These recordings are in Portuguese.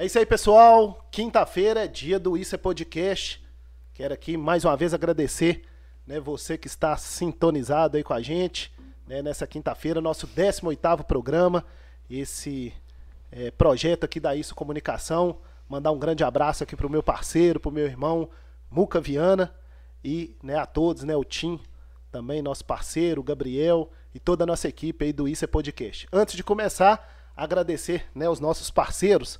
É isso aí, pessoal. Quinta-feira é dia do Isso é Podcast. Quero aqui mais uma vez agradecer né, você que está sintonizado aí com a gente né, nessa quinta-feira, nosso 18º programa, esse é, projeto aqui da Isso Comunicação. Mandar um grande abraço aqui para o meu parceiro, para o meu irmão Muca Viana e né, a todos, né, o Tim, também nosso parceiro, o Gabriel e toda a nossa equipe aí do Isso é Podcast. Antes de começar, agradecer né, os nossos parceiros,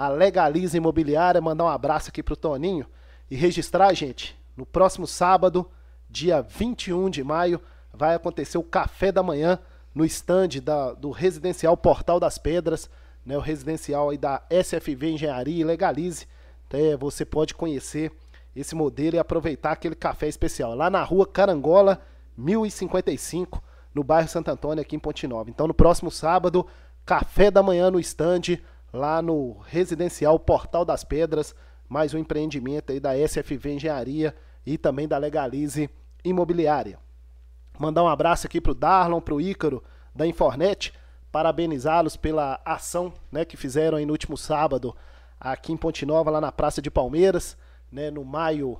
a Legaliza Imobiliária, mandar um abraço aqui pro Toninho e registrar, gente, no próximo sábado, dia 21 de maio, vai acontecer o café da manhã no stand da, do residencial Portal das Pedras, né, o residencial aí da SFV Engenharia e Legalize. É, você pode conhecer esse modelo e aproveitar aquele café especial lá na rua Carangola, 1055, no bairro Santo Antônio, aqui em Ponte Nova. Então, no próximo sábado, café da manhã no stand, lá no residencial Portal das Pedras, mais um empreendimento aí da SFV Engenharia e também da Legalize Imobiliária. Mandar um abraço aqui pro Darlon, pro Ícaro da Infornet, parabenizá-los pela ação né, que fizeram aí no último sábado aqui em Ponte Nova, lá na Praça de Palmeiras, né, no maio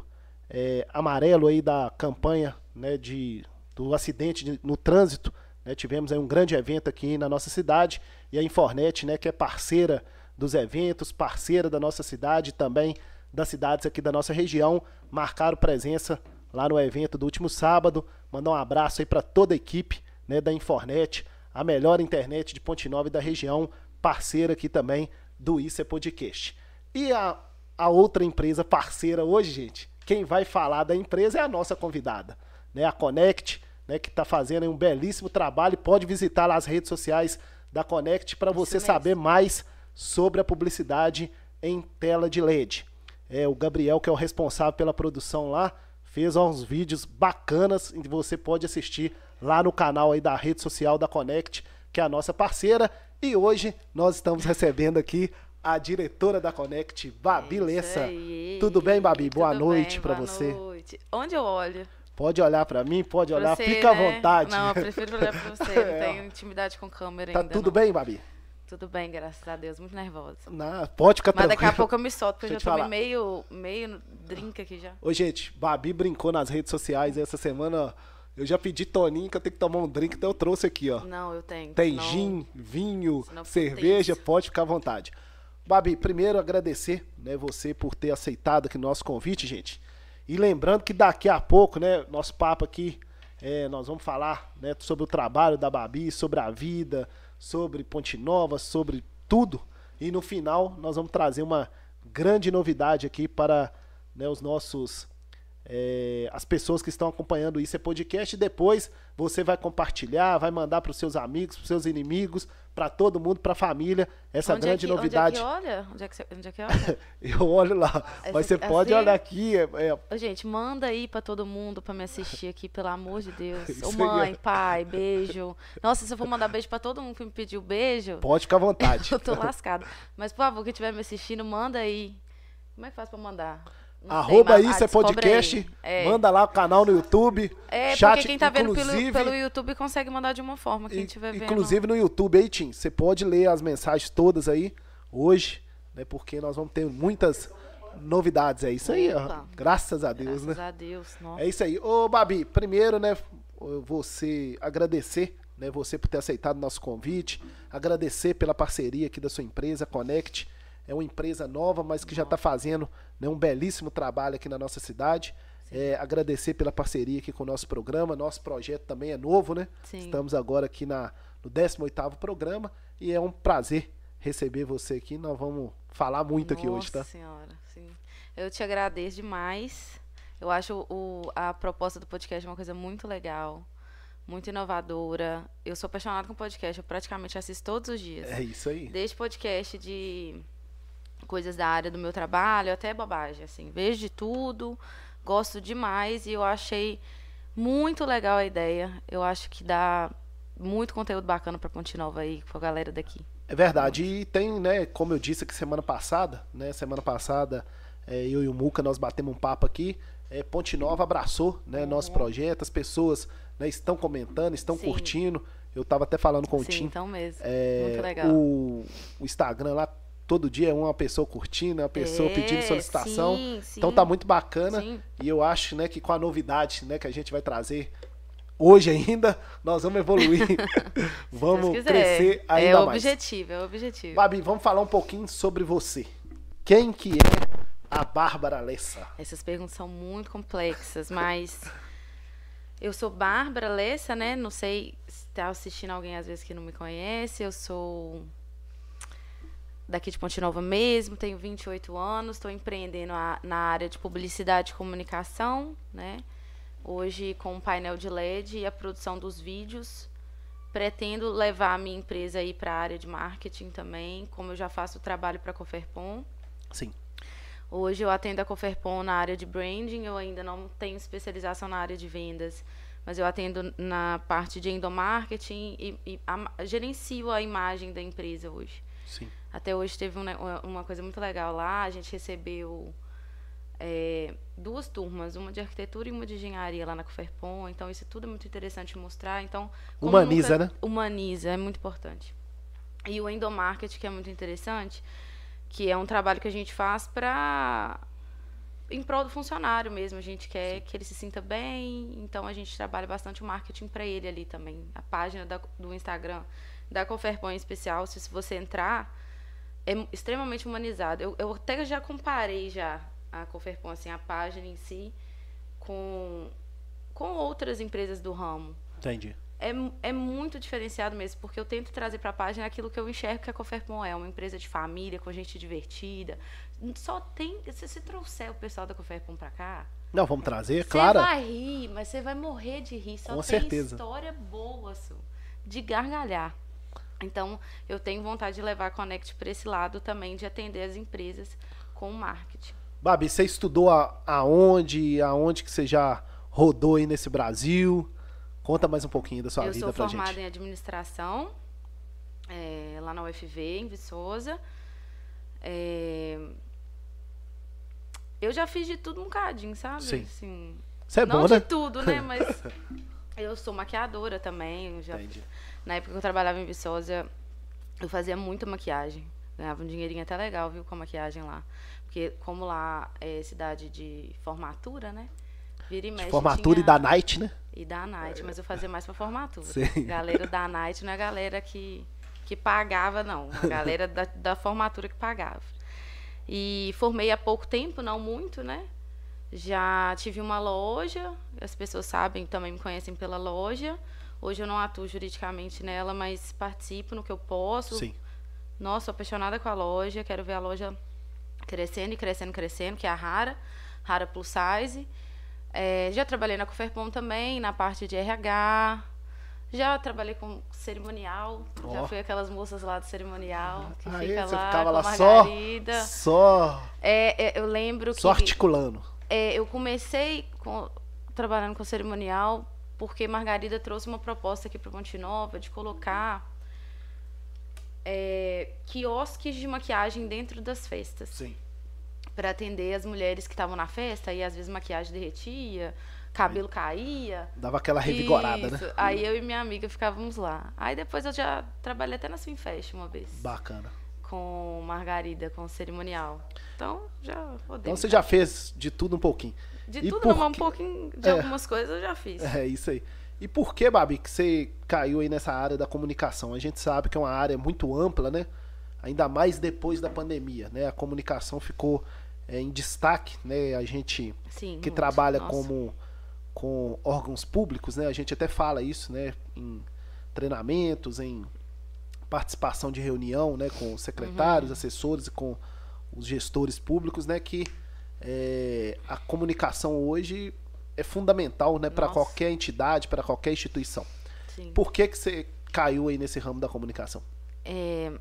é, amarelo aí da campanha né, de, do acidente de, no trânsito. Né, tivemos aí um grande evento aqui na nossa cidade e a Infornet, né, que é parceira dos eventos, parceira da nossa cidade também das cidades aqui da nossa região, marcaram presença lá no evento do último sábado. Mandar um abraço aí para toda a equipe né, da Infornet, a melhor internet de Ponte Nova e da região, parceira aqui também do Isso é Podcast. E a, a outra empresa parceira hoje, gente, quem vai falar da empresa é a nossa convidada, né, a Connect, né, que está fazendo um belíssimo trabalho. Pode visitar lá as redes sociais da Connect para você saber mais sobre a publicidade em tela de LED. É, o Gabriel, que é o responsável pela produção lá, fez uns vídeos bacanas e você pode assistir lá no canal aí da rede social da Connect, que é a nossa parceira. E hoje nós estamos recebendo aqui a diretora da Connect, Babi é Lessa. Tudo bem, Babi? Boa Tudo noite para você. Noite. Onde eu olho? Pode olhar para mim, pode olhar, você, fica né? à vontade. Não, eu prefiro olhar para você, não é. tenho intimidade com câmera tá ainda. Tá tudo não. bem, Babi? Tudo bem, graças a Deus. Muito nervosa. Não, pode ficar Mas tranquilo. daqui a pouco eu me solto, porque eu já tomei meio, meio drink aqui já. Ô, gente, Babi brincou nas redes sociais essa semana. Eu já pedi Toninho que eu tenho que tomar um drink, então eu trouxe aqui, ó. Não, eu tenho. Tem senão, gin, vinho, cerveja, pode ficar à vontade. Babi, primeiro agradecer, né, você por ter aceitado aqui o nosso convite, gente. E lembrando que daqui a pouco, né, nosso papo aqui, é, nós vamos falar né, sobre o trabalho da Babi, sobre a vida, sobre Ponte Nova, sobre tudo. E no final nós vamos trazer uma grande novidade aqui para né, os nossos é, as pessoas que estão acompanhando isso é podcast. E depois você vai compartilhar, vai mandar para os seus amigos, para os seus inimigos, para todo mundo, para a família, essa onde grande é que, novidade. Onde é que olha? Onde é que, você, onde é que olha? Eu olho lá, Essa, mas você assim? pode olhar aqui. É, é... Gente, manda aí para todo mundo para me assistir aqui, pelo amor de Deus. Ô mãe, pai, beijo. Nossa, se eu for mandar beijo para todo mundo que me pediu beijo. Pode ficar à vontade. eu tô lascado. Mas por favor, quem estiver me assistindo, manda aí. Como é que faz para mandar? Não Arroba sei, isso é podcast. É. Manda lá o canal no YouTube. É, chat, porque quem tá vendo pelo, pelo YouTube consegue mandar de uma forma, quem estiver vendo. Inclusive no YouTube aí, Tim, você pode ler as mensagens todas aí hoje, né? Porque nós vamos ter muitas novidades. É isso aí, ó. Graças a Deus, Graças né? Graças a Deus, nossa. É isso aí. Ô, Babi, primeiro, né, você agradecer, né, você por ter aceitado o nosso convite, agradecer pela parceria aqui da sua empresa, Connect é uma empresa nova, mas que já está fazendo né, um belíssimo trabalho aqui na nossa cidade. É, agradecer pela parceria aqui com o nosso programa. Nosso projeto também é novo, né? Sim. Estamos agora aqui na, no 18º programa e é um prazer receber você aqui. Nós vamos falar muito Nossa aqui hoje, tá? Senhora, sim. Eu te agradeço demais. Eu acho o, a proposta do podcast uma coisa muito legal, muito inovadora. Eu sou apaixonada com podcast, eu praticamente assisto todos os dias. É isso aí. Desde podcast de coisas da área do meu trabalho, até bobagem, assim. Vejo de tudo, gosto demais e eu achei muito legal a ideia. Eu acho que dá muito conteúdo bacana para Ponte Nova aí, com a galera daqui. É verdade. E tem, né, como eu disse aqui semana passada, né, semana passada, é, eu e o Muca, nós batemos um papo aqui. É, Ponte Nova abraçou né, uhum. nosso projeto, as pessoas né, estão comentando, estão Sim. curtindo. Eu estava até falando com Sim, o Tim. então mesmo. É, Muito legal. O, o Instagram lá todo dia é uma pessoa curtindo, uma pessoa É, pedindo solicitação. sim, sim. Então tá muito bacana. Sim. E eu acho, né, que com a novidade, né, que a gente vai trazer hoje ainda, nós vamos evoluir. vamos crescer ainda É o mais. objetivo, é o objetivo. Babi, vamos falar um pouquinho sobre você. Quem que é a Bárbara Lessa? Essas perguntas são muito complexas, mas eu sou Bárbara Lessa, né? Não sei se está assistindo alguém às vezes que não me conhece. Eu sou daqui de Ponte Nova mesmo, tenho 28 anos, estou empreendendo a- na área de publicidade e comunicação, né? Hoje com um painel de LED e a produção dos vídeos. Pretendo levar a minha empresa aí para a área de marketing também, como eu já faço trabalho para a Coferpon. Sim. Hoje eu atendo a Coferpon na área de branding, eu ainda não tenho especialização na área de vendas, mas eu atendo na parte de endomarketing e, e a- gerencio a imagem da empresa hoje. Sim. Até hoje teve um uma- coisa muito legal lá, a gente recebeu é, duas turmas, uma de arquitetura e uma de engenharia lá na Coferpon, então isso tudo é muito interessante mostrar. Então, como Humaniza, nunca- né? Humaniza, é muito importante. E o endomarketing, que é muito interessante, que é um trabalho que a gente faz para em prol do funcionário mesmo. A gente quer que ele se sinta bem, então a gente trabalha bastante o marketing para ele ali também. A página da- do Instagram da Conferpon em especial, se você entrar, é extremamente humanizado. Eu, eu até já comparei já a Conferpon, assim, a página em si, com, com outras empresas do ramo Entendi. é, é muito diferenciado mesmo, porque eu tento trazer para a página aquilo que eu enxergo que a Coferpon é, uma empresa de família, com gente divertida. Só tem, se você trouxer o pessoal da Coferpon para cá, Não, vamos trazer, você claro. vai rir, mas você vai morrer de rir. Só Com tem certeza. história boa, Su, de gargalhar. Então, eu tenho vontade de levar a Connect para esse lado também, de atender as empresas com marketing. Babi, você estudou a- aonde, aonde que você já rodou aí nesse Brasil? Conta mais um pouquinho da sua eu vida sou pra formada gente. em administração, é, lá na UFV, em Viçosa. É, eu já fiz de tudo um cadinho, sabe? Sim. Assim, Você é não bom, de né? tudo, né? Mas eu sou maquiadora também. Já, Entendi. na época que eu trabalhava em Viçosa, eu fazia muita maquiagem. Ganhava um dinheirinho até legal, viu, com a maquiagem lá. Porque como lá é cidade de formatura, né? Vira e mexe, Formatura e tinha- da night, né? e da night, mas eu fazia mais pra formatura. Sim. Galera da night não é a galera que, que pagava, não. A galera da, da formatura que pagava. E formei há pouco tempo, não muito, né? Já tive uma loja, as pessoas sabem, também me conhecem pela loja. Hoje eu não atuo juridicamente nela, mas participo no que eu posso. Sim. Nossa, sou apaixonada com a loja, quero ver a loja crescendo e crescendo, crescendo, que é a Rara, Rara Plus Size. É, já trabalhei na Coferpon também, na parte de RH. Já trabalhei com cerimonial. Já Ó. fui aquelas moças lá do cerimonial, que Aí fica você lá ficava com a lá só, só, É, é, eu lembro só que articulando. É, eu comecei com- trabalhando com cerimonial porque Margarida trouxe uma proposta aqui para Ponte Nova de colocar é, quiosques de maquiagem dentro das festas Sim. para atender as mulheres que estavam na festa e às vezes maquiagem derretia, cabelo caía. Dava aquela revigorada, Isso. né? Aí eu e minha amiga ficávamos lá. Aí depois eu já trabalhei até na Swim Fest uma vez Bacana. Com Margarida, com cerimonial. Então já rodei. Então você já fez de tudo um pouquinho. De E tudo, por não, um pouquinho de É. algumas coisas eu já fiz. É isso aí. E por que, Babi, que você caiu aí nessa área da comunicação? A gente sabe que é uma área muito ampla, né? Ainda mais depois da pandemia, né? A comunicação ficou é, em destaque, né? A gente Sim. que muito. trabalha Nossa. como com órgãos públicos, né? A gente até fala isso, né? Em treinamentos, em participação de reunião, né? Com secretários, Uhum. assessores e com os gestores públicos, né? Que é, a comunicação hoje é fundamental, né? Para qualquer entidade, para qualquer instituição. Sim. Por que que você caiu aí nesse ramo da comunicação? É,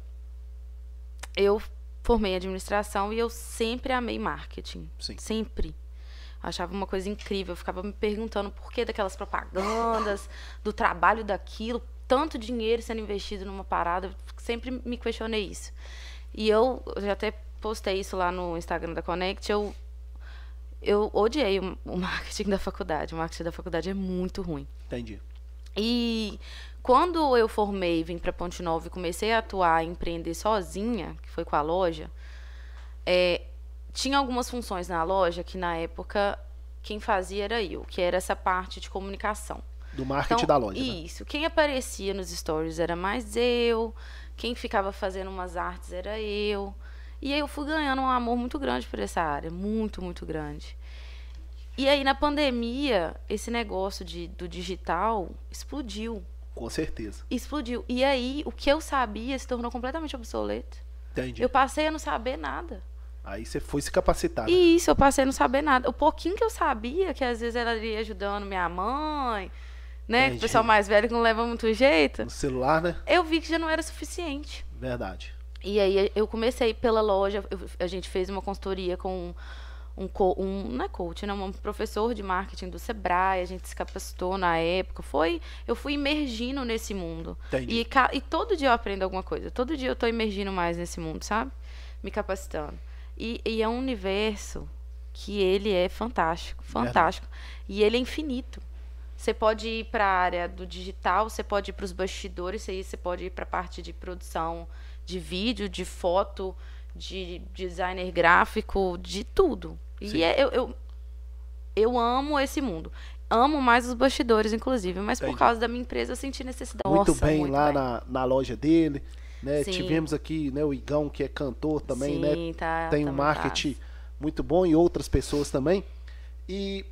eu formei administração e eu sempre amei marketing. Sim. Sempre. Achava uma coisa incrível. Eu ficava me perguntando por que daquelas propagandas, do trabalho daquilo, tanto dinheiro sendo investido numa parada. Eu sempre me questionei isso. E eu já até postei isso lá no Instagram da Connect. Eu, eu odiei o, o marketing da faculdade. O marketing da faculdade é muito ruim. Entendi. E quando eu formei, vim para Ponte Nova e comecei a atuar e empreender sozinha, que foi com a loja, é, tinha algumas funções na loja que na época quem fazia era eu, que era essa parte de comunicação. Do marketing então, da loja. Né? Isso. Né? Quem aparecia nos stories era mais eu. Quem ficava fazendo umas artes era eu. E aí eu fui ganhando um amor muito grande por essa área. Muito, muito grande. E aí, na pandemia, esse negócio de, do digital explodiu. Com certeza. Explodiu. E aí, o que eu sabia se tornou completamente obsoleto. Entendi. Eu passei a não saber nada. Aí você foi se capacitar. Né? Isso, eu passei a não saber nada. O pouquinho que eu sabia, que às vezes ela ia ajudando minha mãe, né? Entendi. O pessoal mais velho que não leva muito jeito. No celular, né? Eu vi que já não era suficiente. Verdade. E aí eu comecei pela loja, eu, a gente fez uma consultoria com um, um, não é coach, não, um professor de marketing do Sebrae, a gente se capacitou na época. Foi, eu fui imergindo nesse mundo. Entendi. E, e todo dia eu aprendo alguma coisa. Todo dia eu estou imergindo mais nesse mundo, sabe? Me capacitando. E, e, é um universo que ele é fantástico, fantástico. E ele é infinito. Você pode ir para a área do digital, você pode ir para os bastidores, aí você pode ir para a parte de produção de vídeo, de foto, de designer gráfico, de tudo. Sim. E é, eu, eu, eu amo esse mundo. Amo mais os bastidores, inclusive, mas Entendi. por causa da minha empresa eu senti necessidade. Muito Nossa, bem muito lá bem. Na, na loja dele. Né? Tivemos aqui né, o Igão, que é cantor também, Sim, né? Tá, Tem um marketing muito bom e outras pessoas também. E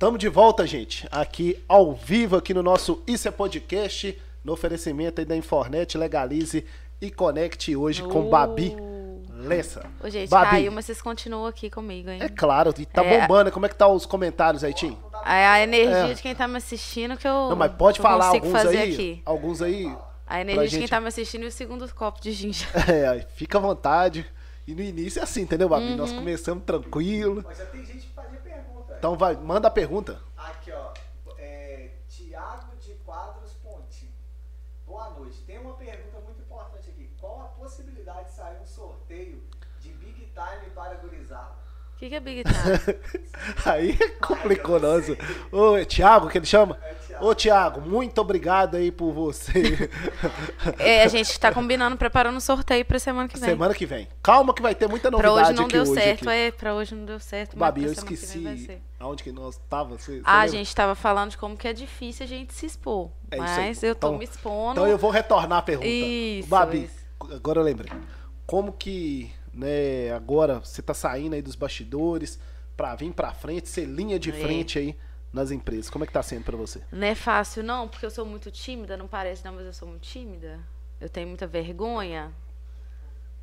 Tamo de volta, gente, aqui ao vivo, aqui no nosso Isso é Podcast, no oferecimento aí da Infornet, Legalize e Conecte hoje uh. com Babi Lessa. Ô, gente, Babi. caiu, mas vocês continuam aqui comigo, hein? É claro, tá é, bombando. Como é que tá os comentários aí, Tim? É a energia é. de quem tá me assistindo que eu Não, mas pode falar alguns aí. Aqui. Alguns aí. A energia de quem tá me assistindo e o segundo copo de ginja. É, fica à vontade. E no início é assim, entendeu, Babi? Uhum. Nós começamos tranquilo. Mas já tem gente então vai, manda a pergunta. Aqui, ó. É, Tiago de Quadros Ponte. Boa noite. Tem uma pergunta muito importante aqui. Qual a possibilidade de sair um sorteio de Big Time para gurizada? O que, que é Big Time? aí complicou nós. Ô, é Tiago que ele chama? É Ô, Tiago, muito obrigado aí por você. É, a gente tá combinando, preparando um sorteio pra semana que vem. Semana que vem. Calma que vai ter muita novidade Pra hoje não deu hoje certo, aqui. é. Pra hoje não deu certo. Babi, eu esqueci aonde que nós tava. Você, ah, a gente tava falando de como que é difícil a gente se expor. É mas eu tô então, me expondo. Então eu vou retornar a pergunta. Isso, Babi, isso. agora eu lembrei. Como que, né, agora você tá saindo aí dos bastidores pra vir pra frente, ser linha de é. frente aí nas empresas. Como é que tá sendo para você? Não é fácil, não, porque eu sou muito tímida, não parece, não, mas eu sou muito tímida. eu tenho muita vergonha.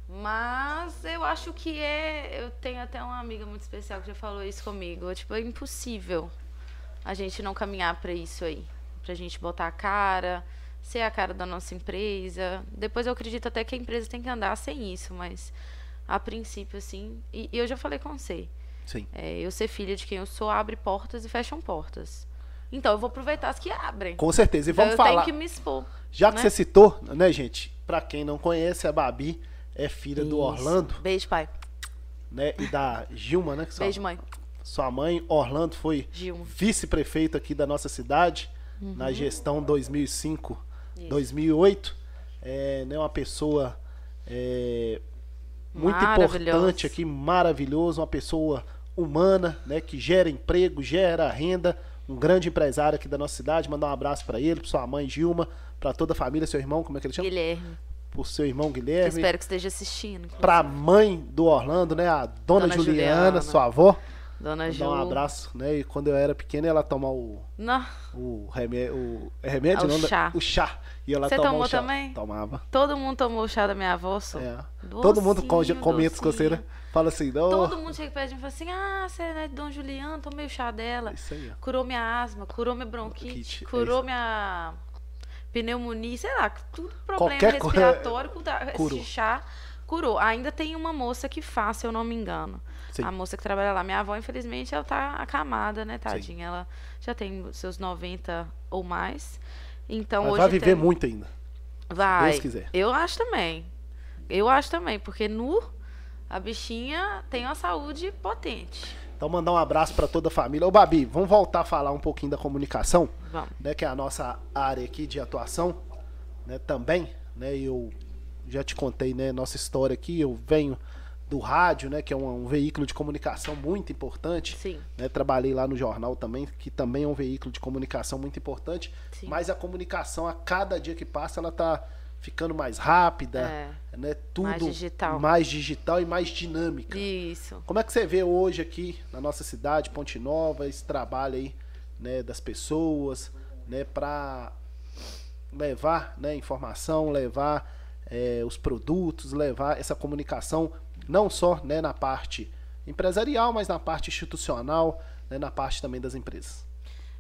Mas eu acho que é. Eu tenho até uma amiga muito especial que já falou isso comigo. Tipo, é impossível a gente não caminhar para isso aí. Pra gente botar a cara, ser a cara da nossa empresa. Depois eu acredito até que a empresa tem que andar sem isso, mas a princípio, assim. E, e eu já falei com você. Sim. É, eu ser filha de quem eu sou abre portas e fecham portas. Então eu vou aproveitar as que abrem. Com certeza. E Então, vamos eu falar. tenho que me expor. Já que né? você citou, né, gente? Pra quem não conhece, a Babi é filha do Isso. Orlando, Beijo, pai. né? E da Gilma, né? Que sua, Beijo, mãe. sua mãe, Orlando, foi vice-prefeito aqui da nossa cidade na gestão 2005, Uhum. Isso. 2008. É né, uma pessoa é, muito Maravilhosa. importante aqui, maravilhoso, uma pessoa humana, né, que gera emprego, gera renda, um grande empresário aqui da nossa cidade. Mandar um abraço para ele, para sua mãe Gilma, para toda a família, seu irmão, como é que ele chama? Guilherme. Pro seu irmão Que eu Guilherme, espero que esteja assistindo. pra mãe do Orlando, né, a dona, Dona Juliana, Juliana. sua avó. Dona Ju. Mandar um abraço, né? E quando eu era pequeno, ela tomar o Não, o remédio, o é remédio Ah, o não, né? chá. o chá. E ela Você tomou o chá. também? Tomava. todo mundo tomou o chá da minha avó, só. É. Docinho, Todo mundo comenta com você, né? docinho. Fala assim, não. Todo mundo chega perto de mim e fala assim: Ah, você é de Dom Juliano, tomei o chá dela. Isso aí, ó. Curou minha asma, curou minha Bronquite, é curou isso. minha pneumonia, sei lá, tudo problema Qualquer respiratório, Curou. esse chá curou. Ainda tem uma moça que faz, se eu não me engano. Sim. A moça que trabalha lá. Minha avó, infelizmente, ela tá acamada, né, tadinha? Ela já tem seus 90 ou mais. Então Mas hoje vai viver tem... muito ainda. Vai. Deus quiser. Eu acho também. Eu acho também, porque nu a bichinha tem uma saúde potente. Então mandar um abraço pra toda a família. Ô, Babi, vamos voltar a falar um pouquinho da comunicação, Vamos. né? Que é a nossa área aqui de atuação, né? Também, né? Eu já te contei, né? Nossa história aqui. Eu venho do rádio, né? Que é um, um veículo de comunicação muito importante. Sim. né? Trabalhei lá no jornal também, que também é um veículo de comunicação muito importante. Sim. Mas a comunicação, a cada dia que passa, ela tá ficando mais rápida, É. né? Tudo Mais digital. mais digital e mais dinâmica. Isso. Como é que você vê hoje aqui na nossa cidade, Ponte Nova, esse trabalho aí, né, das pessoas, né, para levar, né, informação, levar eh, os produtos, levar essa comunicação não só, né, na parte empresarial, mas na parte institucional, né, na parte também das empresas.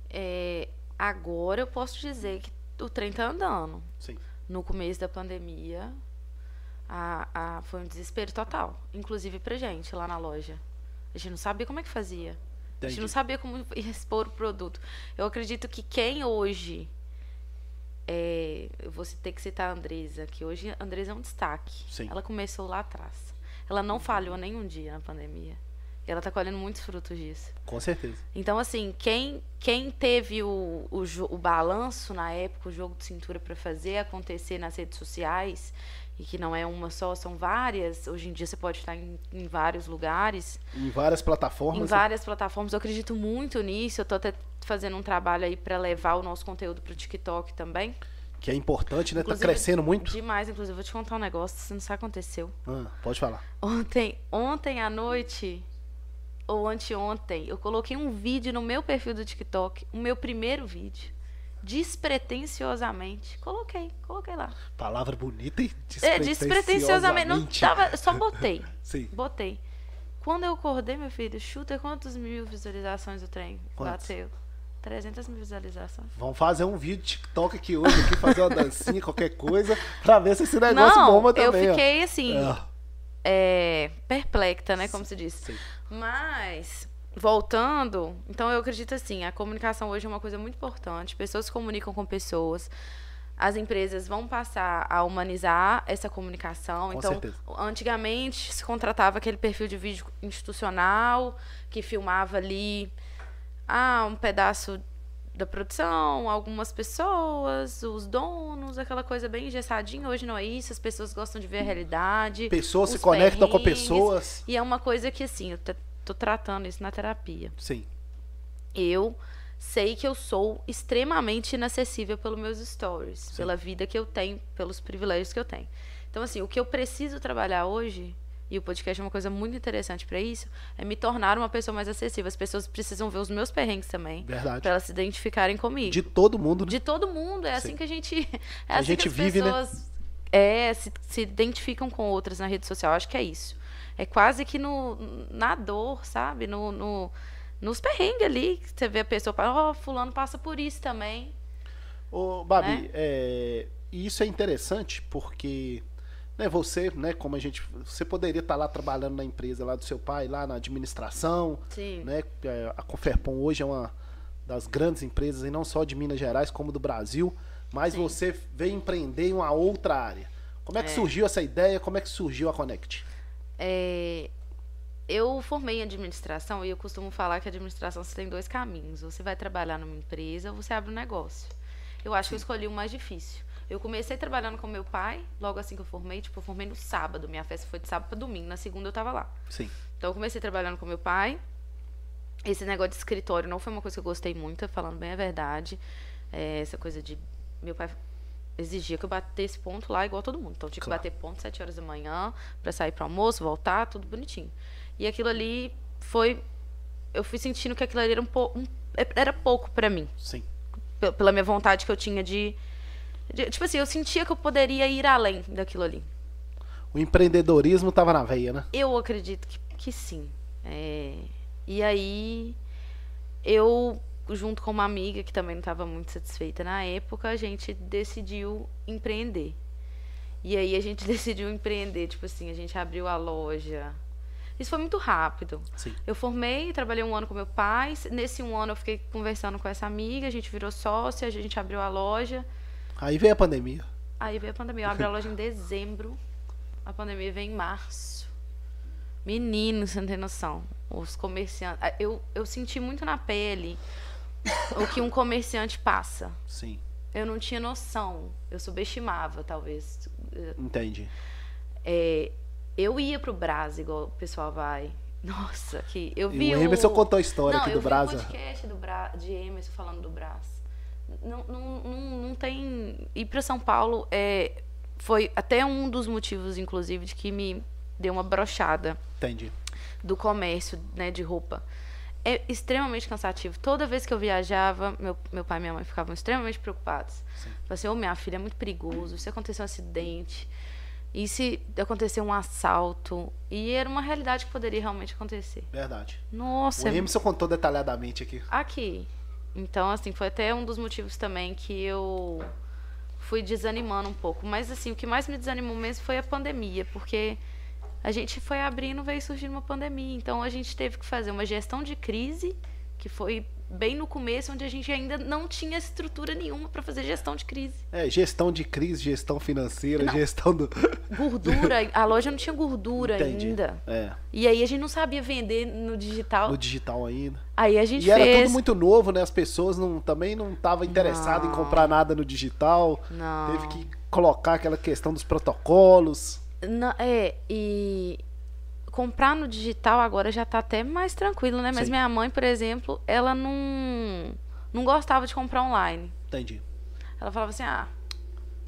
É, agora eu posso dizer que o trem tá andando. Sim. No começo da pandemia, a, a- foi um desespero total. Inclusive pra gente lá na loja. A gente não sabia como é que fazia. A gente Entendi. não sabia como expor o produto. Eu acredito que quem hoje. É, eu vou ter que citar a Andresa, que hoje a Andresa é um destaque. Sim. Ela começou lá atrás. Ela não falhou nenhum dia na pandemia. E ela tá colhendo muitos frutos disso. Com certeza. Então, assim, quem, quem teve o, o, o balanço na época, o jogo de cintura para fazer acontecer nas redes sociais, e que não é uma só, são várias, hoje em dia você pode estar em, em vários lugares, Em várias plataformas. em várias plataformas, eu acredito muito nisso. Eu tô até fazendo um trabalho aí para levar o nosso conteúdo pro TikTok também. Que é importante, né? Tá Inclusive, crescendo muito. Demais, inclusive, vou te contar um negócio, você não sabe aconteceu. Ah, pode falar. Ontem, ontem à noite, ou anteontem, eu coloquei um vídeo no meu perfil do TikTok, o meu primeiro vídeo. Despretensiosamente. Coloquei, coloquei lá. Palavra bonita e É, despretensiosamente. Não tava, só botei. Sim. Botei. Quando eu acordei, meu filho, chuta quantos mil visualizações o trem Quantos? bateu? 300 mil visualizações. Vamos fazer um vídeo TikTok aqui hoje, aqui, fazer uma dancinha, qualquer coisa, pra ver se esse negócio Não, bomba eu também. ó. fiquei assim, É, é, perplexa, né, como se diz. sim. Mas, voltando, então eu acredito assim, a comunicação hoje é uma coisa muito importante. Pessoas se comunicam com pessoas. As empresas vão passar a humanizar essa comunicação. Com então, certeza. antigamente se contratava aquele perfil de vídeo institucional que filmava ali ah, um pedaço da produção, algumas pessoas, os donos, aquela coisa bem engessadinha. Hoje não é isso, as pessoas gostam de ver a realidade. Pessoas se conectam com pessoas. E é uma coisa que, assim, eu tô tratando isso na terapia. Sim. Eu sei que eu sou extremamente inacessível pelos meus stories, pela vida que eu tenho, pelos privilégios que eu tenho. Então, assim, o que eu preciso trabalhar hoje, e o podcast é uma coisa muito interessante para isso, é me tornar uma pessoa mais acessível. As pessoas precisam ver os meus perrengues também, Verdade. para elas se identificarem comigo. De todo mundo, né? De todo mundo, é Sim. assim que a gente. É A assim gente que as vive, né? pessoas é, se, se identificam com outras na rede social. Acho que é isso. É quase que no, na dor, sabe? No, no, nos perrengues ali, você vê a pessoa, ó, oh, fulano passa por isso também. Ô, Babi, né? é, isso é interessante porque né, você, né, como a gente, você poderia estar lá trabalhando na empresa lá do seu pai, lá na administração, Sim. né? É, a Conferpon hoje é uma das grandes empresas e não só de Minas Gerais como do Brasil, mas Sim. você veio empreender em uma outra área. Como é que é. surgiu essa ideia? Como é que surgiu a Connect? É, eu formei em administração e eu costumo falar que a administração você tem dois caminhos. Você vai trabalhar numa empresa ou você abre um negócio. Eu acho Sim. que eu escolhi o mais difícil. Eu comecei trabalhando com meu pai, logo assim que eu formei, tipo, eu formei no sábado. Minha festa foi de sábado para domingo, na segunda eu estava lá. Sim. Então eu comecei trabalhando com meu pai. Esse negócio de escritório não foi uma coisa que eu gostei muito, falando bem a verdade. É, essa coisa de meu pai exigia que eu batesse ponto lá igual todo mundo. Então tinha claro. que bater ponto sete horas da manhã para sair para almoço, voltar, tudo bonitinho. E aquilo ali foi eu fui sentindo que aquilo ali era um pouco um, era pouco para mim. Sim. Pela minha vontade que eu tinha de, tipo assim, eu sentia que eu poderia ir além daquilo ali. O empreendedorismo estava na veia, né? Eu acredito que, que sim. É, e aí eu junto com uma amiga que também não estava muito satisfeita na época, a gente decidiu empreender. E aí a gente decidiu empreender, tipo assim, a gente abriu a loja. Isso foi muito rápido. Sim. Eu formei, trabalhei um ano com meu pai. Nesse um ano eu fiquei conversando com essa amiga, a gente virou sócia, a gente abriu a loja. Aí veio a pandemia. Aí veio a pandemia. Eu abri a loja em dezembro. A pandemia veio em março. Menino, você não tem noção. Os comerciantes. Eu, eu senti muito na pele o que um comerciante passa. Sim. Eu não tinha noção. Eu subestimava, talvez. Entendi. É, eu ia pro Brasa, igual o pessoal vai. Nossa, que eu vi o... Emerson contou a história não, aqui do. Não, eu vi o podcast do Bra... de Emerson falando do Brás. Não, não, não, não tem... Ir para São Paulo é... foi até um dos motivos, inclusive, de que me deu uma brochada. Entendi. Do comércio, né, de roupa é extremamente cansativo. Toda vez que eu viajava, meu, meu pai e minha mãe ficavam extremamente preocupados. Falavam assim, ô oh, minha filha, é muito perigoso, se acontecer um acidente, e se acontecer um assalto. E era uma realidade que poderia realmente acontecer. Verdade. Nossa. O Emerson contou detalhadamente aqui. Aqui. Então, assim, foi até um dos motivos também que eu fui desanimando um pouco. Mas, assim, o que mais me desanimou mesmo foi a pandemia, porque a gente foi abrindo, veio surgindo uma pandemia. Então a gente teve que fazer uma gestão de crise, que foi bem no começo, onde a gente ainda não tinha estrutura nenhuma para fazer gestão de crise. É, gestão de crise, gestão financeira, não. gestão do. Gordura, a loja não tinha gordura Entendi. ainda. É. E aí a gente não sabia vender no digital. No digital ainda. Aí a gente e fez... era tudo muito novo, né? As pessoas não, também não estavam interessadas em comprar nada no digital. Não. Teve que colocar aquela questão dos protocolos. Não, é, e comprar no digital agora já tá até mais tranquilo, né? Mas Sim. minha mãe, por exemplo, ela não, não gostava de comprar online. Entendi. Ela falava assim: ah,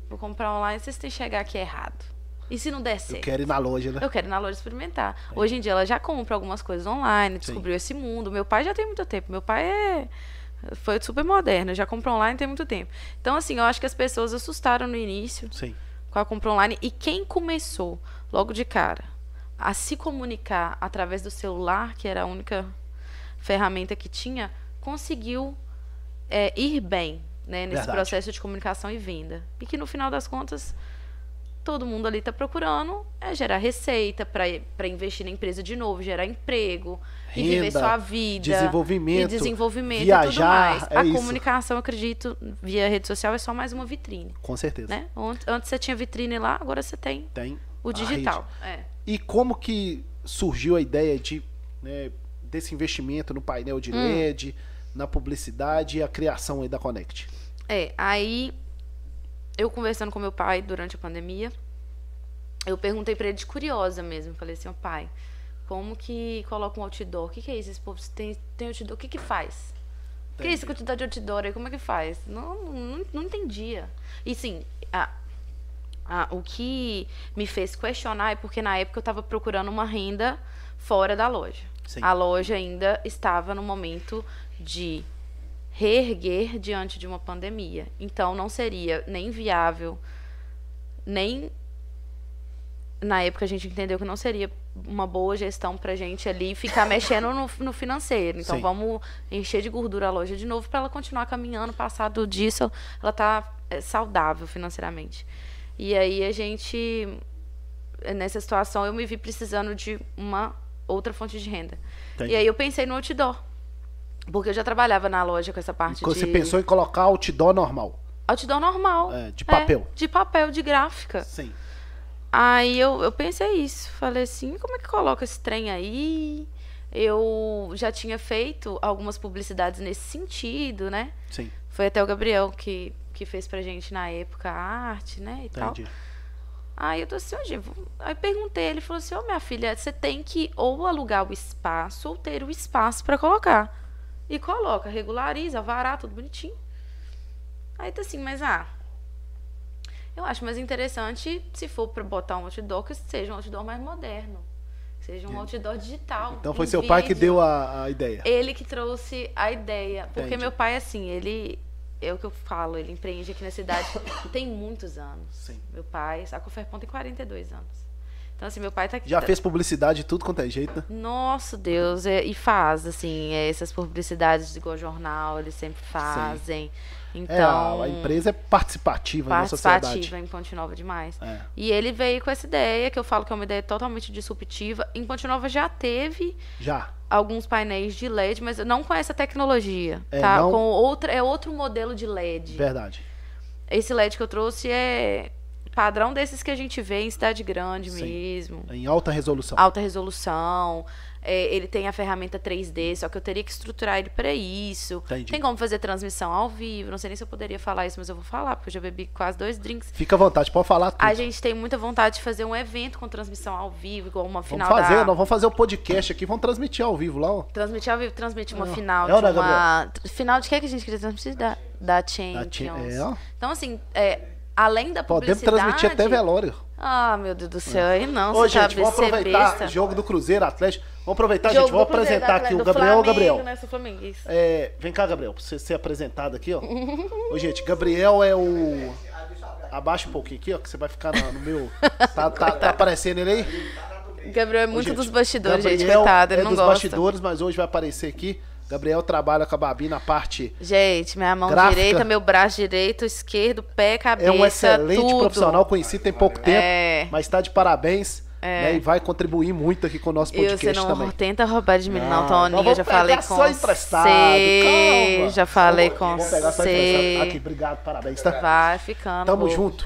vou comprar online, vocês têm que chegar aqui errado. E se não der certo? Eu quero ir na loja, né? Eu quero ir na loja experimentar. Hoje em dia ela já compra algumas coisas online, descobriu Sim. esse mundo. Meu pai já tem muito tempo. Meu pai é foi super moderno, já comprou online tem muito tempo. Então, assim, eu acho que as pessoas assustaram no início. Sim com a compra online. E quem começou logo de cara a se comunicar através do celular, que era a única ferramenta que tinha, conseguiu é, ir bem né, nesse Verdade. processo de comunicação e venda. E que no final das contas todo mundo ali está procurando é gerar receita para investir na empresa de novo, gerar emprego, Renda, e viver sua vida, desenvolvimento, e desenvolvimento viajar, e tudo mais. É a isso. comunicação, acredito, via rede social é só mais uma vitrine. Com certeza. Né? Antes você tinha vitrine lá, agora você tem, tem o digital. É. E como que surgiu a ideia de né, desse investimento no painel de LED, hum. na publicidade e a criação da Connect? É, aí eu conversando com meu pai durante a pandemia, eu perguntei para ele de curiosa mesmo. Falei assim, oh, pai, como que coloca um outdoor? O que, que é isso? Esse povo tem, tem outdoor, o que que faz? O que é isso quantidade de outdoor aí? Como é que faz? Não, não, não entendia. E sim, a, a, o que me fez questionar é porque na época eu estava procurando uma renda fora da loja. Sim. A loja ainda estava no momento de reerguer diante de uma pandemia. Então não seria nem viável nem na época a gente entendeu que não seria uma boa gestão pra gente ali ficar mexendo no, no financeiro. Então Sim. vamos encher de gordura a loja de novo para ela continuar caminhando. Passado disso, ela tá é, saudável financeiramente. E aí a gente, nessa situação, eu me vi precisando de uma outra fonte de renda. Entendi. E aí eu pensei no outdoor. Porque eu já trabalhava na loja com essa parte Você de pensou em colocar outdoor normal. outdoor normal. É, de papel. de papel, de gráfica. Sim. Aí eu, eu pensei isso. Falei assim, como é que coloca esse trem aí? Eu já tinha feito algumas publicidades nesse sentido, né? Sim. Foi até o Gabriel que, que fez pra gente na época a arte, né? E tal. Entendi. Aí eu tô assim, hoje, aí perguntei, ele falou assim, ô minha filha, você tem que ou alugar o espaço ou ter o espaço pra colocar. E coloca, regulariza, vará, tudo bonitinho. Aí tá assim, mas ah, eu acho mais interessante se for pra botar um outdoor que seja um outdoor mais moderno. Seja um outdoor digital. Então foi seu pai que vídeo. deu a, a ideia. Ele que trouxe a ideia. Porque Entendi. meu pai, assim, ele. É o que eu falo, ele empreende aqui na cidade tem muitos anos. Sim. Meu pai, a Coferpon tem 42 anos. Então, assim, meu pai tá aqui. Já tá- fez publicidade de tudo quanto é jeito, né? Nossa, Deus, é- e faz, assim, é, essas publicidades igual jornal, eles sempre fazem. Então, É, a, a empresa é participativa na sociedade. participativa em Ponte Nova demais. É. E ele veio com essa ideia, que eu falo que é uma ideia totalmente disruptiva. Em Ponte Nova já teve Já. Alguns painéis de LED, mas não com essa tecnologia, É, tá? não- Com outra, é outro modelo de LED. Verdade. Esse LED que eu trouxe é padrão desses que a gente vê em cidade grande Sim. mesmo. Em alta resolução. Alta resolução. É, ele tem a ferramenta 3D, só que eu teria que estruturar ele para isso. Entendi. Tem como fazer transmissão ao vivo. Não sei nem se eu poderia falar isso, mas eu vou falar, porque eu já bebi quase dois drinks. Fica à vontade, pode falar tudo. A gente tem muita vontade de fazer um evento com transmissão ao vivo, igual uma Vamos final fazer, da... nós vamos fazer o podcast aqui, vamos transmitir ao vivo lá, ó. Transmitir ao vivo, transmitir uma É, final é de é, uma... Final de que que a gente queria transmitir? Da, da Champions. É, ó. Então, assim, é, além da Podemos publicidade... transmitir até velório. Ah, meu Deus do céu, aí não, Ô, você gente, sabe vamos aproveitar besta. jogo do Cruzeiro Atlético. Vamos aproveitar, Jogo gente. Cruzeiro, apresentar aqui o Gabriel. Flamengo, Gabriel. Né, sou flamenguista. É, vem cá, Gabriel, pra você ser apresentado aqui, ó. Ô, gente, Gabriel é o. Abaixa um pouquinho aqui, ó, que você vai ficar no, no meu. Tá, tá, tá aparecendo ele aí? Gabriel é muito gente, dos bastidores, gente, Gabriel coitado, ele é não dos gosta. bastidores, mas hoje vai aparecer aqui. Gabriel trabalha com a Babi na parte. Gente, minha mão Gráfica. direita, meu braço direito, esquerdo, pé, cabeça, É um excelente tudo. profissional, conhecido tem pouco tempo, É. mas está de parabéns. É. né, e vai contribuir muito aqui com o nosso E você podcast não também. tenta roubar de mim, não, Não, nós Toninho. Eu vamos já falei com só emprestado, você. calma. Já falei com emprestado. Aqui, você. obrigado, parabéns, tá? Vai ficando. Tamo junto.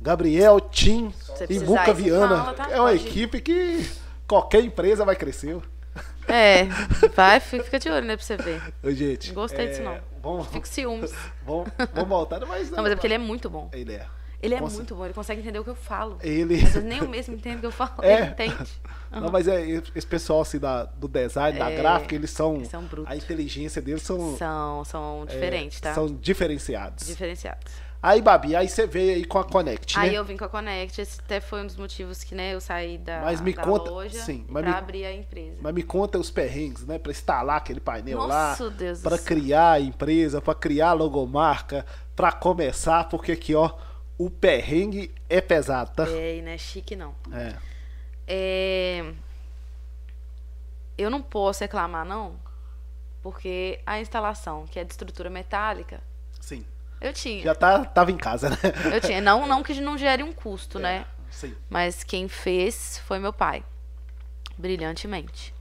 Gabriel, Tim Você e Muca você Viana. fala, tá? É uma Pode equipe que qualquer empresa vai crescer. É, vai, fica de olho, né, pra você ver. Ô, gente. Não gostei disso, é, não. Vamos, Fico ciúmes. vamos, vamos voltar, mas Não, mas é porque ele é muito bom. Ele é. Ele é muito bom, ele consegue entender o que eu falo. Ele. Às vezes nem eu mesmo entendo o que eu falo, É. ele entende. Não, mas é, esse pessoal assim, da, do design, da É, gráfica, eles são. eles são brutos. A inteligência deles são. São, são é, diferentes, tá? São diferenciados. Diferenciados. Aí, Babi, aí você veio aí com a Connect, Aí né? eu vim com a Connect, esse até foi um dos motivos que, né, eu saí da, Mas me da conta- loja sim, mas pra me- abrir a empresa. Mas me conta os perrengues, né? Pra instalar aquele painel lá. Nossa, Deus do Pra criar a empresa, pra criar a logomarca, pra começar, porque aqui, ó, o perrengue é pesado, tá? É, e não é chique, não. É. É... Eu não posso reclamar, não, porque a instalação, que é de estrutura metálica, Sim. eu tinha. Já tá, tava em casa, né? Eu tinha. Não, não que não gere um custo, né? Sim. Mas quem fez foi meu pai. Brilhantemente.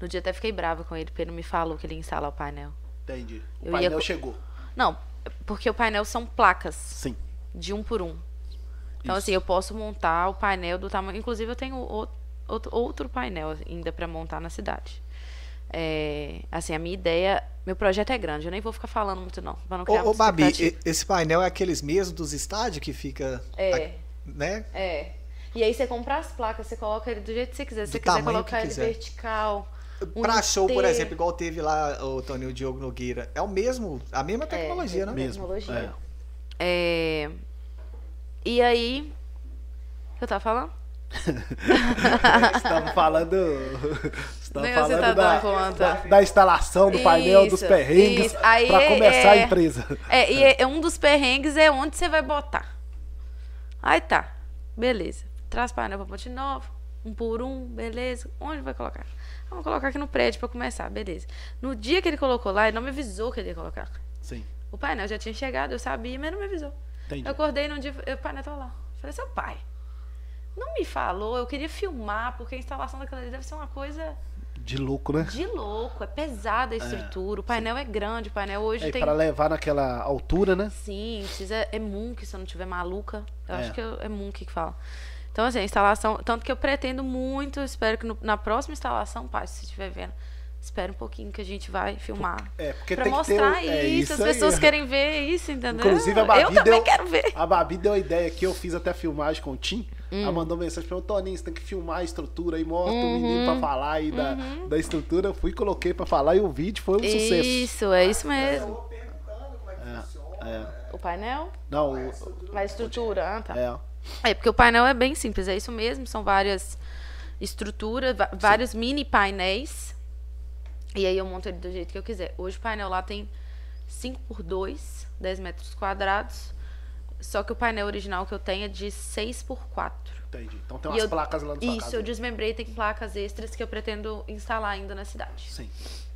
No dia até fiquei brava com ele, porque ele não me falou que ele ia instalar o painel. Entendi. O Eu painel ia- chegou. Não, porque o painel são placas Sim. De um por um. Então, Isso. assim, eu posso montar o painel do tamanho. Inclusive, eu tenho o- outro, outro painel ainda para montar na cidade. É, assim, a minha ideia. Meu projeto é grande, eu nem vou ficar falando muito, não. Pra não criar Ô, ô Babi, e- esse painel é aqueles mesmos dos estádios que fica. É. a- né? É. E aí você compra as placas, você coloca ele do jeito que você quiser. Se Do você quiser tamanho colocar que ele quiser. vertical. um Pra show, por inteiro. exemplo, igual teve lá o Toninho Diogo Nogueira. É o mesmo, a mesma tecnologia, né? Mesmo. Tecnologia. É. É, E aí. O que eu tava falando? Estamos falando. Estamos falando tá da, da, da instalação do painel, dos Isso, perrengues, isso. Aí pra é- começar a é- empresa. É, e é- é um dos perrengues é onde você vai botar. Aí tá. Beleza. Traz painel pra Ponte Nova, um por um, beleza. Onde vai colocar? Vamos colocar aqui no prédio pra começar, beleza. No dia que ele colocou lá, ele não me avisou que ele ia colocar. Sim. O painel já tinha chegado, eu sabia, mas não me avisou. Entendi. Eu acordei num dia, o painel tava lá. Falei, seu pai, não me falou, eu queria filmar, porque a instalação daquela ali deve ser uma coisa De louco, né? de louco, é pesada a estrutura, o painel é grande, o painel hoje É, tem... para levar naquela altura, né? Sim, precisa, é Munk, se eu não tiver maluca. Eu É. acho que é Munk que fala. Então, assim, a instalação. Tanto que eu pretendo muito, espero que no- na próxima instalação, pai, se estiver vendo, espere um pouquinho que a gente vai filmar. É, porque pra tem que ter o- mostrar é isso, isso as pessoas aí. querem ver isso, entendeu? Inclusive, a Babi eu também deu- quero ver. A Babi deu a ideia que eu fiz até a filmagem com o Tim. Hum. Ela mandou mensagem pra mim, Toninho, você tem que filmar a estrutura aí, mostra o Uhum. menino pra falar aí da, da estrutura. Eu fui, coloquei pra falar e o vídeo foi um sucesso. Isso, é isso Eu mesmo. vou perguntando como é que funciona. é. O painel? Não, o- A estrutura, ah, tá. é. É, porque o painel é bem simples, é isso mesmo, são várias estruturas, vários mini painéis. E aí eu monto ele do jeito que eu quiser. Hoje o painel lá tem 5 por 2, 10 metros quadrados. Só que o painel original que eu tenho é de 6 por 4. Entendi. Então tem umas eu- placas lá sua Isso, casa. eu desmembrei, tem placas extras que eu pretendo instalar ainda na cidade. Sim.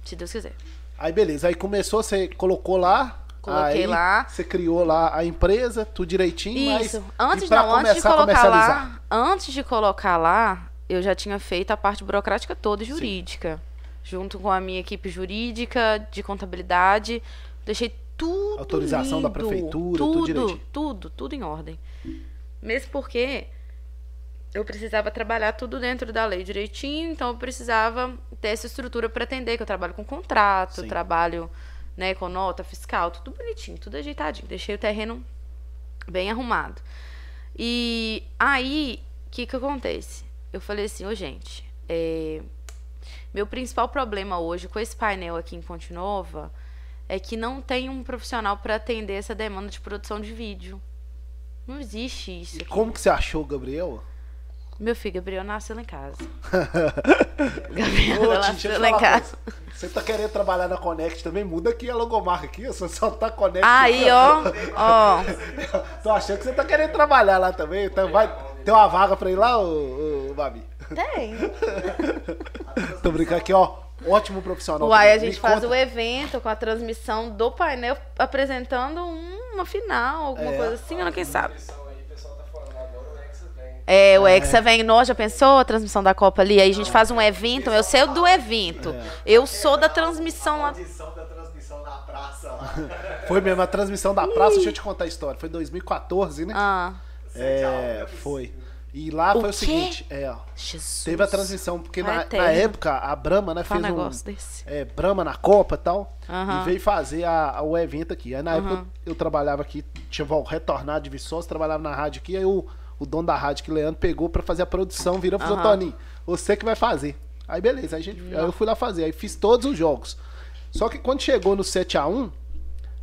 Se Deus quiser. Aí beleza, aí começou, você colocou lá. Coloquei aí lá. Você criou lá a empresa, tudo direitinho, mas. Isso. Antes, e pra não, antes de colocar lá, antes de colocar lá, eu já tinha feito a parte burocrática toda e jurídica. Junto com a minha equipe jurídica, de contabilidade. Deixei tudo Autorização da lindo, prefeitura, tudo tudo, direitinho. tudo, tudo em ordem. Mesmo porque eu precisava trabalhar tudo dentro da lei direitinho, então eu precisava ter essa estrutura para atender, que eu trabalho com contrato, Sim. trabalho né, com nota fiscal, tudo bonitinho, tudo ajeitadinho. Deixei o terreno bem arrumado. E aí, o que que acontece? Eu falei assim, ô gente, é, meu principal problema hoje com esse painel aqui em Ponte Nova é que não tem um profissional para atender essa demanda de produção de vídeo. Não existe isso. E aqui. como que você achou, Gabriel? Meu filho, Gabriel nasceu lá em casa. Ô, Gabriel eu nasceu lá em casa. coisa. Você tá querendo trabalhar na Connect também? Muda aqui a logomarca aqui, você só tá Connect. Aí, ó, ó. Tô achando que você tá querendo trabalhar lá também. Então vai ter uma vaga pra ir lá, ô, ô, Babi? Tem. Tô brincando aqui, ó. Ótimo profissional. Uai, a gente Me faz conta- o evento com a transmissão do painel apresentando um- uma final, alguma É. coisa assim, ou não, quem sabe. transmissão aí, o pessoal tá falando agora, o Hexa vem. É, o Hexa vem, nós já pensou a transmissão da Copa ali? Aí a gente faz um evento, eu sei do evento. É. Eu sou da transmissão lá. Audição da transmissão na praça lá. Foi mesmo a transmissão da praça, deixa eu te contar a história. Foi 2014, né? Ah, é, foi. E lá O foi o quê? seguinte, é, ó. Jesus. Teve a transmissão, porque na, na época a Brahma, né, Fala fez um um. negócio desse. É, Brahma na Copa e tal. Aham. E veio fazer a, a- o evento aqui. Aí na época Aham. eu, eu trabalhava aqui, tinha retornado de Viçosa, trabalhava na rádio aqui. Aí o, o dono da rádio, que Leandro, pegou pra fazer a produção, virou e falou: Aham. Toninho, você que vai fazer. Aí beleza, aí, a gente, aí eu fui lá fazer. Aí fiz todos os jogos. Só que quando chegou no 7x1,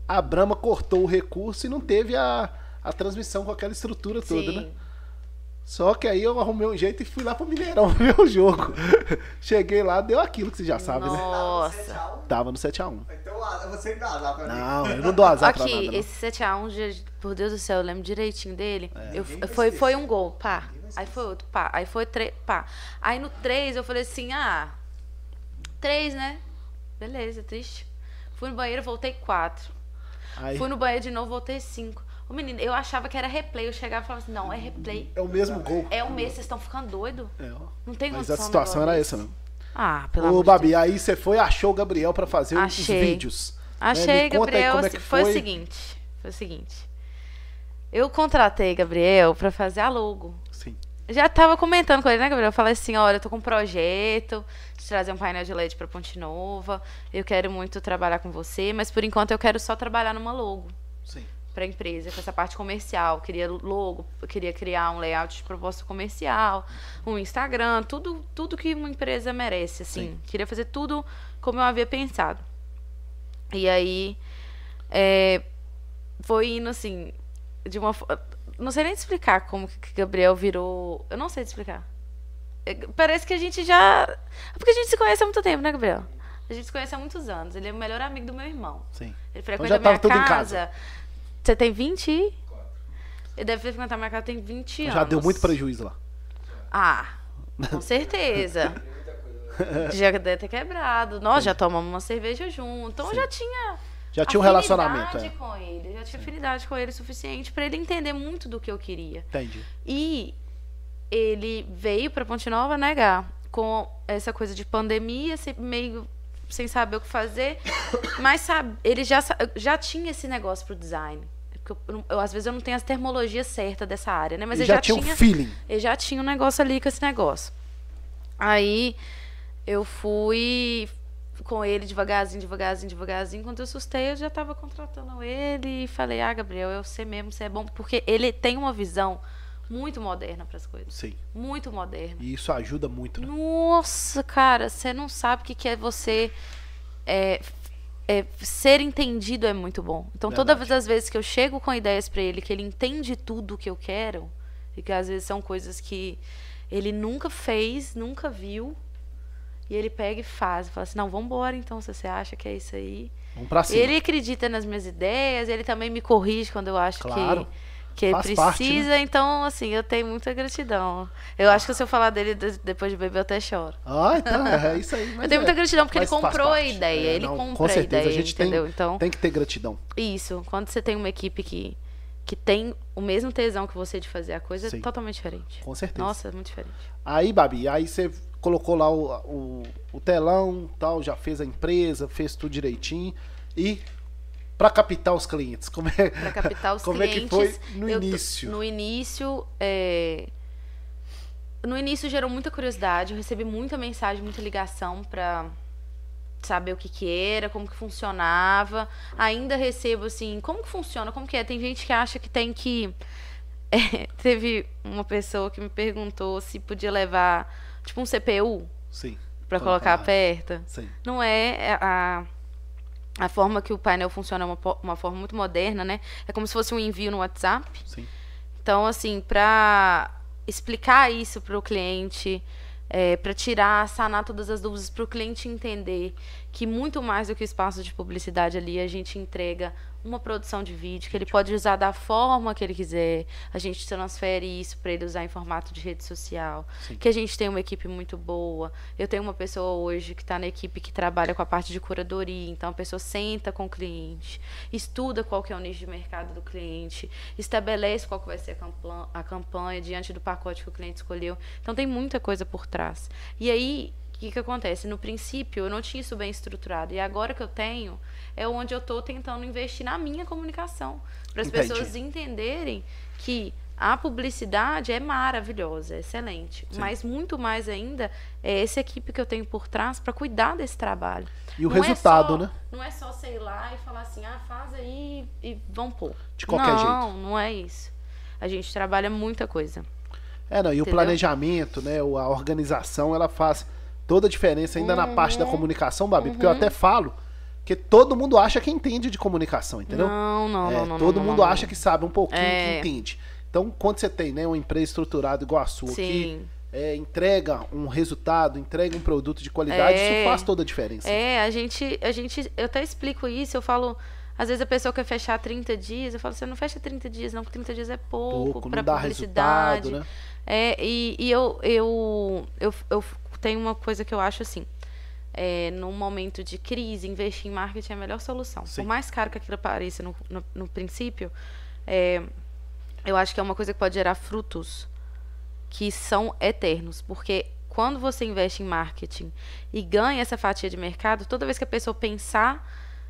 a Brahma cortou o recurso e não teve a, a transmissão com aquela estrutura toda, né? Só que aí eu arrumei um jeito e fui lá pro Mineirão ver o jogo. Cheguei lá, deu aquilo que você já sabe, né? Nossa. Tava no 7x1. Então ah, você dá azar pra mim. Não, eu não dou azar pra nada. Aqui, esse 7x1, gente, por Deus do céu, eu lembro direitinho dele. Eu, Ninguém vai foi, foi um gol, pá. Aí foi outro, pá. Aí foi três, pá. Aí no 3 eu falei assim, ah, 3, né? Beleza, triste. Fui no banheiro, voltei 4. Aí, Fui no banheiro de novo, voltei 5. Ô menino, eu achava que era replay. Eu chegava e falava assim, não, é replay. É o mesmo gol. É o mês, vocês estão ficando doidos? É, ó. Não tem Mas a situação era essa, mesmo. Ah, pelo Ô, amor de Babi, Deus. aí você foi achou o Gabriel pra fazer os Achei. vídeos. né? Achei, aí Gabriel. como é que foi, foi. o seguinte. Foi o seguinte. Eu contratei Gabriel pra fazer a logo. Sim. Já tava comentando com ele, né, Gabriel? Eu falei assim, olha, eu tô com um projeto de trazer um painel de LED pra Ponte Nova. Eu quero muito trabalhar com você, mas por enquanto eu quero só trabalhar numa logo Sim. Pra empresa, com essa parte comercial. Queria logo, queria criar um layout de proposta comercial, um Instagram, tudo, tudo que uma empresa merece, assim. Sim. Queria fazer tudo como eu havia pensado. E aí, é, foi indo assim, de uma Não sei nem explicar como que Gabriel virou. Eu não sei explicar. É, Parece que a gente já. É Porque a gente se conhece há muito tempo, né, Gabriel? A gente se conhece há muitos anos. Ele é o melhor amigo do meu irmão. Sim. Ele Então frequenta já a minha tudo em casa. Você tem 20? e- Ele deve ter frequentado minha casa tem 20 anos. Já deu muito prejuízo lá. Ah, com certeza. já deve ter quebrado. Nós já tomamos uma cerveja junto. Então Sim. já tinha. Já tinha um relacionamento. afinidade É. com ele. Já tinha afinidade com ele o suficiente pra ele entender muito do que eu queria. Entendi. E ele veio pra Ponte Nova negar com essa coisa de pandemia, meio sem saber o que fazer, mas sabe, ele já, já tinha esse negócio pro design. Porque eu, eu- eu, às vezes eu não tenho as termologias certas dessa área, né? Mas Ele ele, já, tinha um feeling. ele já tinha um negócio ali com esse negócio. Aí eu fui com ele devagarzinho, devagarzinho, devagarzinho. Quando eu assustei, eu já tava contratando ele e falei: Ah, Gabriel, eu sei mesmo, você é bom. Porque ele tem uma visão muito moderna para as coisas. Sim. Muito moderna. E isso ajuda muito, né? Nossa, cara, você não sabe o que, que é você. é, é, ser entendido é muito bom. Então, todas Verdade. as vezes que eu chego com ideias pra ele, que ele entende tudo o que eu quero, e que às vezes são coisas que ele nunca fez, nunca viu, e ele pega e faz. Fala assim: não, vambora então, se você acha que é isso aí. Vamos pra cima. Ele acredita nas minhas ideias, ele também me corrige quando eu acho Claro. que, que Faz precisa. parte, né? Então, assim, eu tenho muita gratidão. Eu acho que se eu falar dele de- depois de beber, eu até choro. Ah, então, é isso aí. eu tenho é. muita gratidão porque ele comprou a ideia. É, ele não, compra com certeza, a ideia, a gente tem- entendeu? Então, Tem que ter gratidão. isso. Quando você tem uma equipe que, que tem o mesmo tesão que você de fazer a coisa, Sim. é totalmente diferente. Com certeza. Nossa, é muito diferente. Aí, Babi, aí você colocou lá o, o, o telão, tal, já fez a empresa, fez tudo direitinho. E pra captar os clientes, como é, Para captar os como é clientes. que foi no início? no início, é, no início gerou muita curiosidade. Eu recebi muita mensagem, muita ligação para saber o que que era, como que funcionava. Ainda recebo assim, como que funciona, como que é? Tem gente que acha que tem que é, teve uma pessoa que me perguntou se podia levar tipo um CPU Sim. para Colocar aperta. Sim. Não é é a, a forma que o painel funciona é uma, uma forma muito moderna, né? É como se fosse um envio no WhatsApp. Sim. Então, assim, para explicar isso para o cliente, para tirar, sanar todas as dúvidas, para o cliente entender que muito mais do que o espaço de publicidade ali, a gente entrega uma produção de vídeo que ele pode usar da forma que ele quiser. A gente transfere isso para ele usar em formato de rede social. Sim. Que a gente tem uma equipe muito boa. Eu tenho uma pessoa hoje que está na equipe que trabalha com a parte de curadoria. Então a pessoa senta com o cliente, estuda qual que é o nicho de mercado do cliente, estabelece qual que vai ser a campanha, a campanha diante do pacote que o cliente escolheu. Então tem muita coisa por trás. E aí, o que, que acontece? No princípio, eu não tinha isso bem estruturado. E agora que eu tenho, é onde eu estou tentando investir na minha comunicação. Para as pessoas entenderem que a publicidade é maravilhosa, é excelente. Sim. Mas muito mais ainda é essa equipe que eu tenho por trás para cuidar desse trabalho. E o Não é resultado, só- né? Não é só sei lá e falar assim, ah, faz aí e vão pôr. De qualquer não, jeito. Não, não é isso. A gente trabalha muita coisa. É, não, e o Entendeu? planejamento, né, o- a organização, ela faz toda a diferença ainda na parte Uhum. da comunicação, Babi, porque eu até falo que todo mundo acha que entende de comunicação, entendeu? Não, não, É, não, não. todo não, mundo acha que sabe um pouquinho, É. que entende. Então, quando você tem, né, uma empresa estruturada igual a sua, que Sim. é, entrega um resultado, entrega um produto de qualidade, É. isso faz toda a diferença. É, a gente, a gente, eu até explico isso, eu falo, às vezes a pessoa quer fechar 30 dias, eu falo, você não fecha 30 dias, não, porque 30 dias é pouco, Pouco, para publicidade. resultado, né? É, e, e eu, eu, eu, eu tenho uma coisa que eu acho assim. É, num momento de crise, investir em marketing é a melhor solução. Sim. Por mais caro que aquilo pareça no, no, no princípio, é, eu acho que é uma coisa que pode gerar frutos que são eternos. Porque quando você investe em marketing e ganha essa fatia de mercado, toda vez que a pessoa pensar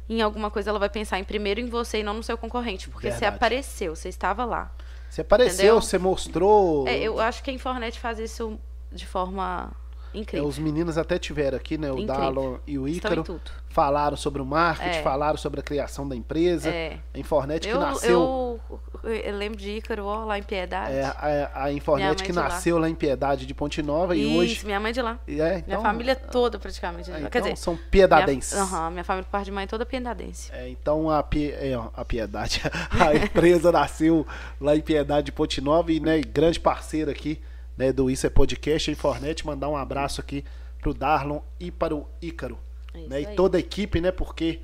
em alguma coisa, ela vai pensar em primeiro em você e não no seu concorrente. Porque você Verdade. apareceu, você estava lá. Você apareceu, Entendeu? você mostrou. É, eu acho que a Infornet faz isso de forma É, incrível. os meninos até tiveram aqui, né? O Incrível. Dalon e o Ícaro. Falaram sobre o marketing, É. falaram sobre a criação da empresa. É. A Infornet que Eu, nasceu. eu, eu lembro de Ícaro, ó, lá em Piedade. É, a, a Infornet Minha que de lá. nasceu lá. em Piedade de Ponte Nova Isso, e hoje. minha mãe de lá. É, Minha então, família toda praticamente. é, então Quer dizer, são minha, piedadenses. aham, minha família por parte de mãe toda piedadense. É, então a, Pie- é, a Piedade, a empresa nasceu lá em Piedade de Ponte Nova e né, grande parceiro aqui né, do Isso é Podcast, a Infornet, mandar um abraço aqui pro Darlon e para o Ícaro. É né, e toda a equipe, né? Porque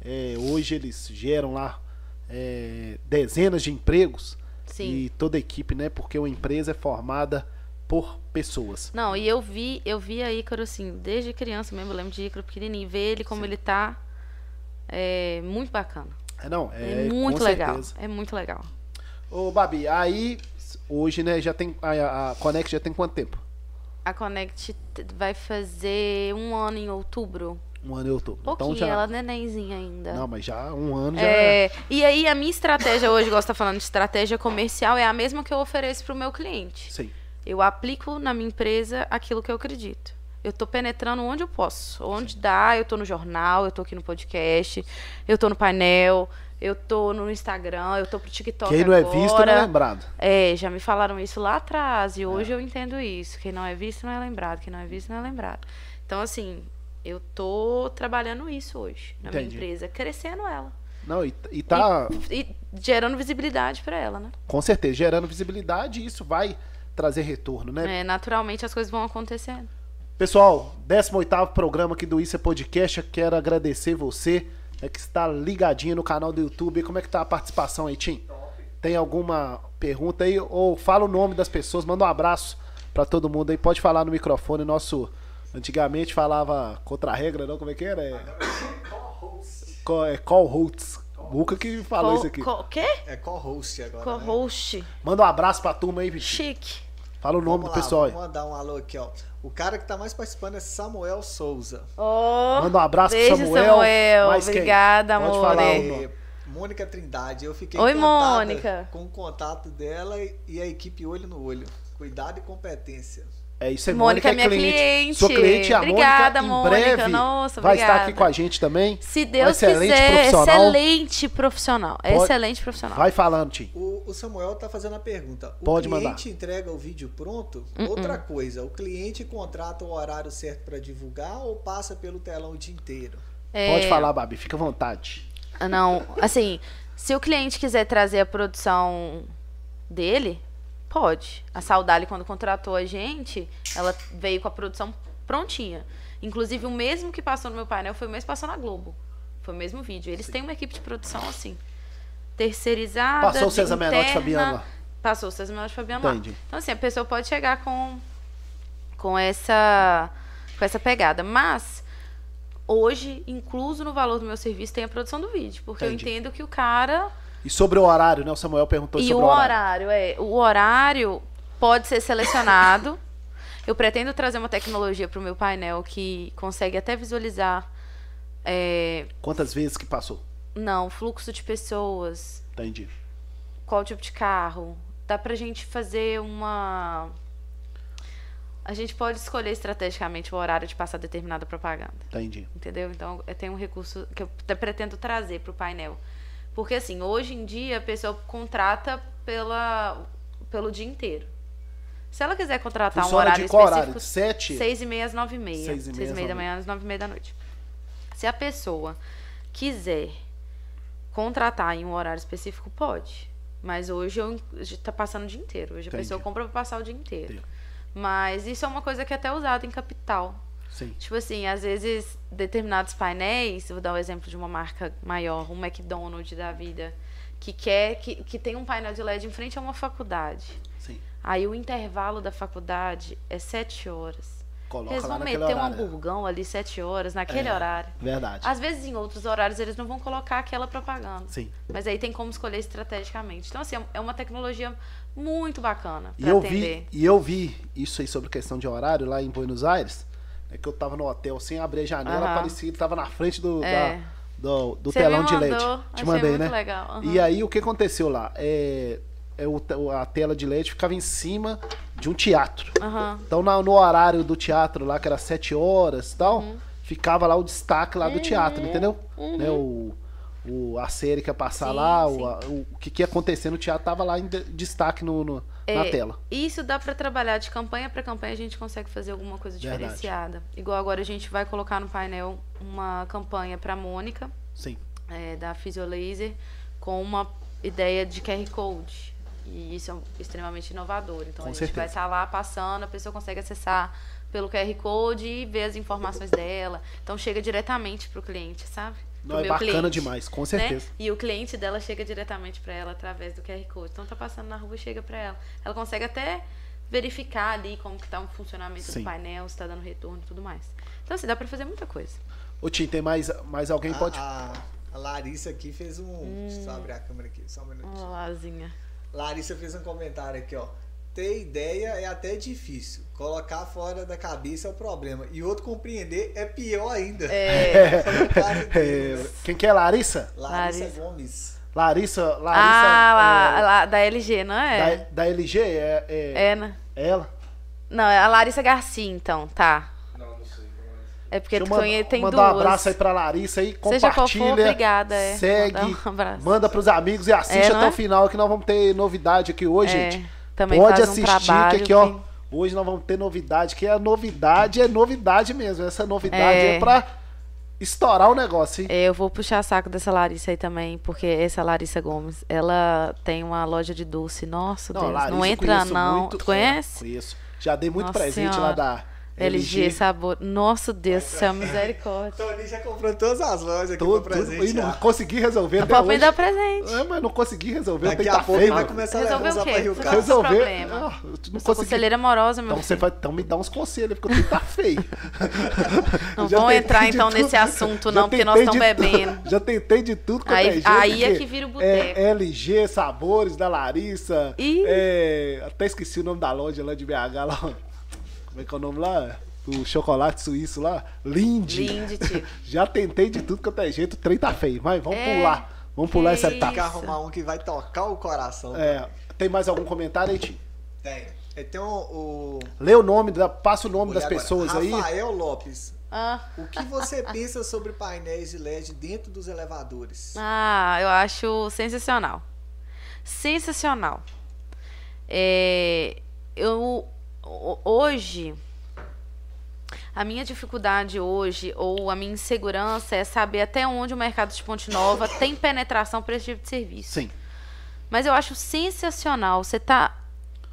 é, hoje eles geram lá é, dezenas de empregos Sim. E toda a equipe, né? Porque uma empresa é formada por pessoas. Não, e eu vi, eu vi a Ícaro, assim, desde criança mesmo, eu lembro de Ícaro pequenininho, ver ele como ele tá, é muito bacana. É, não, É, é, muito legal, certeza. é muito legal. Ô, Babi, aí hoje, né, já tem. A, a Connect já tem quanto tempo? A Connect vai fazer um ano em outubro. Um ano e outubro. Pouquinho, então já. ela é nenenzinha ainda. Não, mas já um ano já. É, e aí a minha estratégia hoje, você tá falando de estratégia comercial, é a mesma que eu ofereço pro meu cliente. Sim. Eu aplico na minha empresa aquilo que eu acredito. Eu tô penetrando onde eu posso. Onde dá, eu tô no jornal, eu tô aqui no podcast, eu tô no painel, eu tô no Instagram, eu tô pro TikTok Quem não é agora. visto não é lembrado. É, já me falaram isso lá atrás e hoje eu entendo isso. Quem não é visto não é lembrado, quem não é visto não é lembrado. Então, assim, eu tô trabalhando isso hoje na Entendi. minha empresa, crescendo ela. Não, e, e tá, E gerando visibilidade para ela, né? com certeza, gerando visibilidade e isso vai trazer retorno, né? É, naturalmente as coisas vão acontecendo. Pessoal, 18º programa aqui do Isso é Podcast. Eu quero agradecer você né, que está ligadinho no canal do YouTube. Como é que tá a participação aí, Tim? Tem alguma pergunta aí? Ou fala o nome das pessoas, manda um abraço para todo mundo aí. Pode falar no microfone. Nosso, antigamente falava contra a regra, não? Como é que era? É, co- é call hosts. Buca que falou isso aqui. Co, quê? É co-host agora. né? Co-host. Manda um abraço pra turma aí, Vitinho. Chique. Fala o nome Vamos do lá, pessoal aí. Vou mandar um alô aqui, ó. O cara que tá mais participando é Samuel Souza. Oh, Manda um abraço pro beijo, Samuel. Samuel. Mais quem? Obrigada, Pode amor. falar nome. Mônica Trindade. Eu fiquei Oi, Mônica. com o contato dela e a equipe olho no olho. Cuidado e competência. É isso aí, Mônica é minha cliente. Sua cliente, a Obrigada, Mônica, em Mônica. breve Nossa, vai estar aqui com a gente também. Se Deus excelente quiser, profissional. excelente profissional. Pode- Excelente profissional. Vai falando, Tim. O, o Samuel tá fazendo a pergunta. O Pode cliente entrega o vídeo pronto? Uh-uh. Outra coisa, o cliente contrata o horário certo para divulgar ou passa pelo telão o dia inteiro? É, Pode falar, Babi, fica à vontade. Não, assim, se o cliente quiser trazer a produção dele, pode. A Saudale, quando contratou a gente, ela veio com a produção prontinha. Inclusive, o mesmo que passou no meu painel foi o mesmo que passou na Globo. Foi o mesmo vídeo. Eles têm uma equipe de produção, assim, terceirizada. Passou o de- César Menotti e interna. Fabiano lá. Passou o César Menotti e Fabiano lá. Entendi. Então, assim, a pessoa pode chegar com, com, essa, com essa pegada. Mas, hoje, incluso no valor do meu serviço, tem a produção do vídeo. Porque Entendi. eu entendo que o cara. E sobre o horário, né? O Samuel perguntou e sobre o o horário. horário, é. O horário pode ser selecionado. eu pretendo trazer uma tecnologia para o meu painel que consegue até visualizar. é, Quantas vezes que passou? não, fluxo de pessoas, Entendi. qual tipo de carro. Dá pra gente fazer uma. A gente pode escolher estrategicamente o horário de passar determinada propaganda. Entendi. Entendeu? Então, eu tenho um recurso que eu pretendo trazer para o painel. Porque, assim, hoje em dia, a pessoa contrata pela, pelo dia inteiro. Se ela quiser contratar um Funciona horário de qual horário? específico, De sete? seis e meia às nove e meia. Seis Seis e e meia meia, às da nove e manhã às nove e meia da noite. Se a pessoa quiser contratar em um horário específico, pode. Mas hoje eu está passando o dia inteiro. Hoje a Entendi. pessoa compra para passar o dia inteiro. Entendi. Mas isso é uma coisa que é até usada em capital. Sim. Tipo assim, às vezes determinados painéis, vou dar o exemplo de uma marca maior, um McDonald's da vida, que quer que, que tem um painel de LED em frente a uma faculdade. Sim. Aí o intervalo da faculdade é sete horas. Coloca Eles vão meter um hamburgão ali sete horas, naquele É. horário. Verdade. Às vezes em outros horários eles não vão colocar aquela propaganda. Sim. Mas aí tem como escolher estrategicamente. Então, assim, é uma tecnologia muito bacana E para eu atender. vi, e eu vi isso aí sobre questão de horário lá em Buenos Aires. É que eu tava no hotel assim, abri a janela, Aham. aparecia, ele tava na frente do, É. da- do, do telão de LED. Te mandei, muito né? legal, aham. E aí o que aconteceu lá? É, é o a tela de LED ficava em cima de um teatro. Aham. Então na- no horário do teatro lá, que era sete horas e tal, Uhum. ficava lá o destaque lá do teatro, entendeu? Né, o, o, a série que ia passar Sim, lá, sim. o, o, o que, que ia acontecer no teatro tava lá em de- destaque no, no- na É, tela. Isso dá pra trabalhar de campanha pra campanha, a gente consegue fazer alguma coisa Verdade. diferenciada. Igual agora a gente vai colocar no painel uma campanha pra Mônica, Sim. é, da Physiolaser, com uma ideia de QR Code. E isso é extremamente inovador. Então Com a gente certeza. vai estar lá passando, a pessoa consegue acessar pelo QR Code e ver as informações dela. Então chega diretamente pro cliente, sabe? Não, é meu bacana cliente, demais, com né? certeza. E o cliente dela chega diretamente para ela através do QR Code. Então tá passando na rua e chega para ela. Ela consegue até verificar ali como que tá o funcionamento Sim. do painel, se tá dando retorno e tudo mais. Então assim, dá para fazer muita coisa. Ô, Tim, tem mais, mais alguém? Pode. A, a, a Larissa aqui fez um. Deixa eu só abrir a câmera aqui, só um minutinho. Ó, Lazinha. Larissa fez um comentário aqui, ó. Ter ideia é até difícil. Colocar fora da cabeça é o problema. E outro compreender é pior ainda. É. É, quem que é Larissa? Larissa, Larissa. Gomes. Larissa. Larissa ah, é, lá, da LG, não é? da, da LG? É, é, É, né? ela? Não, é a Larissa Garcia, então, tá. Não, não sei como é. É porque tu manda- tem mandar duas. um abraço aí pra Larissa aí, Seja qual for, compartilha, obrigada, é. segue, Mandar um abraço. manda pros amigos e assiste É, até é? o final que nós vamos ter novidade aqui hoje, É, gente. Também Pode faz um assistir trabalho que aqui, ó, hoje nós vamos ter novidade, que a novidade é novidade mesmo, essa novidade é, É. pra estourar o negócio, hein? É, Eu vou puxar saco dessa Larissa aí também, porque essa Larissa Gomes, ela tem uma loja de doce. Nossa, Deus, Larissa não entra não. muito, tu é, conhece? conheço. Já dei muito Nossa presente Senhora. lá da LG, LG. sabor. Nossa, Deus do céu, misericórdia. Tony já comprou todas as lojas aqui pra tudo, presente. e não consegui resolver me hoje. dar presente. É, mas não consegui resolver, Daqui a tá pouco feio. vai começar a Resolver levar o quê? pra Rio Você Carlos. Qual o resolver. problema? Ah, eu não Eu sou consegui. conselheira amorosa, meu Então você filho. vai então me dar uns conselhos, porque o tempo tá feio. Não tentei entrar então tudo. nesse assunto, não, porque nós estamos bebendo. Já tentei de tudo quanto Aí- é jeito. aí é porque que vira o boteco. É LG, Sabores, da Larissa. Ih. é, até esqueci o nome da loja lá de BH lá. Como é que é o nome lá? O chocolate suíço lá? Lindy. Lindy, tio. Já tentei de tudo quanto é jeito, o trem tá feio. Mas vamos É, pular. Vamos pular essa etapa. Tem que arrumar um que vai tocar o coração. É, tem mais algum comentário aí, Tim? Tem. É, Tem o, o Lê o nome, da- passa o nome olha das agora. pessoas aí. Rafael Lopes. Ah, O que você pensa sobre painéis de LED dentro dos elevadores? ah, eu acho sensacional. Sensacional. É, eu hoje a minha dificuldade hoje ou a minha insegurança é saber até onde o mercado de Ponte Nova tem penetração para esse tipo de serviço. Sim. Mas eu acho sensacional. Você tá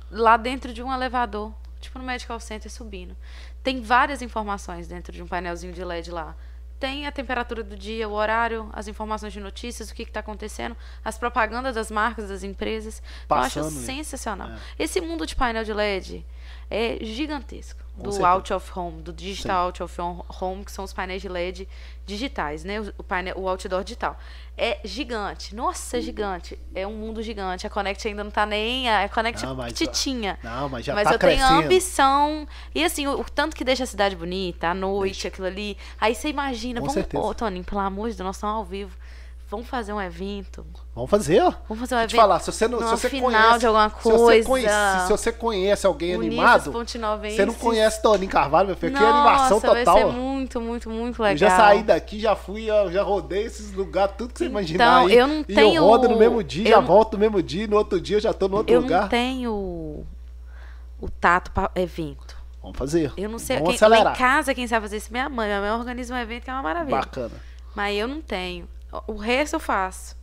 lá dentro de um elevador, tipo no Medical Center subindo. Tem várias informações dentro de um painelzinho de LED lá. Tem a temperatura do dia, o horário, as informações de notícias, o que está acontecendo, as propagandas das marcas, das empresas. Então, eu acho Passando, né? sensacional. É. Esse mundo de painel de LED é gigantesco. Com do certeza. out of home, do digital out of home, que são os painéis de LED digitais, né? O, painel, o outdoor digital. É gigante. Nossa, é gigante. É um mundo gigante. A Connect ainda não tá nem. A Connect Não, mas- petitinha. Não, mas já mas tá eu tenho crescendo. ambição. E assim, o, o tanto que deixa a cidade bonita, à noite, aquilo ali. Aí você imagina, Com vamos. Ô, Toninho, pelo amor de Deus, nós estamos ao vivo. Vamos fazer um evento. Vamos fazer, ó. Vamos fazer um eu evento. te falar, se você não, se você final conhece, de alguma se você, coisa. conhece, se você conhece alguém animado, você não conhece Toninho Carvalho, meu filho, que Nossa, animação vai total. ser ó. muito, muito, muito legal. Eu já saí daqui, já fui, já rodei esses lugares, tudo que você imaginar Então, eu não E tenho- eu rodo no mesmo dia, eu já volto no mesmo dia, e no outro dia eu já tô no outro Eu lugar. não tenho o tato para evento. Vamos fazer. Eu não sei. Vamos Quem, lá acelerar. em casa, quem sabe fazer isso? Minha mãe. Minha mãe organiza um evento que é uma maravilha. Bacana. Mas eu não tenho. O resto eu faço.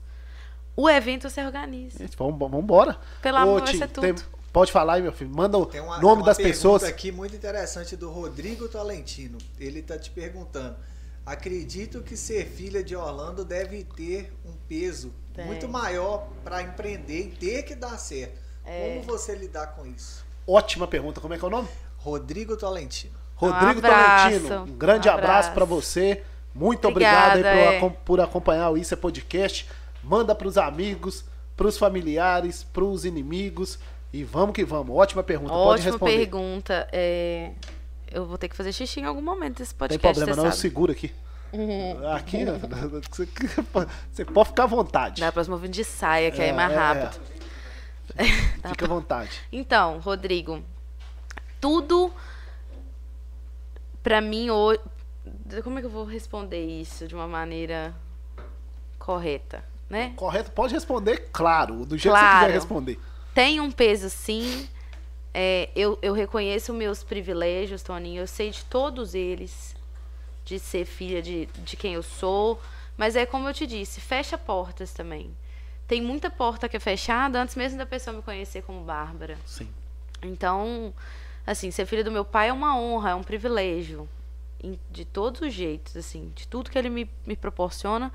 O evento você organiza. Gente, vamos, vamos embora. Pelo Ô, amor, vai ser tem- tudo. pode falar aí, meu filho. Manda o Tem uma, nome tem uma das pergunta pessoas. aqui muito interessante do Rodrigo Tolentino. Ele tá te perguntando. Acredito que ser filha de Orlando deve ter um peso Tem. muito maior para empreender e ter que dar certo. É. Como você lidar com isso? Ótima pergunta. Como é que é o nome? Rodrigo Tolentino. Rodrigo abraço, Tolentino. Um grande um abraço abraço. pra você. Muito Obrigada, obrigado aí por, é. por acompanhar o Isso é Podcast. Manda pros amigos, pros familiares, pros inimigos. E vamos que vamos. Ótima pergunta. Pode Ótima responder. pergunta. É, Eu vou ter que fazer xixi em algum momento desse Tem podcast. problema, você não. Eu sabe. seguro aqui. Aqui, ó, você pode ficar à vontade. Da próxima eu vim de saia, que aí é É, mais é, rápido. Fica à vontade. Então, Rodrigo, tudo pra mim hoje. Como é que eu vou responder isso de uma maneira correta, né? Correto? Pode responder, claro, do jeito que Claro. você quiser responder. Tem um peso sim. É, eu, eu reconheço meus privilégios, Toninho. Eu sei de todos eles, de ser filha de, de quem eu sou. Mas é como eu te disse, fecha portas também. Tem muita porta que é fechada antes mesmo da pessoa me conhecer como Bárbara. Sim. Então, assim, ser filha do meu pai é uma honra, é um privilégio. De todos os jeitos, assim, de tudo que ele me, me proporciona,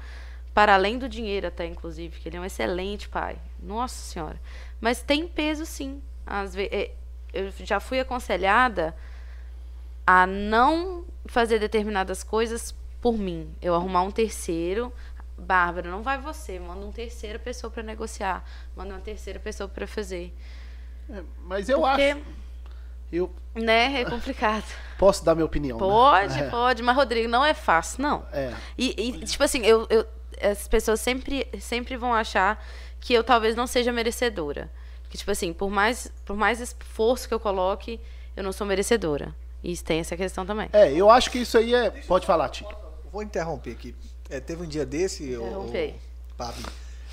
para além do dinheiro até, inclusive, que ele é um excelente pai. Nossa Senhora. Mas tem peso, sim. Às vezes, eu já fui aconselhada a não fazer determinadas coisas por mim. Eu arrumar um terceiro. Bárbara, não vai você, manda uma terceira pessoa para negociar, manda uma terceira pessoa para fazer. É, mas eu Porque, acho. Eu né, é complicado. posso dar minha opinião. né? Pode, É, pode, mas Rodrigo, não é fácil, não. É. E, e, tipo assim, eu, eu, as pessoas sempre, sempre vão achar que eu talvez não seja merecedora. Que, tipo assim, por mais, por mais esforço que eu coloque, eu não sou merecedora. E tem essa questão também. É, eu acho que isso aí é. Pode falar, Tio. Vou interromper aqui. É, teve um dia desse, o, Interrompei. Babi.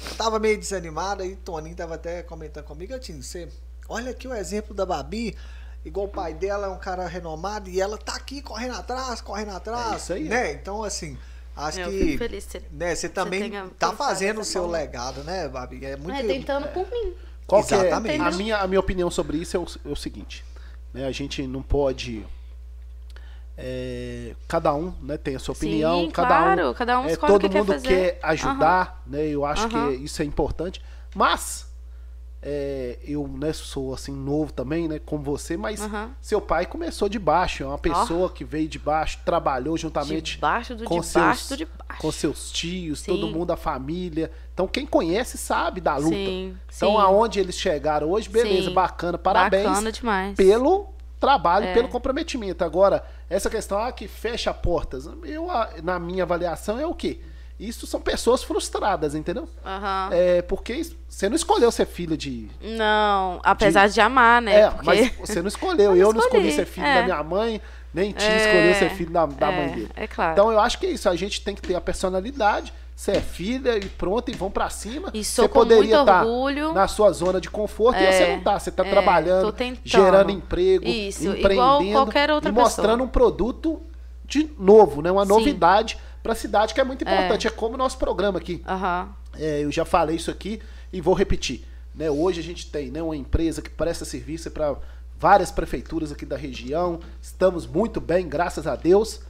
Eu tava meio desanimada e Toninho tava até comentando comigo. Eu tinha, você, olha aqui o exemplo da Babi. Igual o pai dela é um cara renomado e ela tá aqui correndo atrás, correndo atrás. É isso aí. Né? Então, assim, acho eu que. fico feliz. se- Né, você também tenha tá fazendo o seu forma. legado, né, Babi? É muito. É, tentando por mim. Qual é Exatamente. a minha, a minha opinião sobre isso é o, é o seguinte, né? A gente não pode é, cada um, né, tem a sua Sim, opinião, cada claro, um, cada um é, escolhe todo que quer mundo fazer. quer ajudar, né? Eu acho Aham. que isso é importante, mas é, eu, né, sou assim novo também, né, como você, mas Aham. seu pai começou de baixo, é uma pessoa que veio de baixo, trabalhou juntamente Debaixo do com debaixo seus, do debaixo. com seus tios, Sim. todo mundo, a família. Então, quem conhece sabe da luta. Sim, então, sim. aonde eles chegaram hoje, beleza, bacana, parabéns Bacana demais. pelo trabalho, É. pelo comprometimento. Agora, essa questão ah, que fecha portas, eu, na minha avaliação, é o quê? Isso são pessoas frustradas, entendeu? Aham. É, porque você não escolheu ser filho de. Não, apesar de, amar, né? É, Porque- mas você não escolheu. Eu não escolhi ser filho é. da minha mãe, nem Tia É, escolheu ser filho da, da é, mãe dele. é claro. Então eu acho que é isso. A gente tem que ter a personalidade, ser filha e pronto, e vão pra cima. E sou você poderia muito tá na sua zona de conforto e É, você não tá. Você tá é, trabalhando, gerando emprego, Isso, empreendendo e mostrando um produto de novo, né? Uma Sim. novidade pra cidade que é muito importante. É, como o nosso programa aqui. Aham. É, eu já falei isso aqui e vou repetir. Né? Hoje a gente tem né, uma empresa que presta serviço para várias prefeituras aqui da região. Estamos muito bem, graças a Deus.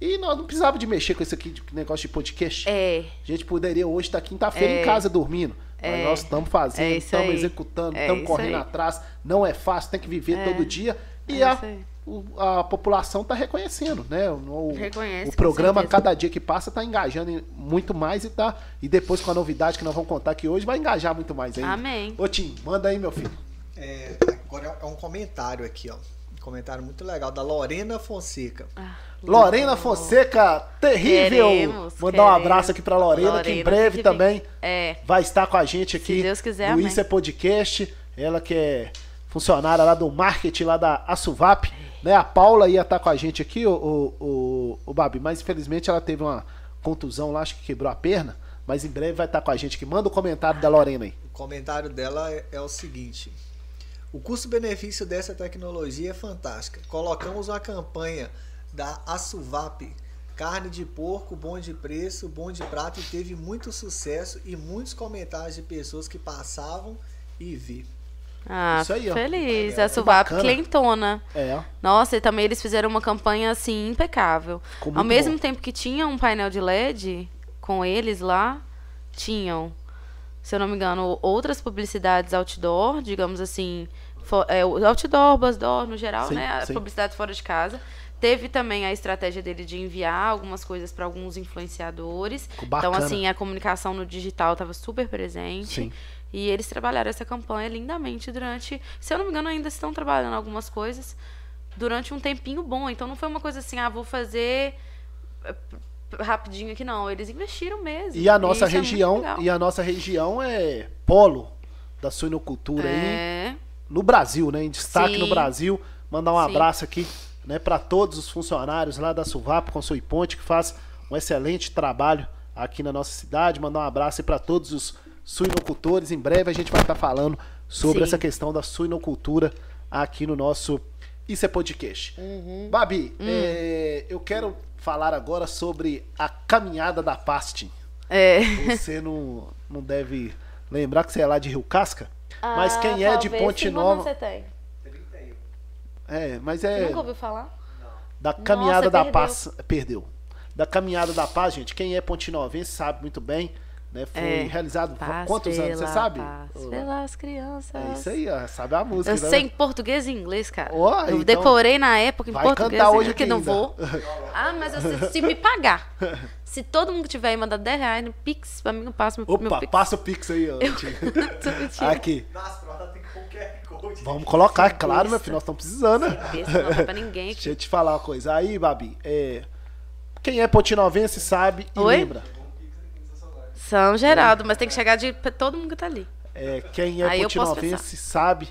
E nós não precisava de mexer com esse aqui de negócio de podcast. É. A gente poderia hoje estar quinta-feira É. em casa dormindo. Mas É. nós estamos fazendo, É estamos aí. executando, É estamos isso correndo aí. atrás. Não é fácil, tem que viver É. todo dia. E É a. o- a população está reconhecendo, né? O, Reconhece, o programa, cada dia que passa, está engajando muito mais e tá. E depois com a novidade que nós vamos contar aqui hoje, vai engajar muito mais ainda. Amém. Ô Tim, manda aí, meu filho. É, agora é um comentário aqui, ó. Um comentário muito legal da Lorena Fonseca. Ah, Lorena Fonseca, terrível! Queremos, Mandar um queremos. abraço aqui pra Lorena, que em Lorena, breve que também É. vai estar com a gente aqui Deus quiser. Isso é Podcast. Ela que é funcionária lá do marketing lá da Asuvap. Né? A Paula ia estar com a gente aqui, o, o, o, Babi, mas infelizmente ela teve uma contusão lá, acho que quebrou a perna. Mas em breve vai estar com a gente aqui. Manda o comentário da Lorena aí. O comentário dela é, é o seguinte: O custo-benefício dessa tecnologia é fantástica. Colocamos uma campanha da Asuvap, carne de porco, bom de preço, bom de prato e teve muito sucesso e muitos comentários de pessoas que passavam e vi. Ah, Isso aí, ó. feliz. É, a Suvap. Clentona. É, Nossa, e também eles fizeram uma campanha assim impecável. Ficou Ao mesmo bom. tempo que tinha um painel de LED com eles lá, tinham, se eu não me engano, outras publicidades outdoor, digamos assim, fo- é, outdoor, buzzdoor, no geral, Sim, né? Sim. publicidade fora de casa. Teve também a estratégia dele de enviar algumas coisas para alguns influenciadores. Então, assim, a comunicação no digital estava super presente. Sim. E eles trabalharam essa campanha lindamente durante. Se eu não me engano, ainda estão trabalhando algumas coisas durante um tempinho bom. Então não foi uma coisa assim, ah, vou fazer eh, rapidinho aqui, não. Eles investiram mesmo. E a nossa isso é região, legal. e a nossa região é polo da suinocultura aí É, no Brasil, né? Em destaque Sim. no Brasil. Mandar um Sim. abraço aqui, né, para todos os funcionários lá da Suvap com Sui Ponte que faz um excelente trabalho aqui na nossa cidade. Mandar um abraço para todos os suinocultores. Em breve a gente vai estar falando sobre Sim. essa questão da suinocultura aqui no nosso Isso é Podcast. Uhum. Babi, Hum. é, eu quero falar agora sobre a caminhada da Pastin. é. Você não, não deve lembrar que você é lá de Rio Casca, mas Ah, quem é de Ponte Nova. você tem? 31. É, mas Você é. nunca ouviu falar? Da Caminhada da perdeu. Paz. Perdeu. Da Caminhada da Paz, gente, quem é pontinovense sabe muito bem. Né? Foi É. realizado Paz quantos anos, você pela sabe? paz pelas crianças. É isso aí, ó. Sabe a música. Eu né? sei em português e inglês, cara. Ó, eu então decorei na época em vai português cantar e hoje que não ainda. vou. Ah, mas eu- se, se me pagar. Se todo mundo tiver aí mandar 10 reais no Pix, pra mim eu passo meu, meu Opa, Pix. passa o Pix aí, ó. mentindo. Aqui. Nas tem. Vamos colocar, é claro, meu filho, nós estamos precisando. Besta, não dá pra ninguém aqui. Deixa eu te falar uma coisa. Aí, Babi, é... quem é pontinovense sabe e Oi? lembra. São Geraldo, mas tem que chegar de todo mundo que tá ali. É, quem é Aí sabe.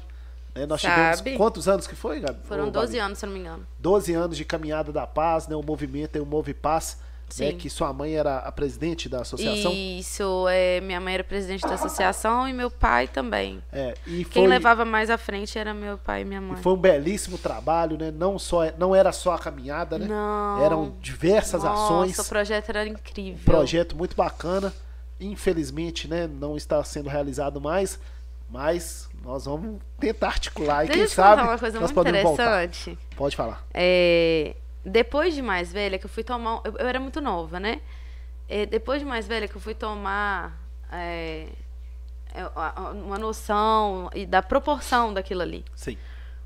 né, nós Sabe. tivemos quantos anos que foi, Gabi? Foram Ô, 12 Babi? anos, se não me engano. 12 anos de caminhada da paz, né? O movimento é o Move Paz, né? Que sua mãe era a presidente da associação. Isso, é, minha mãe era presidente da associação e meu pai também. É, e Quem foi, levava mais à frente era meu pai e minha mãe. e foi um belíssimo trabalho, né? Não só não era só a caminhada, né? Não. Eram diversas Nossa, ações. o projeto era incrível. Um projeto muito bacana. Infelizmente, né, não está sendo realizado mais, mas nós vamos tentar articular e Deixa quem sabe uma coisa nós muito podemos voltar. interessante. Pode falar. É, depois de mais velha, que eu fui tomar. Eu, eu era muito nova, né? É, depois de mais velha, que eu fui tomar é, é, uma noção e da proporção daquilo ali. Sim,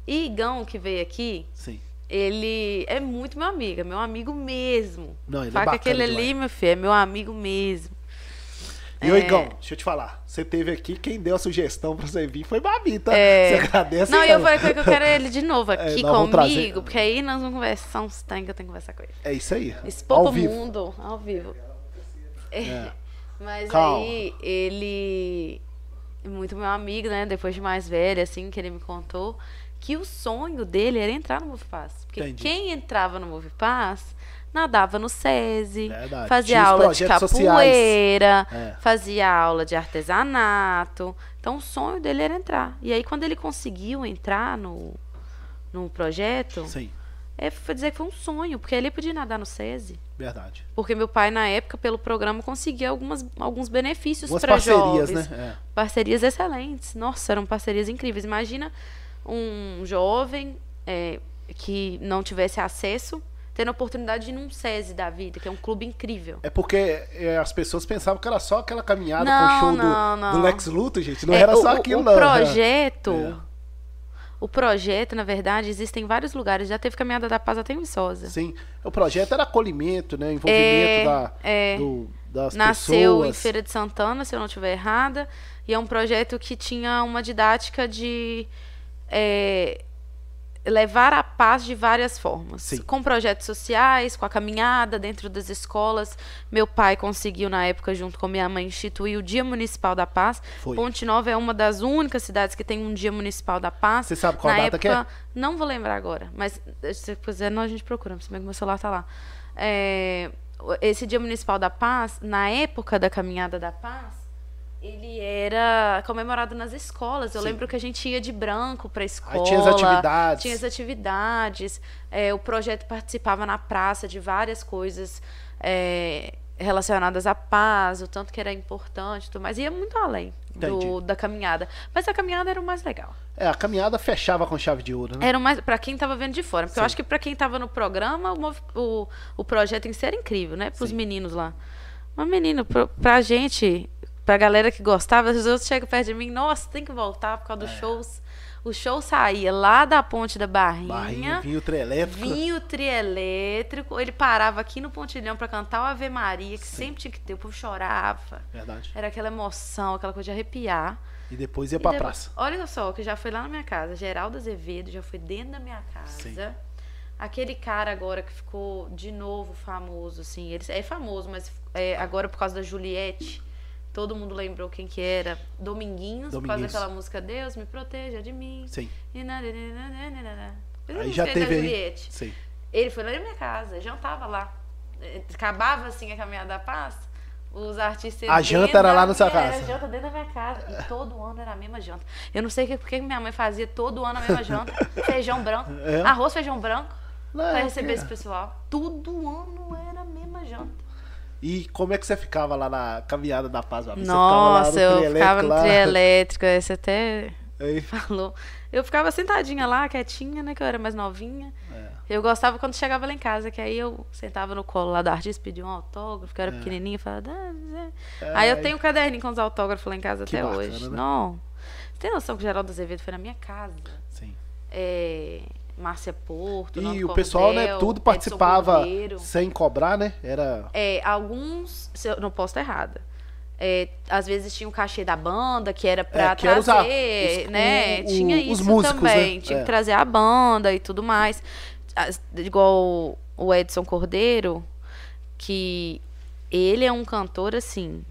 E Igão, que veio aqui, sim. ele é muito meu amigo, é meu amigo mesmo. Não, ele é que bacana aquele ali, meu filho, é meu amigo mesmo. E o Igão, deixa eu te falar. Você teve aqui, quem deu a sugestão pra você vir foi Babi, tá? É. Você agradece Não, e eu falei que eu quero ele de novo aqui nós vamos trazer. comigo, porque aí nós vamos conversar uns tem que eu tenho que conversar com ele. É isso aí. Expor Ao pro vivo. mundo, ao vivo. É. Mas Calma. aí ele é muito meu amigo, né? Depois de mais velho, assim, que ele me contou que o sonho dele era entrar no Move Pass. Porque Entendi. quem entrava no Move Pass nadava no SESI, Verdade. fazia Tinha aula de capoeira. É. fazia aula de artesanato. Então o sonho dele era entrar. E aí quando ele conseguiu entrar no, no projeto, Sim, é, foi dizer que foi um sonho, porque ele podia nadar no SESI. verdade. Porque meu pai, na época, pelo programa, conseguia algumas, alguns benefícios para parcerias, jovens. né? É. Parcerias excelentes. Nossa, eram parcerias incríveis. Imagina um jovem é, que não tivesse acesso, tendo a oportunidade de ir num SESI da vida, que é um clube incrível. É porque é, as pessoas pensavam que era só aquela caminhada com Não, o show não, do, não. do Lex Luthor, gente. Não É, era o- só o- aquilo, o não. projeto, É. o projeto, na verdade, existe em vários lugares. Já teve Caminhada da Paz até em Viçosa. Sim, o projeto era acolhimento, né? Envolvimento É, da, é. do- das Nasceu em pessoas. Feira de Santana, se eu não estiver errada, e é um projeto que tinha uma didática de é, levar a paz de várias formas. Sim. Com projetos sociais, com a caminhada dentro das escolas. Meu pai conseguiu, na época, junto com minha mãe, instituir o Dia Municipal da Paz. Foi. Ponte Nova é uma das únicas cidades que tem um Dia Municipal da Paz. Você sabe qual na data que época, Não vou lembrar agora, mas se quiser, nós a gente procura, se bem que meu celular tá lá. É, esse Dia Municipal da Paz, na época da Caminhada da Paz, ele era comemorado nas escolas. Eu Sim. lembro que a gente ia de branco para a escola. Aí tinha as atividades. Tinha as atividades. é, o projeto participava na praça de várias coisas é, relacionadas à paz, o tanto que era importante, tudo mais. Ia muito além do- da caminhada. Mas a caminhada era o mais legal. É, a caminhada fechava com chave de ouro, né? Era o mais para quem estava vendo de fora, porque eu Sim. acho que para quem estava no programa, o, o, o projeto em si era incrível, né? Para os meninos lá. Mas menino, pro, pra gente, pra galera que gostava, os outros chegam perto de mim, nossa, tem que voltar por causa É. dos shows. O show saía lá da Ponte da Barrinha. Barrinho, vinho trielétrico. Vinha o trielétrico, ele parava aqui no Pontilhão para cantar o Ave Maria, que sempre tinha que ter, o povo chorava. Verdade. Era aquela emoção, aquela coisa de arrepiar. E depois ia E pra depois- praça. Olha só, que já foi lá na minha casa. Geraldo Azevedo já foi dentro da minha casa. Sim. Aquele cara agora que ficou de novo famoso, assim. Ele é famoso, mas é, agora por causa da Juliette. Todo mundo lembrou quem que era. Dominguinhos, por causa Dominguinhos. daquela música Deus me proteja de mim. Sim. E a Aí já teve aí. Sim. Ele foi lá na minha casa, jantava lá. Eh, Acabava assim a caminhada da paz. Os artistas. A janta era lá na sua casa? Era janta dentro da minha casa. E todo ano era a mesma janta. Eu não sei que- por que minha mãe fazia todo ano a mesma janta. feijão branco. É? Arroz, feijão branco. Não, Pra é receber que- esse pessoal. Todo ano era a mesma janta. E como é que você ficava lá na caminhada da paz? Você ficava lá Nossa, no eu ficava no trio elétrico. Esse até Aí, falou. Eu ficava sentadinha lá, quietinha, né? Que eu era mais novinha. é. Eu gostava quando chegava lá em casa, que aí eu sentava no colo lá do artista, pedia um autógrafo, que eu É. era pequenininha, e falava... "Ah, Zé". Aí eu tenho um caderninho com os autógrafos lá em casa Que até bacana, hoje. né? Não. Você tem noção que o Geraldo Azevedo foi na minha casa? Sim. É, Márcia Porto, E Nando o pessoal, né, Cordel, tudo participava sem cobrar, né? Era. É, alguns, se eu não posso estar errada. É, às vezes tinha o cachê da banda, que era pra É, que trazer, os- né? o- o- tinha os isso músicos, também. né? Tinha É. que trazer a banda e tudo mais. As- igual o Edson Cordeiro, que ele é um cantor assim.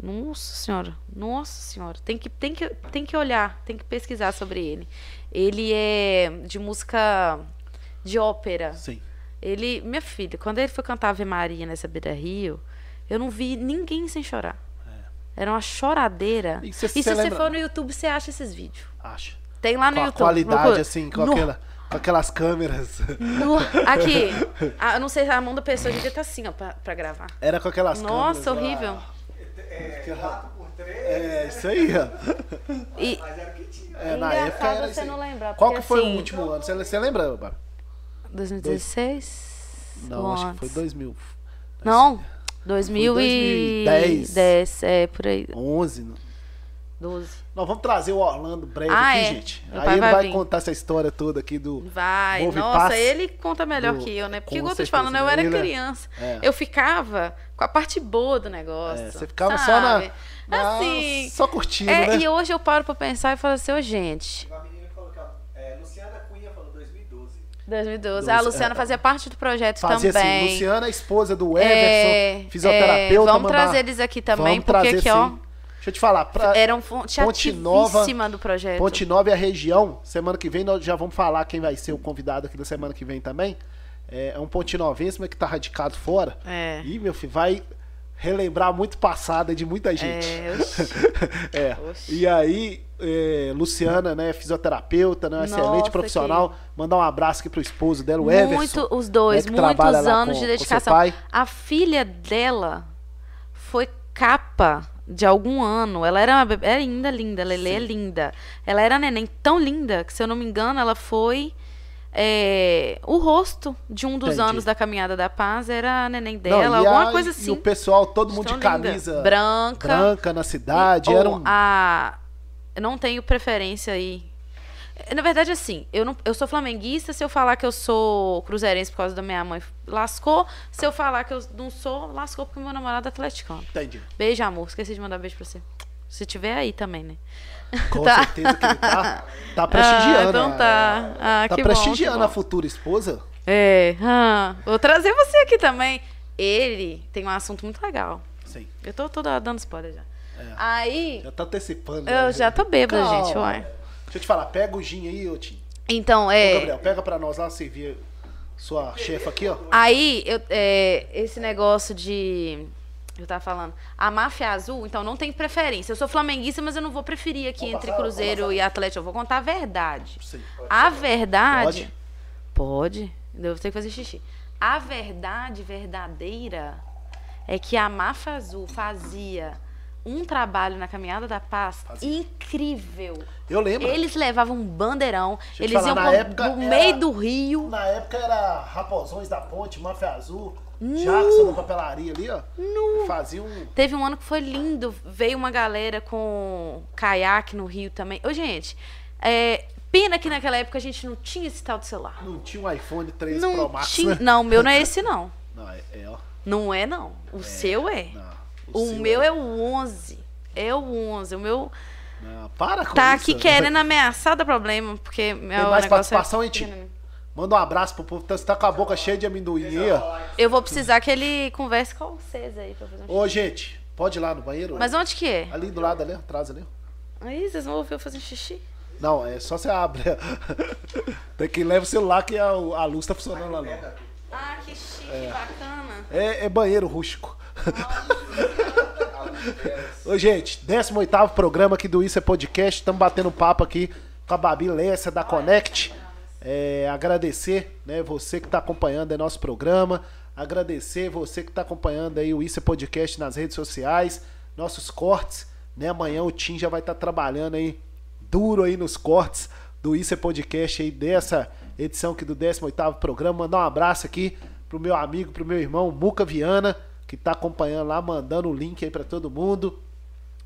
Nossa senhora, nossa senhora. Tem que, tem, que, tem que olhar, tem que pesquisar sobre ele. Ele é de música de ópera. Sim. Ele, minha filha, quando ele foi cantar Ave Maria nessa Beira Rio, eu não vi ninguém sem chorar. Era uma choradeira. É. E E, cê- se cê você for no YouTube, você acha esses vídeos. Acho. Tem lá no Com a YouTube. qualidade, procura. assim, com, No- aquela, com aquelas câmeras. no- aqui. Ah, eu não sei se a mão da pessoa devia estar assim, ó, pra, pra gravar. Era com aquelas Nossa, câmeras. horrível. É, 4x3, É, isso aí, ó. E mas era o que tinha. É, na época era você aí. não lembrar, Qual que foi assim, o último ano? Você, você lembra, Bárbara? 2016? Não, Ou acho que foi 2000. Não, 2010. 2010. É, por aí. 11. não. 12. Nós vamos trazer o Orlando breve Ah, aqui, é. gente. Meu Aí ele vai vai contar essa história toda aqui do. Vai, Move nossa, Pass ele conta melhor do- que eu, né? Porque, igual eu tô te falando, eu né? era Ele é- criança. é. Eu ficava com a parte boa do negócio. É, você ficava só na. sabe? na- Assim. Só curtindo, É, né? e hoje eu paro pra pensar e falo assim, ô gente, Uma menina falou que, ó, é, Luciana Cunha falou 2012. 2012. A Luciana é. fazia parte do projeto Fazia também. assim, Luciana, a esposa do É, Everson, fisioterapeuta. é, vamos mandar- trazer eles aqui também, Vamos porque trazer, aqui, ó, sim. Deixa eu te falar, pra eram fonte Ponte Nova- do projeto. Ponte Nova e a região, semana que vem nós já vamos falar quem vai ser o convidado aqui da semana que vem também. É, é um Ponte Novense, mas que tá radicado fora. É. E, meu filho, vai relembrar muito passado de muita gente. É, oxi. É. Oxi. E aí, é, Luciana, né, fisioterapeuta, né, uma excelente Nossa, profissional. Mandar um abraço aqui pro esposo dela, o Everson. Muito, os dois, né, que trabalha muitos anos com- de dedicação. A filha dela foi capa de algum ano. Ela era, uma bebê, era linda, linda. Lele é linda. Ela era neném tão linda que, se eu não me engano, ela foi. é, o rosto de um dos Entendi. anos da Caminhada da Paz era a neném Não, dela, e alguma a- coisa E assim. o pessoal, todo mundo de linda. camisa branca. branca na cidade. E- era um... a eu não tenho preferência aí. Na verdade, assim, eu, não, eu sou flamenguista. Se eu falar que eu sou cruzeirense por causa da minha mãe, lascou. Se eu falar que eu não sou, lascou porque meu namorado é atleticano. Entendi. Beijo, amor. Esqueci de mandar beijo pra você. Se tiver aí também, né? Com Tá. certeza que ele tá, tá prestigiando. Ah, então tá. Ah, tá que bom, prestigiando que a bom. futura esposa. É. ah, vou trazer você aqui também. Ele tem um assunto muito legal. Sim. Eu tô toda dando spoiler já. É. Aí. Já tá antecipando. Eu né? já tô bêbada, Calma. gente, uai. Deixa eu te falar, pega o gin aí, ô Tim. Então, Ô, é. Gabriel, pega pra nós lá, servir sua chefa aqui, ó. Aí, eu, é, esse negócio de. Eu tava falando. A máfia azul, então não tem preferência. Eu sou flamenguista, mas eu não vou preferir aqui Vamos entre passar, Cruzeiro e Atlético. Eu vou contar a verdade. Sim. A verdade. Pode? Eu vou ter que fazer xixi. A verdade verdadeira é que a máfia azul fazia um trabalho na Caminhada da Paz Fazia. incrível. Eu lembro. Eles levavam um bandeirão, eles falar, iam pro, época pro era- meio do rio. Na época era Raposões da Ponte, Máfia Azul, Jackson da papelaria ali, ó. Fazia um. Teve um ano que foi lindo. Veio uma galera com caiaque no Rio também. Ô, gente, é, pena que naquela época a gente não tinha esse tal de celular. Não tinha um iPhone 13 Não Pro Max, tinha. né? Não, o meu não é esse, não. Não, é, é, ó. Não é, não. O seu é. Não, O, seu meu é o 11. É o 11. O meu Não, para com tá isso. aqui querendo ameaçar dar problema, porque meu Tem mais negócio participação, é Tim? pequenininho. Manda um abraço pro povo. Você tá com a boca cheia de amendoim aí, ó. Eu vou precisar que ele converse com vocês aí pra fazer um Ô, gente, pode ir lá no banheiro? Mas onde que é? Ali do lado ali, atrás ali. Aí vocês vão ouvir eu fazer xixi? Não, é só você abre. Tem que levar o celular que a, a luz tá funcionando lá não. Ah, que chique, bacana. É, é banheiro rústico. Ô, gente, 18 programa aqui do Isso é Podcast. Estamos batendo papo aqui com a Babi Lessa da Connect. É, agradecer, né, você que está acompanhando aí nosso programa. Agradecer você que está acompanhando aí o Isso é Podcast nas redes sociais, nossos cortes. Né, amanhã o Tim já vai estar trabalhando aí duro aí nos cortes do Isso é Podcast aí, dessa edição aqui do 18º programa. Mandar um abraço aqui pro meu amigo, pro meu irmão Muca Viana, que tá acompanhando lá, mandando o link aí para todo mundo.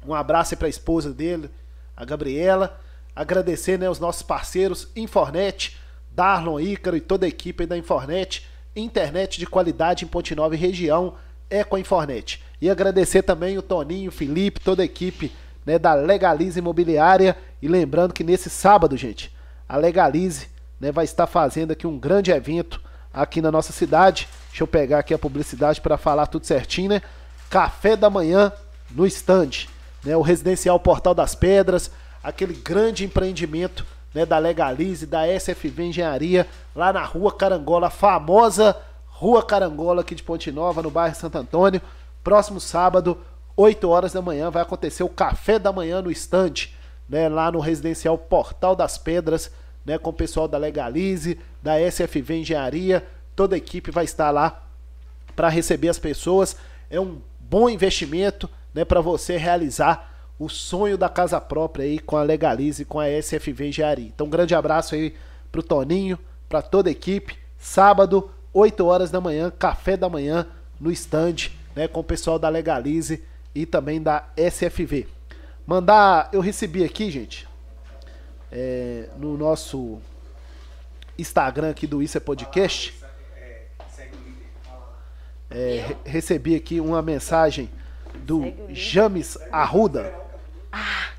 Um abraço aí pra esposa dele, a Gabriela. Agradecer, né, os nossos parceiros Infornet, Darlon Ícaro e toda a equipe da Infornet. Internet de qualidade em Ponte Nova e região é com a Infornet. E agradecer também o Toninho, o Felipe, toda a equipe né, da Legalize Imobiliária. E lembrando que nesse sábado, gente, a Legalize né, vai estar fazendo aqui um grande evento aqui na nossa cidade. Deixa eu pegar aqui a publicidade para falar tudo certinho, né? Café da manhã no stand, né? O residencial Portal das Pedras, aquele grande empreendimento né, da Legalize, da SFV Engenharia, lá na Rua Carangola, famosa Rua Carangola aqui de Ponte Nova, no bairro Santo Antônio. Próximo sábado, 8 horas da manhã, vai acontecer o café da manhã no stand, né, lá no residencial Portal das Pedras, né, com o pessoal da Legalize, da SFV Engenharia, toda a equipe vai estar lá para receber as pessoas. É um bom investimento, né, para você realizar o sonho da casa própria aí com a Legalize, com a SFV Engenharia. Então, um grande abraço aí pro Toninho, para toda a equipe. Sábado, 8 horas da manhã, café da manhã no stand, né, com o pessoal da Legalize e também da SFV. Mandar, eu recebi aqui, gente, é, no nosso Instagram aqui do Isso é Podcast, É. Fala. é, re- recebi aqui uma mensagem do. James Arruda.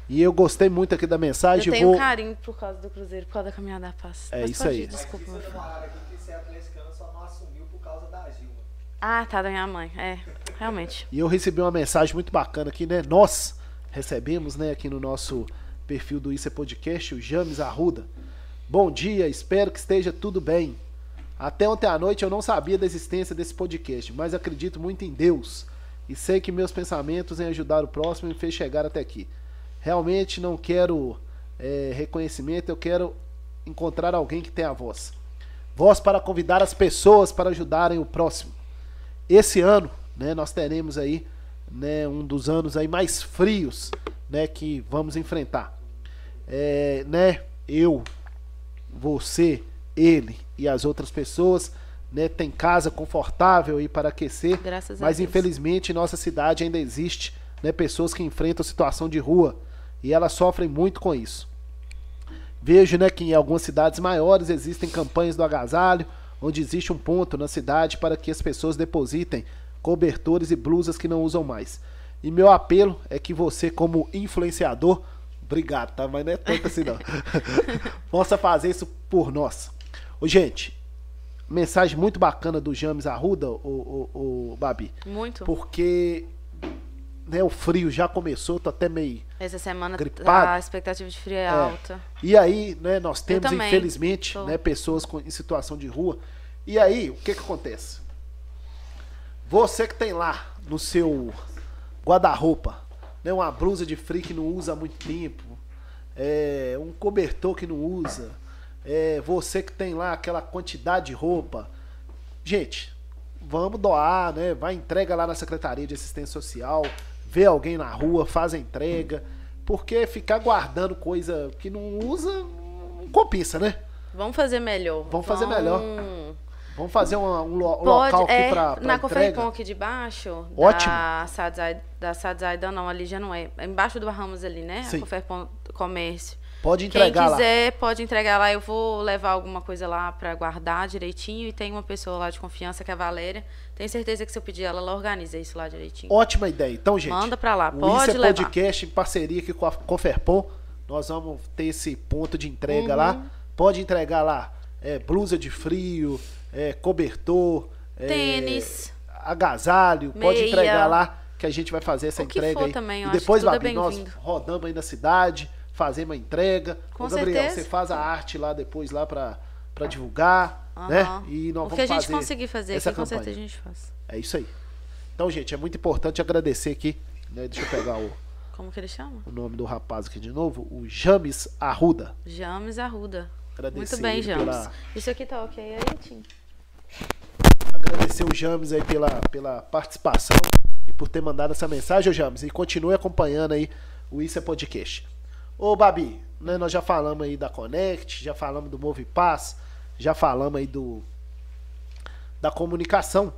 E eu gostei muito aqui da Eu mensagem. tenho vou... carinho por causa do Cruzeiro, por causa da caminhada da paz. É Mas isso aí. ir, Desculpa, meu filho. falaram aqui que ser atleticano só não assumiu por causa da Gilma. Ah, tá, da minha mãe. É, realmente. E eu recebi uma mensagem muito bacana aqui, né? Nós recebemos, né, aqui no nosso perfil do Isso é Podcast, o James Arruda. Bom dia, espero que esteja tudo bem. Até ontem à noite eu não sabia da existência desse podcast, mas acredito muito em Deus e sei que meus pensamentos em ajudar o próximo me fez chegar até aqui. Realmente não quero é, reconhecimento, eu quero encontrar alguém que tenha voz. Voz para convidar as pessoas para ajudarem o próximo. Esse ano, né, nós teremos aí, né, um dos anos aí mais frios, né, que vamos enfrentar. É, né, eu, você, ele e as outras pessoas, né, tem casa confortável aí para aquecer, Graças mas infelizmente em nossa cidade ainda existe, né, pessoas que enfrentam situação de rua e elas sofrem muito com isso. Vejo né, que em algumas cidades maiores existem campanhas do agasalho, onde existe um ponto na cidade para que as pessoas depositem cobertores e blusas que não usam mais. E meu apelo é que você, como influenciador, obrigado, tá? Mas não é tanto assim não. possa fazer isso por nós. Ô, gente, mensagem muito bacana do James Arruda, o, o, o Babi, Muito. porque né, o frio já começou, tô até meio Essa semana gripado. a expectativa de frio é, alta. e aí, né, nós temos, também, infelizmente, tô. né, pessoas com- em situação de rua. E aí, o que que acontece? Você que tem lá no seu guarda-roupa, né, uma blusa de frio que não usa há muito tempo, é, um cobertor que não usa, é, você que tem lá aquela quantidade de roupa, gente, vamos doar, né? Vai entrega lá na Secretaria de Assistência Social, vê alguém na rua, faz a entrega, porque ficar guardando coisa que não usa não compensa, né? Vamos fazer melhor. Vamos fazer melhor. Vamos fazer uma- um, lo- um Pode, local aqui é, pra na. Coferpon aqui de baixo. Ótimo. Da Sadzai, da não, ali já não é. É Embaixo do Ramos ali, né? Sim. A Coferpon Comércio. Pode Quem entregar lá. quiser, pode entregar lá. Eu vou levar alguma coisa lá pra guardar direitinho. E tem uma pessoa lá de confiança, que é a Valéria. Tenho certeza que se eu pedir ela, ela organiza isso lá direitinho. Ótima ideia. Então, gente. Manda pra lá, o pode Isso é levar. Podcast em parceria aqui com a Coferpon. Nós vamos ter esse ponto de entrega Uhum. lá. Pode entregar lá é, blusa de frio, é, cobertor, é, Tênis. agasalho. Pode Meia. entregar lá que a gente vai fazer essa O entrega aí. também, e depois, tudo é Babi, nós rodamos aí na cidade, fazemos a entrega. Com Ô, Gabriel, certeza. você faz a arte lá depois lá pra, pra divulgar, Aham. né? E nós o vamos que a gente fazer conseguir fazer essa aqui, com campanha. certeza a gente faz. É isso aí. Então, gente, é muito importante agradecer aqui. né? Deixa eu pegar o, Como que ele chama? o nome do rapaz aqui de novo. O James Arruda. James Arruda. Agradecer Muito bem, James. pela- Isso aqui tá ok aí, Tim? Agradecer o James aí pela, pela participação e por ter mandado essa mensagem, James. E continue acompanhando aí o Isso é Podcast. Ô, Babi, né? Nós já falamos aí da Connect, já falamos do Movipass, já falamos aí do da comunicação.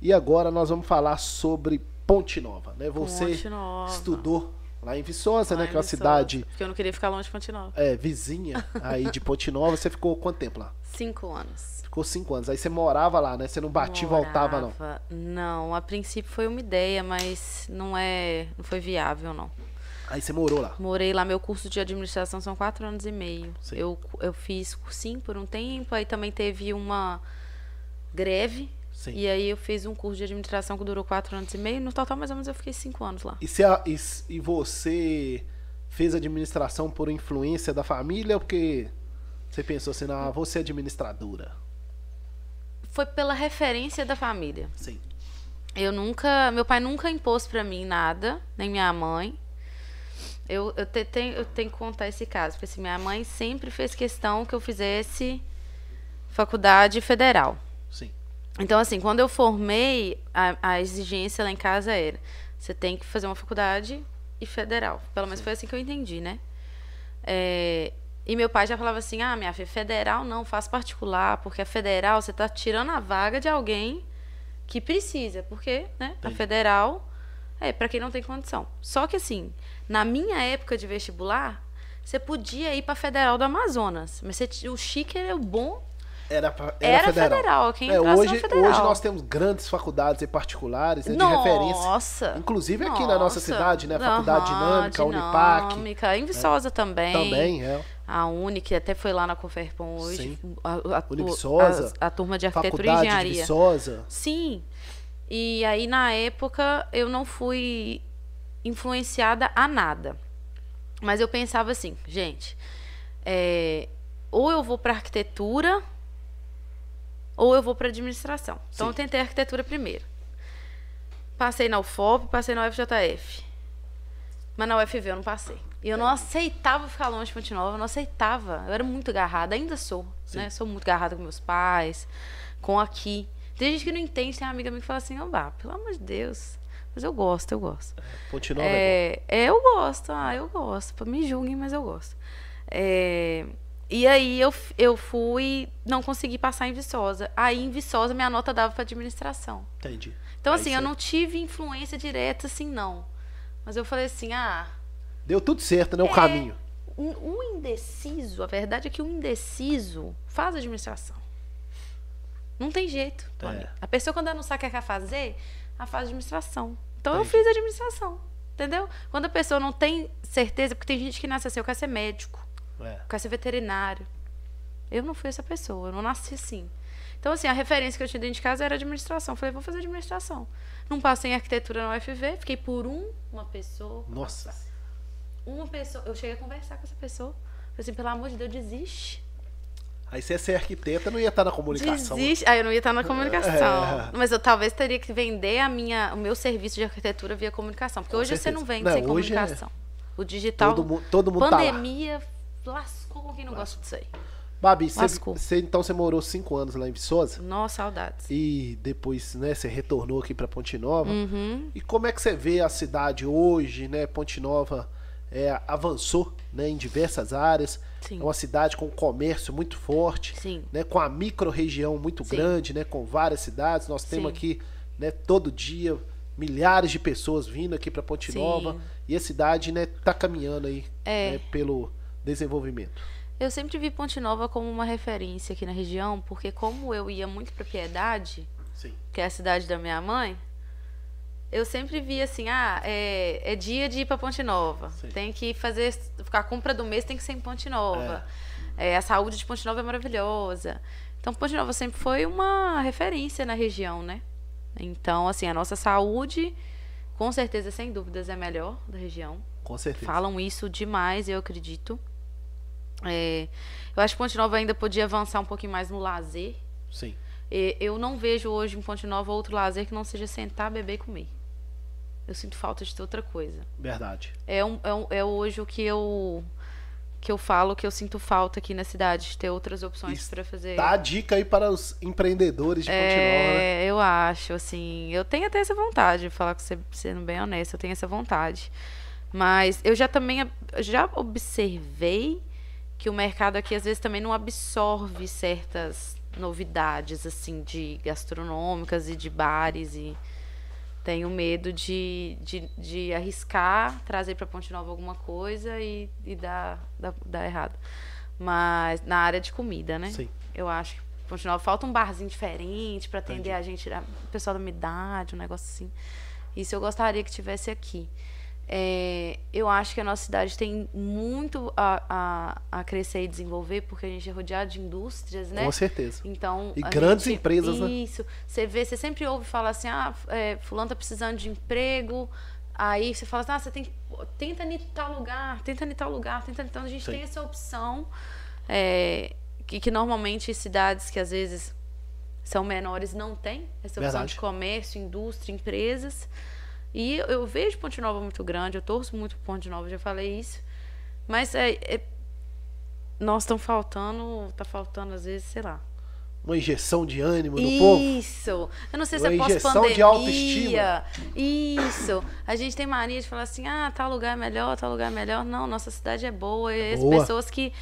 E agora nós vamos falar sobre Ponte Nova, né? Você Ponte Nova. estudou lá em Viçosa, Lá né? em Que é uma Viçosa, cidade Porque eu não queria ficar longe de Ponte Nova. é, vizinha aí de Ponte Nova. Você ficou quanto tempo lá? Cinco anos. Ficou cinco anos. Aí você morava lá, né? Você não batia e voltava, não. Não, a princípio foi uma ideia, mas não é, não foi viável não. Aí você morou lá. Morei lá, meu curso de administração são quatro anos e meio. Sim. Eu, eu fiz cursinho por um tempo, aí também teve uma greve. Sim. E aí eu fiz um curso de administração que durou quatro anos e meio. No total, mais ou menos, eu fiquei cinco anos lá. E, se a- e e você fez administração por influência da família ou porque você pensou assim, ah, vou ser administradora? Foi pela referência da família. Sim. Eu nunca, meu pai nunca impôs pra mim nada, nem minha mãe. Eu, eu, te- tenho, eu tenho que contar esse caso, porque assim, minha mãe sempre fez questão que eu fizesse faculdade federal. Sim. Então, assim, quando eu formei, a, a exigência lá em casa era: você tem que fazer uma faculdade e federal. Pelo menos foi assim que eu entendi, né? É, e meu pai já falava assim: ah, minha filha, federal não, faz particular, porque a federal você tá tirando a vaga de alguém que precisa, porque, né, a federal é para quem não tem condição. Só que, assim, na minha época de vestibular, você podia ir para federal do Amazonas, mas você, o chique era o bom Era, era, Era federal. federal, quem é, hoje, federal. hoje nós temos grandes faculdades e particulares né, de referência. Nossa! Inclusive aqui na nossa Nossa. cidade, né? Faculdade Aham, Dinâmica, Unipac. Dinâmica, em Viçosa também. Também, é. A Uni, que até foi lá na Conferpon hoje. Sim. A, a, Univiçosa, a, a turma de arquitetura e Faculdade de engenharia. Viçosa. Sim. E aí, na época, eu não fui influenciada a nada. Mas eu pensava assim, gente, é, ou eu vou para arquitetura, ou eu vou para administração. Então, Sim. eu tentei arquitetura primeiro. Passei na UFOP, passei na UFJF. Mas na UFV eu não passei. E eu não aceitava ficar longe de Ponte Nova, eu não aceitava. Eu era muito agarrada, ainda sou, Sim. né? Sou muito agarrada com meus pais, com aqui. Tem gente que não entende, tem uma amiga minha que fala assim, ô, pelo amor de Deus. Mas eu gosto, eu gosto. Ponte Nova é, É, é, eu gosto, ah, eu gosto. Me julguem, mas eu gosto. É, e aí eu, eu fui, não consegui passar em Viçosa. Aí em Viçosa minha nota dava para administração. Entendi. Então Aí assim, você- eu não tive influência direta assim não. Mas eu falei assim, ah, Deu tudo certo, né? É. O caminho. um, um indeciso, a verdade é que o indeciso faz administração. Não tem jeito. É. A pessoa quando ela não sabe o que ela quer fazer, ela faz administração. Então eu Entendi. fiz administração. Entendeu? Quando a pessoa não tem certeza, porque tem gente que nasce assim, eu quero ser médico, É. quero ser veterinário. Eu não fui essa pessoa, eu não nasci assim. Então, assim, a referência que eu tinha dentro de casa era administração. Falei, vou fazer administração. Não passei em arquitetura na UFV, fiquei por um, uma pessoa. Nossa. Uma pessoa. Eu cheguei a conversar com essa pessoa. Falei assim, pelo amor de Deus, desiste. Aí você ia ser arquiteta, não ia estar na comunicação. Desiste. Aí eu não ia estar na comunicação. É. Mas eu talvez teria que vender a minha, o meu serviço de arquitetura via comunicação. Porque Com hoje você certeza. não vende Não, sem é- comunicação. O digital. Todo, mu- todo mundo tá pandemia lascou com quem não gosta disso aí. Babi, você, então você morou cinco anos lá em Viçosa Nossa, saudades. e depois, né, você retornou aqui para Ponte Nova. Uhum. E como é que você vê a cidade hoje, né? Ponte Nova é, avançou, né, em diversas áreas. Sim. É uma cidade com comércio muito forte, Sim. né, com a micro-região muito Sim. grande, né, com várias cidades. Nós temos aqui, né, todo dia milhares de pessoas vindo aqui para Ponte Sim. Nova e a cidade, né, tá caminhando aí, É. né, pelo desenvolvimento. Eu sempre vi Ponte Nova como uma referência aqui na região, porque como eu ia muito pra Piedade, Sim. que é a cidade da minha mãe, eu sempre via assim, ah, é, é dia de ir pra Ponte Nova. Sim. Tem que fazer. A compra do mês tem que ser em Ponte Nova. É, a saúde de Ponte Nova é maravilhosa. Então, Ponte Nova sempre foi uma referência na região, né? Então, assim, a nossa saúde, com certeza, sem dúvidas, é melhor da região. Com certeza. Falam isso demais, eu acredito. É, eu acho que Ponte Nova ainda podia avançar um pouquinho mais no lazer. Sim. E eu não vejo hoje em Ponte Nova outro lazer que não seja sentar, beber e comer. Eu sinto falta de ter outra coisa. Verdade. É, um, é, um- é hoje o que eu que eu falo que eu sinto falta aqui na cidade, de ter outras opções para fazer. Dá a dica aí para os empreendedores de Ponte Nova, né? É, eu acho, assim, eu tenho até essa vontade, de falar com você, sendo bem honesta, eu tenho essa vontade. Mas eu já também já observei que o mercado aqui às vezes também não absorve certas novidades assim de gastronômicas e de bares e tenho medo de, de, de arriscar, trazer para Ponte Nova alguma coisa e, e dar, dar, dar errado. Mas na área de comida, né? Sim. Eu acho que Ponte Nova falta um barzinho diferente para atender Entendi. a gente, a- o pessoal da minha idade, um negócio assim. Isso eu gostaria que tivesse aqui. É, eu acho que a nossa cidade tem muito a, a, a crescer e desenvolver, porque a gente é rodeado de indústrias, né? Com certeza. Então, E grandes gente- empresas, né? Isso. Você vê, você sempre ouve falar assim, ah, é, fulano tá precisando de emprego. Aí você fala assim, ah, você tem que. Tenta em tal lugar, tenta em tal lugar, tenta tal. A gente Sim. tem essa opção. é, que, que normalmente cidades que às vezes são menores não têm essa opção Verdade. de comércio, indústria, empresas. E eu, vejo Ponte Nova muito grande, eu torço muito por Ponte Nova, já falei isso. Mas é, é, nós estamos faltando, tá faltando às vezes, sei lá, Uma injeção de ânimo no povo. isso. Eu não sei se Uma é injeção pós-pandemia. de autoestima. Isso. A gente tem mania de falar assim, ah, tal lugar é melhor, tal lugar é melhor. Não, nossa cidade é boa. E as Boa. pessoas que,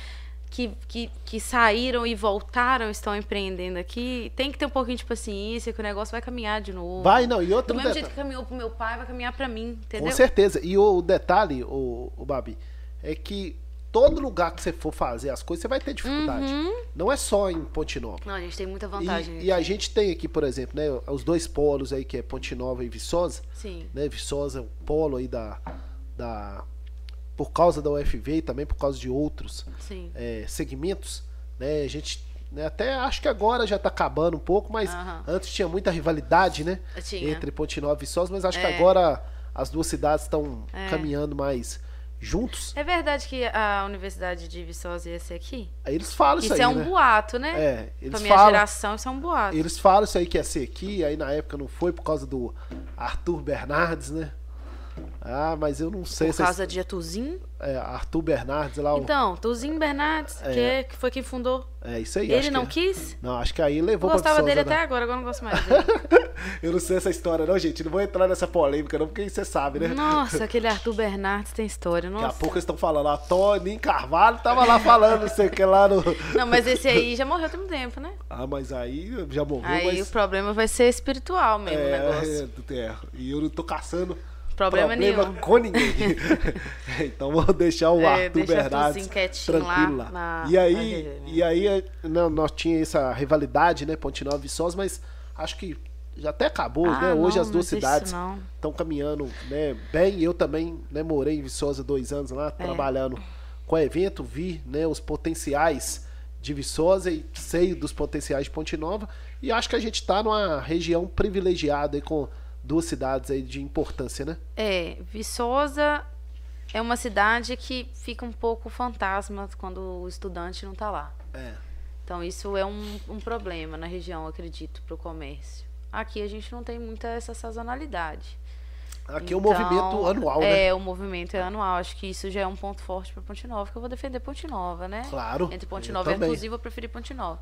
que, que, que saíram e voltaram estão empreendendo aqui. Tem que ter um pouquinho de paciência, que o negócio vai caminhar de novo. Vai, não. E Do outro mesmo detalhe. jeito que caminhou pro meu pai, vai caminhar pra mim, entendeu? Com certeza. E o, o detalhe, o, o Babi, é que todo lugar que você for fazer as coisas, você vai ter dificuldade. Não é só em Ponte Nova. Não, a gente tem muita E- vantagem. E, a gente tem aqui, por exemplo, né, os dois polos aí, que é Ponte Nova e Viçosa. Sim. Né, Viçosa é um polo aí da, da... Por causa da UFV e também por causa de outros é, segmentos, né? A gente né, até acho que agora já tá acabando um pouco, mas Aham. antes tinha muita rivalidade, né? Tinha. Entre Ponte Nova e Viçosa, mas acho que É. agora as duas cidades estão É. caminhando mais juntos. É verdade que a Universidade de Viçosa ia ser aqui? Aí eles falam isso, Isso aí, é um né? boato, né? É, eles pra minha falam, geração, isso é um boato. eles falam isso aí que ia ser aqui, aí na época não foi por causa do Arthur Bernardes, né? Ah, mas eu não sei Por se causa de Atuzinho. é, Arthur Bernardes lá, Então, Tuzinho Bernardes, É. que, é- que foi quem fundou. é isso aí. Ele não que, é. quis? Não, acho que aí levou pra gostava dele né? até agora, agora eu não gosto mais dele. Eu não sei essa história não, gente. Não vou entrar nessa polêmica não, porque você sabe, né? Nossa, aquele Arthur Bernardes tem história. Daqui a Nossa. pouco eles estão falando, a Toninho Carvalho tava lá falando, não sei o que lá no... Não, mas esse aí já morreu tem um tempo, né? Ah, mas aí já morreu, Aí mas... o problema vai ser espiritual mesmo o negócio. é, é, e eu não tô caçando Problema nenhum. com ninguém. então vou deixar o É, Arthur deixa Bernardes tranquilo lá lá. na- e aí, e aí não, nós tinha essa rivalidade, né, Ponte Nova e Viçosa, mas acho que já até acabou, Ah, né? Hoje não, as duas cidades estão caminhando, né, bem. Eu também, né, morei em Viçosa dois anos lá, É. trabalhando com evento, vi, né, os potenciais de Viçosa e sei dos potenciais de Ponte Nova. E acho que a gente está numa região privilegiada aí com duas cidades aí de importância, né? É, Viçosa é uma cidade que fica um pouco fantasma quando o estudante não tá lá. É. Então isso é um, um problema na região, eu acredito, para o comércio. Aqui a gente não tem muita essa sazonalidade. Aqui é um Então, movimento anual, né? É, o movimento é anual. Acho que isso já é um ponto forte para Ponte Nova, que eu vou defender Ponte Nova, né? Claro. Entre Ponte eu Nova e também. Artuzinho, eu vou preferir Ponte Nova.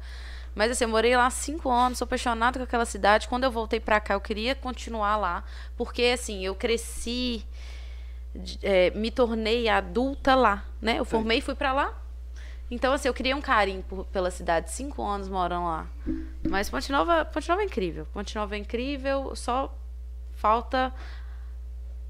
Mas assim, eu morei lá há cinco anos, sou apaixonada com aquela cidade. Quando eu voltei pra cá, eu queria continuar lá, porque assim, eu cresci, é, me tornei adulta lá, né? Eu formei e fui pra lá. Então, assim, eu criei um carinho por- pela cidade, cinco anos morando lá. Mas Ponte Nova, Ponte Nova é incrível. Ponte Nova é incrível, só falta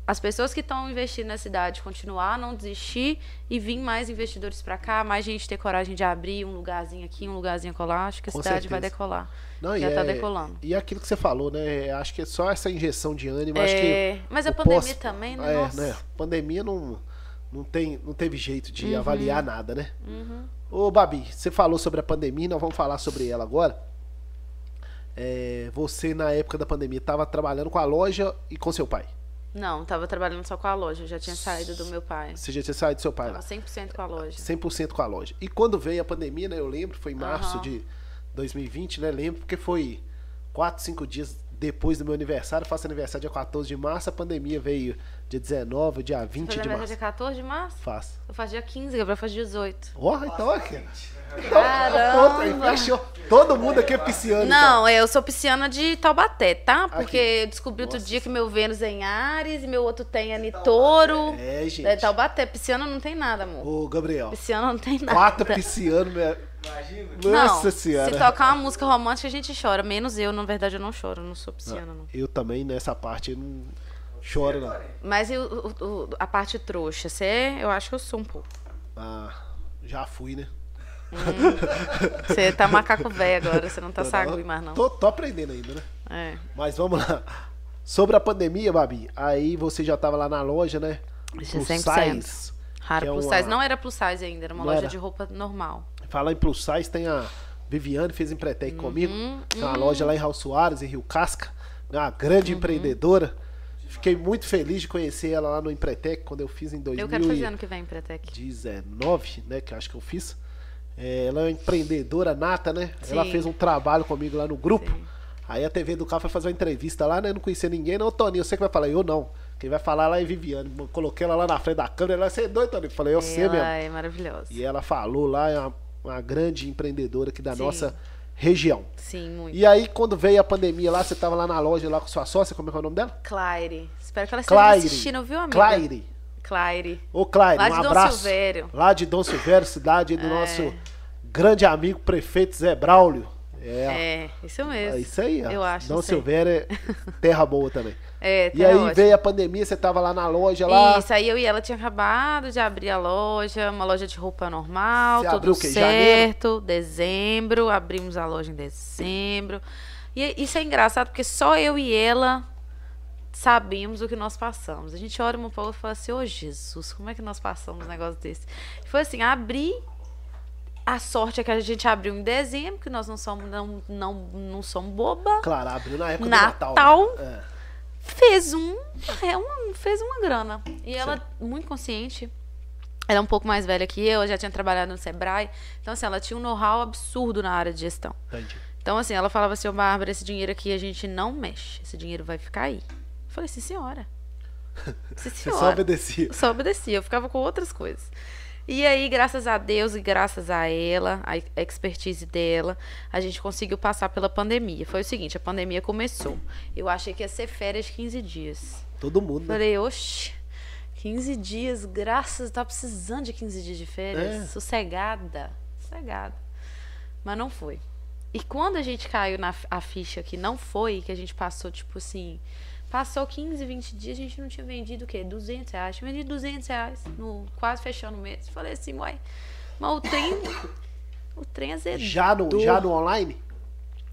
as pessoas que estão investindo na cidade continuar, não desistir e vir mais investidores para cá, mais gente ter coragem de abrir um lugarzinho aqui, um lugarzinho colar. Acho que a Com cidade vai certeza. decolar. Não, já e tá é- decolando. E aquilo que você falou, né? Acho que é só essa injeção de ânimo. acho É, que mas a pandemia pós- também, né? É, Nossa. né? Pandemia não, não, tem, não teve jeito de Uhum. avaliar nada, né? Ô, Babi, você falou sobre a pandemia, nós vamos falar sobre ela agora. É, você, na época da pandemia, estava trabalhando com a loja e com seu pai. Não, tava trabalhando só com a loja, eu já tinha saído do meu pai. Você já tinha saído do seu pai Tava lá. 100% com a loja. 100% com a loja. E quando veio a pandemia, né? Eu lembro, foi em março Aham. de 2020, né? Lembro porque foi 4, 5 dias depois do meu aniversário. Eu faço aniversário dia 14 de março. A pandemia veio dia 19, dia 20 Você de vai março. dia 14 de março? Faço. Eu faço dia 15, Gabriel faz 18. Ó, então aqui. Caramba! Aí fechou. Todo mundo aqui é pisciano. então. Não, eu sou pisciana de Taubaté, tá? Porque Aqui. eu descobri outro Nossa. dia que meu Vênus é em Ares e meu outro tem é em Touro. É, gente. É Taubaté. Pisciana não tem nada, amor. Ô, Gabriel. Pisciana não tem nada. Quatro piscianos, né? Imagina. Nossa não, senhora. Se tocar uma música romântica, a gente chora. Menos eu, na verdade, eu não choro. Eu não sou pisciana, não. Eu também, nessa parte, eu não choro, não. Mas e o- o- a parte trouxa, você, eu acho que eu sou um pouco. Ah, já fui, né? Você tá macaco velho agora, você não tá sagui mais, não. Tô, tô aprendendo ainda, né? É. Mas vamos lá. Sobre a pandemia, Babi, aí você já tava lá na loja, né? É Plus 100%. size. Raro é plus uma- size. Não era plus size ainda, era uma Não loja era? de roupa normal. Falar em plus size, tem a Viviane, fez Empretec Uhum, comigo. Tem uma loja lá em Raul Soares, em Rio Casca. Uma grande Uhum. empreendedora. Fiquei muito feliz de conhecer ela lá no Empretec, quando eu fiz em Eu quero fazer 2019, ano que vem, Pretec. né? Que acho que eu fiz. É, ela é uma empreendedora nata, né? Ela Sim. fez um trabalho comigo lá no grupo. Sim. Aí a TV do carro foi fazer uma entrevista lá, né? Eu não conhecia ninguém, não. Toninho, você que vai falar? Eu não. Quem vai falar lá é Viviane. Coloquei ela lá na frente da câmera. Ela, você é doido, Toninho? Eu falei, eu sei Ela mesmo. é maravilhosa. E ela falou lá, é uma, uma grande empreendedora aqui da Sim. nossa região. Sim, muito. E aí, quando veio a pandemia lá, você tava lá na loja lá com sua sócia, como é que é o nome dela? Claire. Espero que ela esteja Claire. assistindo, viu, amiga? Claire. Claire. Ô, Claire, Lá um de Dom abraço. Silvério. Lá de Dom Silvério, cidade do É. nosso grande amigo prefeito Zé Braulio. É, É, isso mesmo. é isso aí, ó. Eu acho. Não. Silvério é terra boa também. É, E tá aí ótimo. veio a pandemia, você tava lá na loja lá. Isso, aí eu e ela tinha acabado de abrir a loja, uma loja de roupa normal, Você tudo abriu o quê? certo. Dezembro, abrimos a loja em dezembro. E isso é engraçado porque só eu e ela sabíamos o que nós passamos. A gente olha um pouco e fala assim, ô Jesus, como é que nós passamos um negócio desse? Foi assim, abri. A sorte é que a gente abriu em dezembro, que nós não somos, não, não, não somos boba. Claro, abriu na época Natal. do Natal. né? É. fez um, é uma, fez uma grana. E ela, muito consciente, ela é um pouco mais velha que eu, já tinha trabalhado no Sebrae. Então, assim, ela tinha um know-how absurdo na área de gestão. Entendi. Então, assim, ela falava assim, ô Bárbara, esse dinheiro aqui a gente não mexe. Esse dinheiro vai ficar aí. Eu falei, sim, senhora. Sim, Você senhora. só obedecia. Eu só obedecia, eu ficava com outras coisas. E aí, graças a Deus e graças a ela, a expertise dela, a gente conseguiu passar pela pandemia. Foi o seguinte, a pandemia começou. Eu achei que ia ser férias de 15 dias. Todo mundo, né? Falei, oxe, 15 dias, graças, tá precisando de 15 dias de férias. É. Sossegada, sossegada. Mas não foi. E quando a gente caiu na a ficha que não foi, que a gente passou, tipo assim, passou 15, 20 dias, a gente não tinha vendido o quê? 200 reais. Tinha vendido 200 reais, no, quase fechando o mês. Falei assim, uai, mas o trem, o trem azedou. Já no, já no online?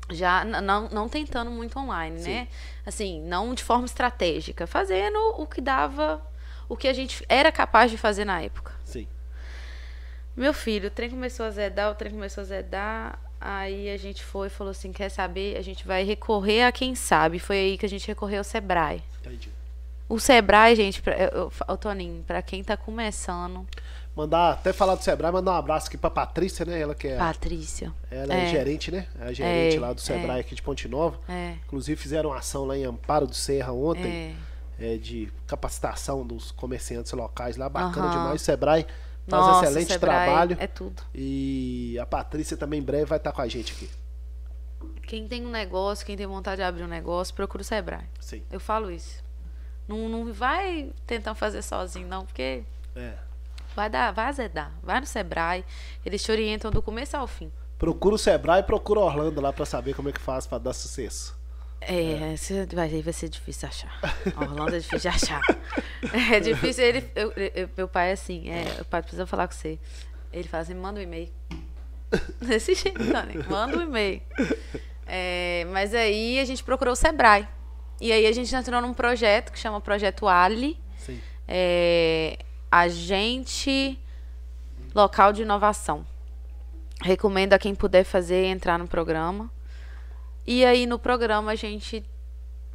Já não, não tentando muito online, né? Assim, não de forma estratégica, fazendo o que dava, o que a gente era capaz de fazer na época. Sim. Meu filho, o trem começou a zedar, o trem começou a zedar, aí a gente foi e falou assim, quer saber? A gente vai recorrer a quem sabe. Foi aí que a gente recorreu ao Sebrae. Entendi. O Sebrae, gente, pra, eu, eu, Toninho, pra quem tá começando, Mandar, até falar do Sebrae, mandar um abraço aqui pra Patrícia, né? Ela que é, Patrícia. ela é, é. gerente, né? É a gerente É, lá do Sebrae é. aqui de Ponte Nova. É, Inclusive fizeram uma ação lá em Amparo do Serra ontem. é. é, de capacitação dos comerciantes locais lá, bacana Aham. demais. O Sebrae faz Nossa, excelente Sebrae trabalho. É tudo. E a Patrícia também em breve vai estar com a gente aqui. Quem tem um negócio, quem tem vontade de abrir um negócio, procura o Sebrae. Sim. Eu falo isso. Não, não vai tentar fazer sozinho, não, porque É. vai dar, vai azedar. Vai no Sebrae, eles te orientam do começo ao fim. Procura o Sebrae e procura Orlando lá pra saber como é que faz pra dar sucesso. É, esse vai, vai ser difícil achar. Orlando é difícil de achar. É difícil. Ele, eu- eu- meu pai é assim, é, o pai precisa falar com você. Ele fala assim, manda um e-mail. Desse jeito, Tony. Manda um e-mail. É, mas aí a gente procurou o Sebrae. E aí a gente entrou num projeto que chama Projeto Ali. Sim. É, agente local de inovação. Recomendo a quem puder fazer entrar no programa. E aí no programa a gente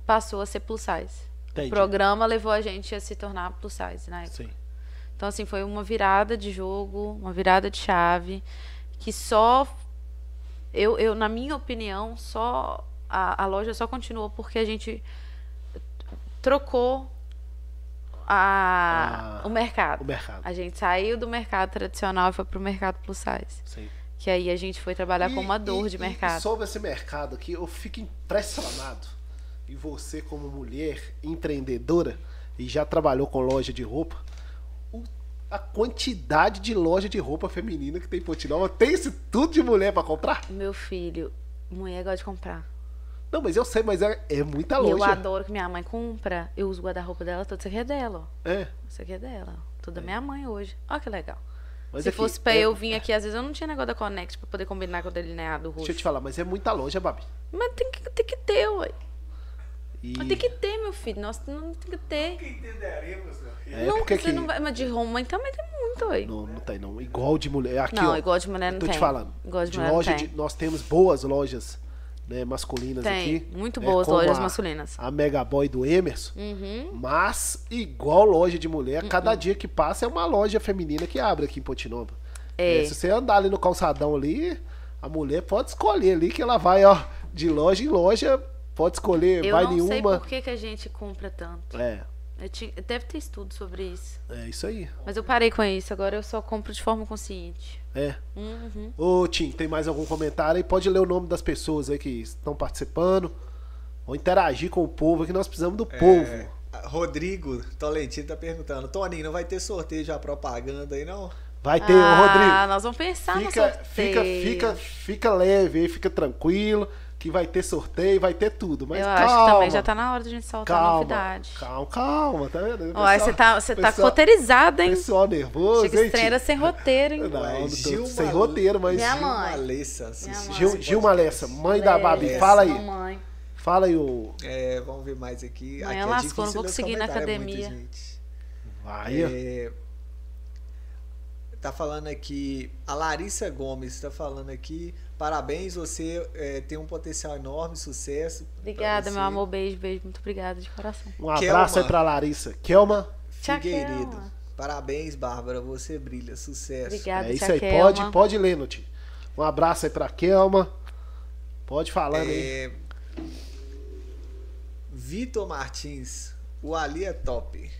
passou a ser plus size. Entendi. O programa levou a gente a se tornar plus size na época. Sim. Então assim foi uma virada de jogo, uma virada de chave que só eu, eu na minha opinião só a, a loja só continuou porque a gente trocou a, Ah, o mercado. O mercado. A gente saiu do mercado tradicional e foi pro mercado plus size. Sim. Que aí a gente foi trabalhar com uma dor e- de e- mercado. E sobre esse mercado aqui, eu fico impressionado. E você, como mulher empreendedora, e já trabalhou com loja de roupa, a quantidade de loja de roupa feminina que tem em Ponte Nova, tem isso tudo de mulher pra comprar? Meu filho, mulher gosta de comprar. Não, mas eu sei, mas é, é muita E eu loja. adoro que minha mãe compra. Eu uso o guarda-roupa dela, tudo isso aqui é dela, ó. É, Isso aqui é dela. ó. Tudo da minha mãe hoje. Olha que legal. Mas Se aqui, fosse pra é- eu vir aqui, às vezes eu não tinha negócio da Connect pra poder combinar com o delineado roxo. Deixa eu te falar, mas é muita loja, Babi. Mas tem que, tem que ter, ué. E... Mas tem que ter, meu filho. Nossa, não tem que ter. Que entenderemos, meu filho. É não, porque você que... não vai. Mas de Roma também tem muito, ué. Não, não tem não. Igual de mulher. Aqui, Não, ó, igual de mulher não tô tem. te falando. Igual de de mulher não loja tem. de- nós temos boas lojas né, masculinas Tem, aqui. muito né, boas lojas a- masculinas. A Mega Boy do Emerson. Uhum. Mas, igual loja de mulher, cada dia que passa é uma loja feminina que abre aqui em Ponte Nova. É. É, se você andar ali no calçadão ali, a mulher pode escolher ali que ela vai, ó, de loja em loja, pode escolher, Eu vai não nenhuma. sei por que, que a gente compra tanto. É, Eu Deve ter estudo sobre isso. é isso aí. Mas eu parei com isso. Agora eu só compro de forma consciente. É. Uhum. Ô, Tim, tem mais algum comentário aí? Pode ler o nome das pessoas aí que estão participando. Ou interagir com o povo, que nós precisamos do povo. É, Rodrigo Tolentino tá perguntando, Toninho, não vai ter sorteio já propaganda aí, não? Vai ter, ô, ah, Rodrigo. nós vamos pensar no Fica, sorteio. fica, fica, fica leve aí, fica tranquilo, que vai ter sorteio, vai ter tudo. Mas eu calma, acho que também já tá na hora de a gente soltar a calma, novidade. calma, calma, tá vendo? Ó, Pessoal- você tá, você tá pessoal- roteirizado, hein? Pessoal nervoso, Chega Tim? sem roteiro, hein? Não, Ué, não tô Gil sem roteiro, mas... Minha mãe. Mãe. Gil, Gil. Malessa, mãe da Babi, fala aí. Mamãe. Fala aí o... É, vamos ver mais aqui. Mãe, aqui é lascou, difícil não vou conseguir ir na é academia. gente. Vai, ó. É, tá falando aqui, a Larissa Gomes tá falando aqui, parabéns, você é, tem um potencial enorme, sucesso. Obrigada, meu amor. Beijo, beijo. Muito obrigada de coração. Um abraço aí Kelma. pra Larissa. Kelma, Tchau, Figueiredo. Kelma. Parabéns, Bárbara, você brilha, sucesso. Obrigada, é isso aí, Kelma. pode, pode ler, Nuti. Um abraço aí pra Kelma. Pode aí. É, Vitor Martins, o Ali é top.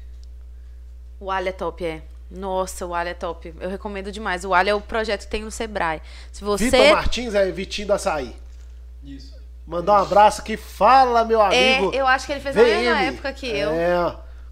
O Alho é top, é. Nossa, o Alho é top. Eu recomendo demais. O Alho é o projeto que tem no Sebrae. Se você. Vitor Martins é Vitinho do Açaí. Isso. Mandar um abraço aqui. Fala, meu É, amigo. eu acho que ele fez VM. época que eu. É.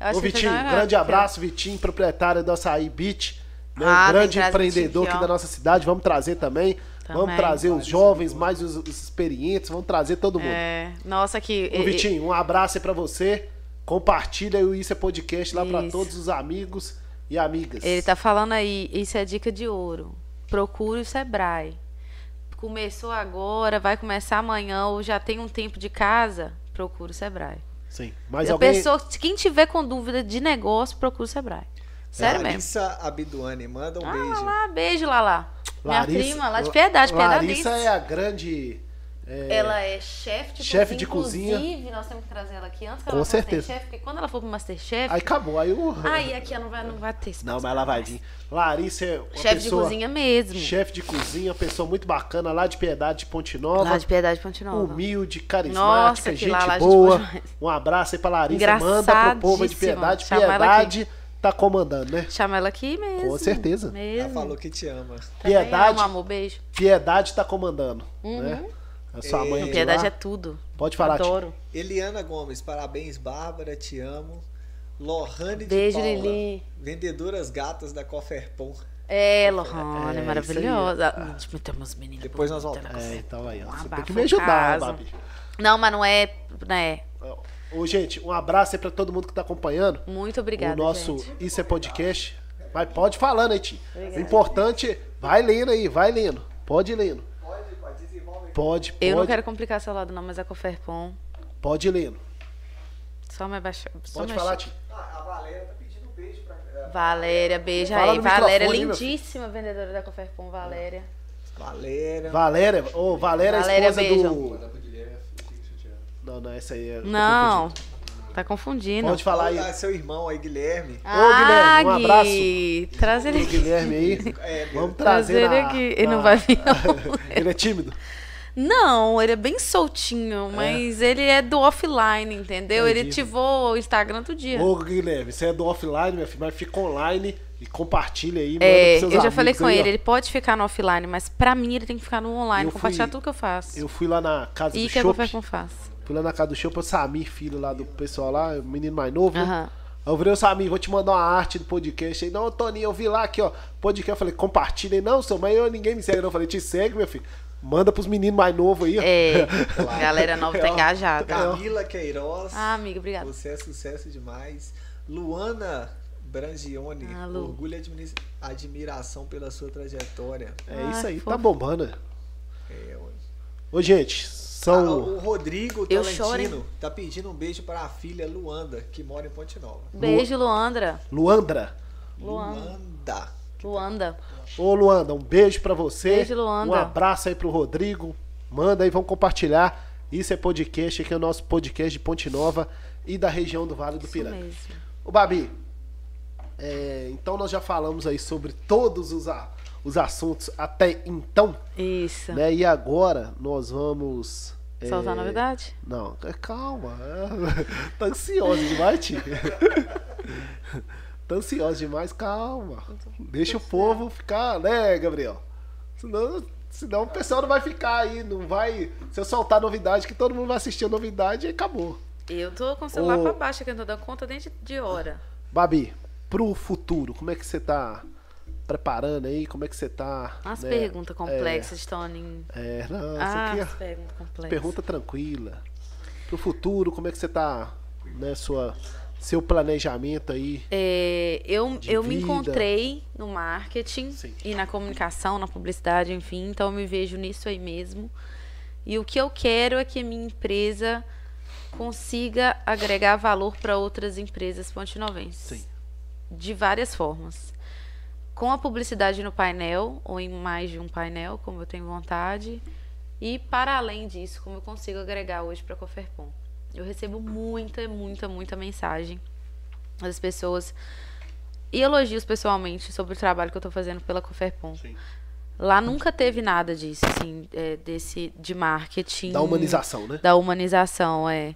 acho Ô, que ele fez Vitinho, grande que eu. abraço, Vitinho, proprietário do Açaí Beach. Né, Ah, tem grande que empreendedor aqui aqui, da nossa cidade. Vamos trazer também. Vamos Também. trazer os jovens, mais os, os experientes. Vamos trazer todo mundo. É, nossa, que. Ô, Vitinho, um abraço aí pra você. Compartilha o Isso é Podcast lá pra Isso. todos os amigos e amigas. Ele tá falando aí, isso é dica de ouro. Procure o Sebrae. Começou agora, vai começar amanhã, ou já tem um tempo de casa, procure o Sebrae. Sim. Mas a alguém... pessoa, quem tiver com dúvida de negócio, procure o Sebrae. Sério mesmo. Larissa Abduane, manda um Ah, beijo. lá, beijo, Lala. Minha Larissa- prima, lá de Piedade, Piedade. Larissa é a grande... é, Ela é chefe de Chefe cozinha. de cozinha. Inclusive, nós temos que trazer ela aqui antes que Com ela certeza. Masterchef, porque quando ela for pro Masterchef, Aí acabou, aí o... aí aqui ela não vai, não vai ter espaço Não, mas ela vai vir. Larissa é Chefe de cozinha mesmo. Chefe de cozinha, pessoa muito bacana lá de Piedade de Ponte Nova. Lá de Piedade Ponte Nova. Humilde, carismática, Nossa, que gente lá, lá, gente boa. um abraço aí pra Larissa. Manda pro povo de Piedade. Chama Piedade tá comandando, né? Chama ela aqui mesmo. Com certeza. Mesmo. Ela falou que te ama. Também Piedade, amo, amor, beijo. Piedade tá comandando, né? A sua mãe Uhum. Piedade lá. é tudo. Pode falar, Tia. Adoro. Eliana Gomes, parabéns, Bárbara, te amo. Lohane Beijo, de Paula, Lili. vendedoras gatas da Coferpon. É, Lohane, É, maravilhosa. Tipo, temos meninas Depois nós voltamos. É, então aí, ó. Um Você tem que me ajudar. Babi. Não, mas não é, né? Ô, gente, um abraço aí pra todo mundo que tá acompanhando. Muito obrigada, o nosso gente. Isso é Podcast. Mas pode falando aí, Tim. O importante, vai lendo aí, vai lendo. Pode ir lendo. Pode, pode, Eu não quero complicar seu lado, não, mas a Coferpon. pode lendo. Só me abaixar. Só Pode falar. Tim. Ah, a Valéria tá pedindo um beijo pra. eh, Valéria, beijo Fala aí. Valéria, filho. lindíssima vendedora da Coferpon, Valéria. Valéria. Valéria, ô, Valéria, é a Valéria, esposa beijo. do. Ele chateado. Não, não, essa aí é. tô Não, confundindo. tá confundindo. Pode falar aí. Ah, seu irmão aí, Guilherme. Ah, Guilherme, um abraço. Gui, Traz ele aqui. Guilherme aí. É, Vamos Traz trazer ele na- aqui. Ele na- não vai vir, não. ele é tímido. Não, ele é bem soltinho, mas ele é do offline, entendeu? Ele Entendi. ativou o Instagram todo dia. Ô, Guilherme, você é do offline, minha filha, mas fica online E compartilha aí, É, eu já falei com aí, ele, ó. ele pode ficar no offline, mas pra mim ele tem que ficar no online, Eu fui- compartilhar tudo que eu faço. Eu fui lá na casa e do que a Chopp. Cofepom faz. Fui lá na casa do Chopp, o Samir, filho lá do pessoal lá, o menino mais novo. né? Aham. Aí eu virei o Samir, vou te mandar uma arte do podcast. Aí, não, Toninho, eu vi lá aqui, ó, podcast. Eu falei, compartilha aí. Não, seu mãe, eu, ninguém me segue. Não, eu falei, te segue, meu filho. Manda pros meninos mais novos aí, ó. É, galera nova tá É, engajada. Camila Queiroz. Ah, amiga, obrigada. Você é sucesso demais. Luana Brangione. Ah, Lu. orgulho e admira- admiração pela sua trajetória. É Ai, isso aí, fofo. tá bombando. É, ó. Ô, gente, Ah, são. o Rodrigo Eu choro, Talentino tá pedindo um beijo para a filha Luanda, que mora em Ponte Nova. Beijo, Luandra. Luandra. Luanda. Luanda. Luanda. Ô, Luanda, um beijo pra você. Beijo, Luanda. Um abraço aí pro Rodrigo. Manda aí, vamos compartilhar. Isso é podcast, aqui é o nosso podcast de Ponte Nova e da região do Vale do Isso Piranga. mesmo. Ô, Babi, é, então nós já falamos aí sobre todos os, a- os assuntos até então, Isso. né? E agora nós vamos. é, Soltar novidade? Não, é, calma. é, tá ansioso demais, Tia. tá ansioso demais, calma. Deixa o povo ficar, né, Gabriel? Senão, senão o pessoal não vai ficar aí, não vai. Se eu soltar novidade, que todo mundo vai assistir a novidade e acabou. Eu tô com o celular Ô. pra baixo aqui, eu não tô dando conta nem de, de hora. Babi, pro futuro, como é que você tá preparando aí? Como é que você tá? As né? perguntas complexas, Tony. É, não, Ah, isso aqui perguntas é complexas. pergunta tranquila. Pro futuro, como é que você tá, né, sua, seu planejamento aí? É, eu eu me encontrei no marketing Sim. e na comunicação, na publicidade, enfim, então eu me vejo nisso aí mesmo. E o que eu quero é que a minha empresa consiga agregar valor para outras empresas pontinovenses. Sim. De várias formas. Com a publicidade no painel, ou em mais de um painel, como eu tenho vontade. E para além disso, como eu consigo agregar hoje para a Coferpon. Eu recebo muita, muita, muita mensagem das pessoas e elogios pessoalmente sobre o trabalho que eu estou fazendo pela Coferpon. Sim. Lá nunca teve nada disso, assim, é, desse de marketing. Da humanização, né? Da humanização, é.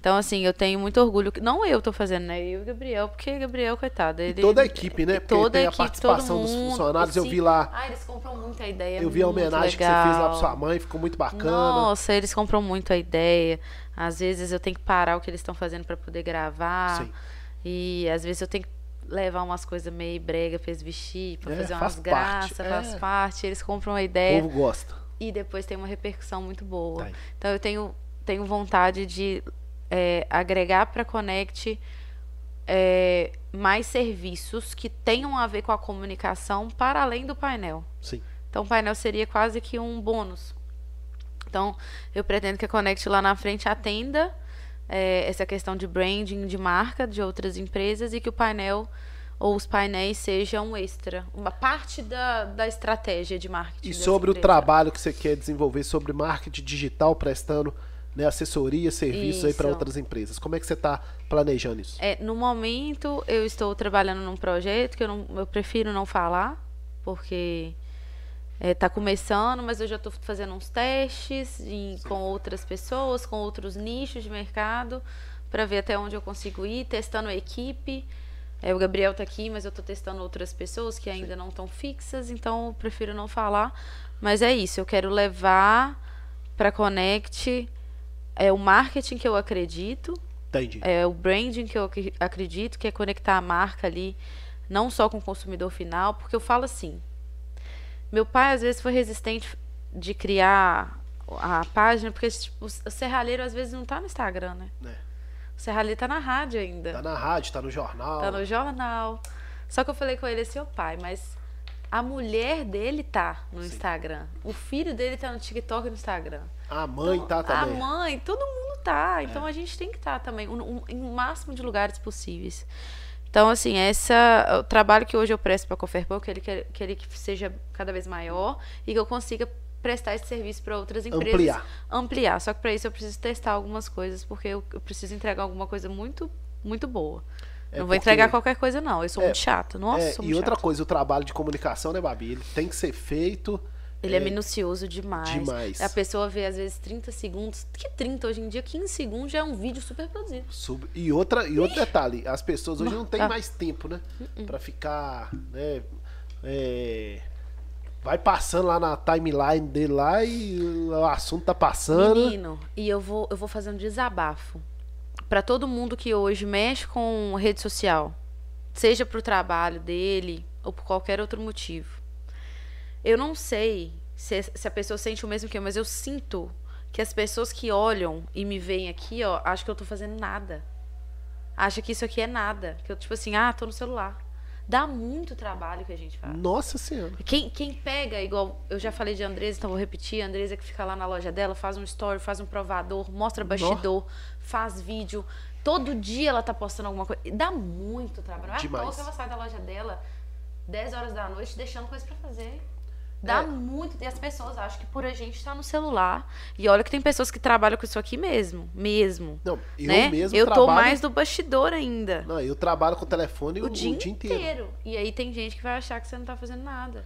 Então, assim, eu tenho muito orgulho. que- Não eu tô fazendo, né? Eu e o Gabriel, porque Gabriel, coitado. E Ele, toda a equipe, né? Porque toda tem a a equipe, participação todo dos mundo, funcionários. Eu sim. vi lá, Ah, eles compram muito a ideia. eu vi a homenagem que você fez lá pra legal. sua mãe, ficou muito bacana. Nossa, eles compram muito a ideia. Às vezes eu tenho que parar o que eles estão fazendo para poder gravar. Sim. E às vezes eu tenho que levar umas coisas meio brega pra eles vestir, pra É, fazer faz umas parte, graças, é. faz parte. Eles compram a O ideia povo gosta. e depois tem uma repercussão muito boa. Então eu tenho, tenho vontade de é, agregar para Connect é, mais serviços que tenham a ver com a comunicação para além do painel. Sim. Então o painel seria quase que um bônus. Então eu pretendo que a Connect lá na frente atenda é, essa questão de branding, de marca de outras empresas e que o painel ou os painéis sejam extra, uma parte da, da estratégia de marketing. E sobre o empresa. trabalho que você quer desenvolver sobre marketing digital, prestando né, assessoria, serviços aí para outras empresas. Como é que você está planejando isso? É, no momento, eu estou trabalhando num projeto que eu, não, eu prefiro não falar, porque está começando, mas eu já estou fazendo uns testes em- com outras pessoas, com outros nichos de mercado, para ver até onde eu consigo ir, testando a equipe. É, o Gabriel está aqui, mas eu estou testando outras pessoas que ainda não estão fixas, então eu prefiro não falar. Mas é isso, eu quero levar para Connect é, o marketing que eu acredito, Entendi. é o branding que eu acredito que é conectar a marca ali não só com o consumidor final, porque eu falo assim, meu pai às vezes foi resistente de criar a página, porque tipo, o serralheiro às vezes não tá no Instagram, né? É. O serralheiro tá na rádio ainda. Tá na rádio, tá no jornal. Tá no jornal. Só que eu falei com ele assim, ô pai, mas a mulher dele tá no Instagram. O filho dele tá no TikTok e no Instagram. A mãe Então, tá também. É. A mãe, todo mundo tá. Então a gente tem que estar também, um- um- em o máximo de lugares possíveis. Então, assim, essa, o trabalho que hoje eu presto para a Coferpão, que ele, que, que ele seja cada vez maior e que eu consiga prestar esse serviço para outras empresas. Ampliar. Ampliar. Só que para isso eu preciso testar algumas coisas, porque eu, eu preciso entregar alguma coisa muito, muito boa. É não vou porque- entregar qualquer coisa, não. Eu sou É, muito chata. Nossa, É, sou e muito outra chata. coisa, o trabalho de comunicação, né, Babi? Ele tem que ser feito Ele é, minucioso demais. demais. A pessoa vê, às vezes, 30 segundos. Que 30? Hoje em dia, 15 segundos já é um vídeo super produzido. Sub- E, outra, e outro detalhe, as pessoas hoje não têm tá. mais tempo, né? Pra ficar, né? é, vai passando lá na timeline dele lá e o assunto tá passando. Menino, e eu vou, eu vou fazer um desabafo. Pra todo mundo que hoje mexe com rede social, seja pro trabalho dele ou por qualquer outro motivo. Eu não sei se, se a pessoa sente o mesmo que eu, mas eu sinto que as pessoas que olham e me veem aqui, ó, acham que eu tô fazendo nada. Acha que isso aqui é nada. Que eu, tipo assim, ah, tô no celular. Dá muito trabalho que a gente faz. Nossa senhora. Quem, quem pega, igual eu já falei de Andresa, então vou repetir, a Andresa que fica lá na loja dela, faz um story, faz um provador, mostra bastidor, faz vídeo. Todo dia ela tá postando alguma coisa. Dá muito trabalho. Não é à Demais. toa que ela sai da loja dela 10 horas da noite deixando coisa pra fazer. Dá É. muito. E as pessoas acham que por a gente estar no celular. E olha que tem pessoas que trabalham com isso aqui mesmo. Mesmo. Não, eu né? mesmo eu tô trabalho. mais do bastidor ainda. Não, eu trabalho com o telefone O, o, dia, inteiro. inteiro. E aí tem gente que vai achar que você não tá fazendo nada.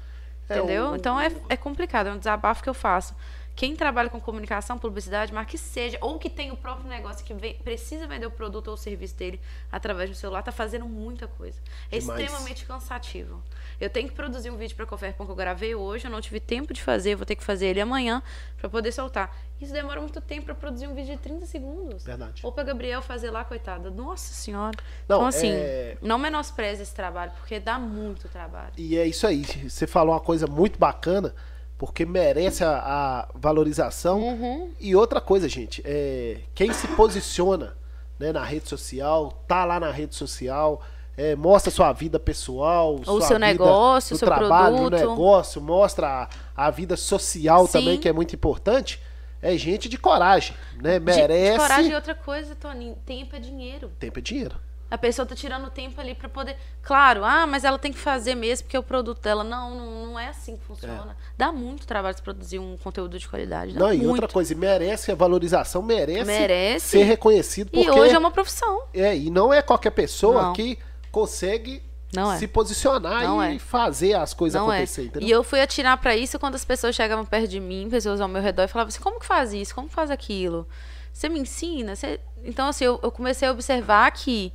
É, Entendeu? o- Então é, é complicado, é um desabafo que eu faço. Quem trabalha com comunicação, publicidade, mas que seja, ou que tem o próprio negócio que vem- precisa vender o produto ou o serviço dele através do celular, tá fazendo muita coisa. É Demais. extremamente cansativo. Eu tenho que produzir um vídeo para Coferpão que eu gravei hoje, eu não tive tempo de fazer, vou ter que fazer ele amanhã para poder soltar. Isso demora muito tempo para produzir um vídeo de 30 segundos. Verdade. Ou para Gabriel fazer lá, coitada. Nossa senhora. Não, então, assim, é- não menospreze esse trabalho, porque dá muito trabalho. E é isso aí. Você falou uma coisa muito bacana, porque merece a, a valorização. Uhum. E outra coisa, gente, é, quem se posiciona né, na rede social, tá lá na rede social, é, mostra sua vida pessoal, sua seu negócio, no seu trabalho, produto. negócio, mostra a, a vida social Sim. também, que é muito importante. É gente de coragem, né? De- Merece. De, coragem é outra coisa, Toninho. Tempo é dinheiro. Tempo é dinheiro. A pessoa tá tirando tempo ali pra poder. Claro, ah, mas ela tem que fazer mesmo porque é o produto dela. Não, não, não é assim que funciona. Dá muito trabalho se produzir um conteúdo de qualidade. Não, e muito. outra coisa, e merece a valorização, merece, Merece. ser reconhecido. E Porque hoje é uma profissão. É, e não é qualquer pessoa Não. que consegue Não é. se posicionar Não e é. fazer as coisas Não é. acontecer, entendeu? E eu fui atirar pra isso quando as pessoas chegavam perto de mim, pessoas ao meu redor, e falavam assim: como que faz isso? Como que faz aquilo? Você me ensina? Você... Então, assim, eu, eu comecei a observar que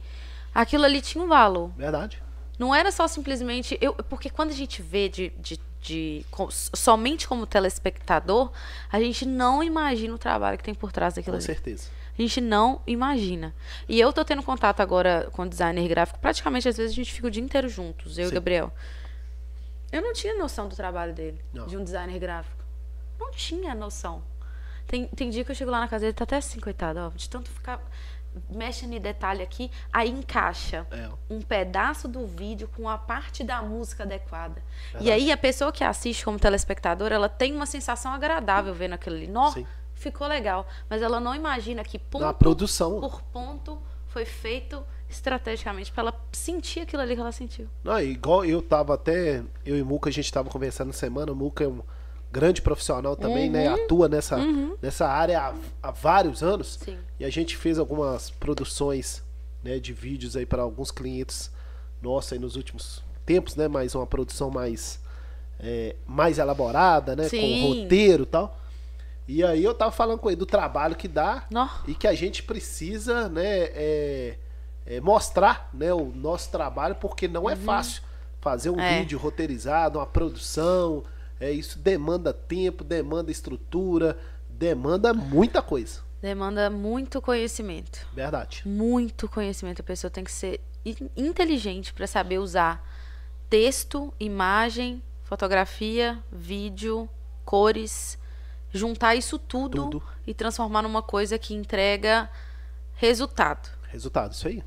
aquilo ali tinha um valor. Verdade. Não era só simplesmente. Eu, porque quando a gente vê de, de, de- com- somente como telespectador, a gente não imagina o trabalho que tem por trás daquilo Com ali. certeza. A gente não imagina. E eu tô tendo contato agora com o designer gráfico. Praticamente, às vezes, a gente fica o dia inteiro juntos, eu e Sim. o Gabriel. Eu não tinha noção do trabalho dele, Não. de um designer gráfico. Não tinha noção. Tem, tem dia que eu chego lá na casa dele, tá até assim, coitado, ó, de tanto ficar. Mexe em detalhe aqui, aí encaixa É. um pedaço do vídeo com a parte da música adequada. Verdade. E aí a pessoa que assiste como telespectador, ela tem uma sensação agradável vendo aquilo ali. Nó, ficou legal. Mas ela não imagina que ponto Na produção. por ponto foi feito estrategicamente para ela sentir aquilo ali que ela sentiu. Não, igual eu tava até. Eu e Muca, a gente tava conversando na semana. O Muca é um grande profissional também, né? Uhum. Atua nessa, nessa área há, há vários anos. Sim. E a gente fez algumas produções né, de vídeos aí para alguns clientes nossos aí nos últimos tempos, né? Mas uma produção mais, é, mais elaborada, né? Sim. Com roteiro e tal. E aí eu tava falando com ele do trabalho que dá e que a gente precisa, né? é, é, mostrar né, o nosso trabalho, porque não é fácil fazer um Uhum. É. vídeo roteirizado, uma produção. É, isso demanda tempo, demanda estrutura, demanda muita coisa. Demanda muito conhecimento. Verdade. Muito conhecimento. A pessoa tem que ser in- inteligente para saber usar texto, imagem, fotografia, vídeo, cores, juntar isso tudo, Tudo. e transformar numa coisa que entrega resultado. Resultado, isso aí.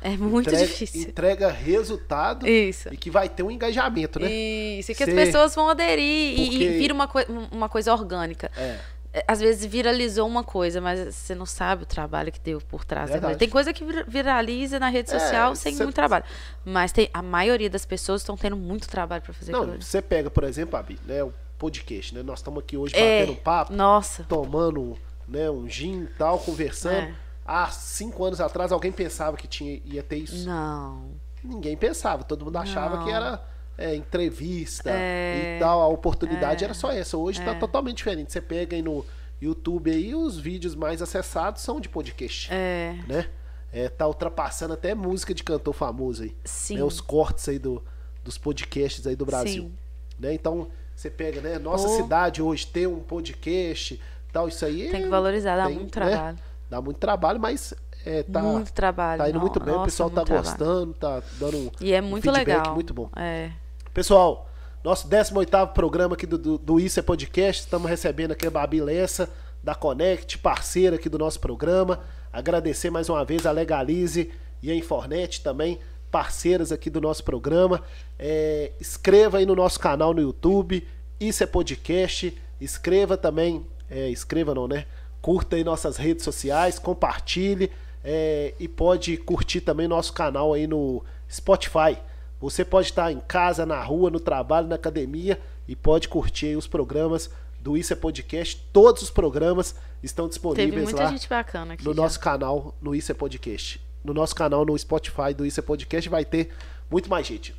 É muito entrega, difícil. Entrega resultado Isso. e que vai ter um engajamento, né? Isso, e que as Cê- pessoas vão aderir e- Porque- e, vira uma, coi- uma coisa orgânica. É. É, Às vezes viralizou uma coisa, mas você não sabe o trabalho que deu por trás. coisa. Tem coisa que vir- viraliza na rede É, social sem cê- muito trabalho. Mas tem, a maioria das pessoas estão tendo muito trabalho para fazer Não, você pega, por exemplo, Abi, né, o podcast, né? Nós estamos aqui hoje É, batendo um papo, Nossa. tomando né, um gin e tal, conversando. É. Há cinco anos atrás alguém pensava que tinha, ia ter isso. Não. Ninguém pensava, todo mundo achava Não. que era é, entrevista É. e tal, a oportunidade era só essa. Hoje tá totalmente diferente. Você pega aí no YouTube aí, os vídeos mais acessados são de podcast, É, né? É, tá ultrapassando até música de cantor famoso aí. sim. né? Os cortes aí do, dos podcasts aí do Brasil. Sim. Né? Então, você pega, né? Nossa cidade hoje ter um podcast, tal, isso aí. Tem que valorizar, dá tem, muito né? Dá muito trabalho, mas é, tá, muito trabalho. tá indo no- muito bem, o nossa, pessoal tá trabalho. gostando, tá dando um, E é um muito feedback legal. muito bom. É. Pessoal, nosso 18º programa aqui do, do, do Isso é Podcast, estamos recebendo aqui a Babi Lessa, da Connect, parceira aqui do nosso programa. Agradecer mais uma vez a Legalize e a Infornet também, parceiras aqui do nosso programa. É, escreva aí no nosso canal no YouTube, Isso é Podcast. Escreva também, é, escreva não, né? Curta aí nossas redes sociais, compartilhe é, e pode curtir também nosso canal aí no Spotify. Você pode estar em casa, na rua, no trabalho, na academia e pode curtir aí os programas do Isso é Podcast. Todos os programas estão disponíveis lá no já. nosso canal no Isso é Podcast. No nosso canal no Spotify do Isso é Podcast vai ter muito mais gente.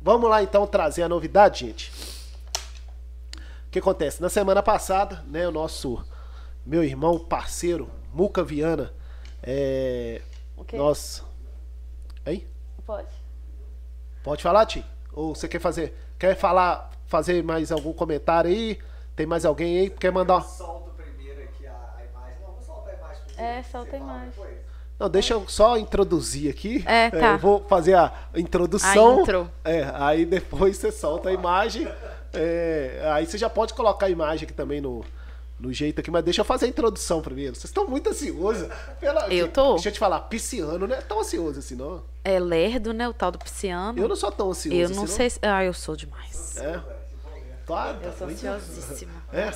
Vamos lá então trazer a novidade, gente. O que acontece? Na semana passada, né, o nosso meu irmão, parceiro, Muca Viana, é, O quê? nós, hein? Pode. Pode falar, Tim? Ou você quer fazer? Quer falar, fazer mais algum comentário aí? Tem mais alguém aí? Quer mandar? Solto primeiro aqui a, a imagem. Não, vou soltar a imagem primeiro. É, solta a imagem. depois. Não, deixa eu só introduzir aqui. É, tá. eu vou fazer a introdução. A intro. É, aí depois você solta a imagem. É, aí você já pode colocar a imagem aqui também no, no jeito aqui, mas deixa eu fazer a introdução primeiro. Vocês estão muito ansiosos. Pela, Eu tô. Deixa eu te falar, pisciano não é tão ansioso assim, não. É lerdo, né? O tal do pisciano. Eu não sou tão ansioso Eu assim, não sei se... Ah, eu sou demais. É. Tá, Eu sou muito- ansiosíssima. É?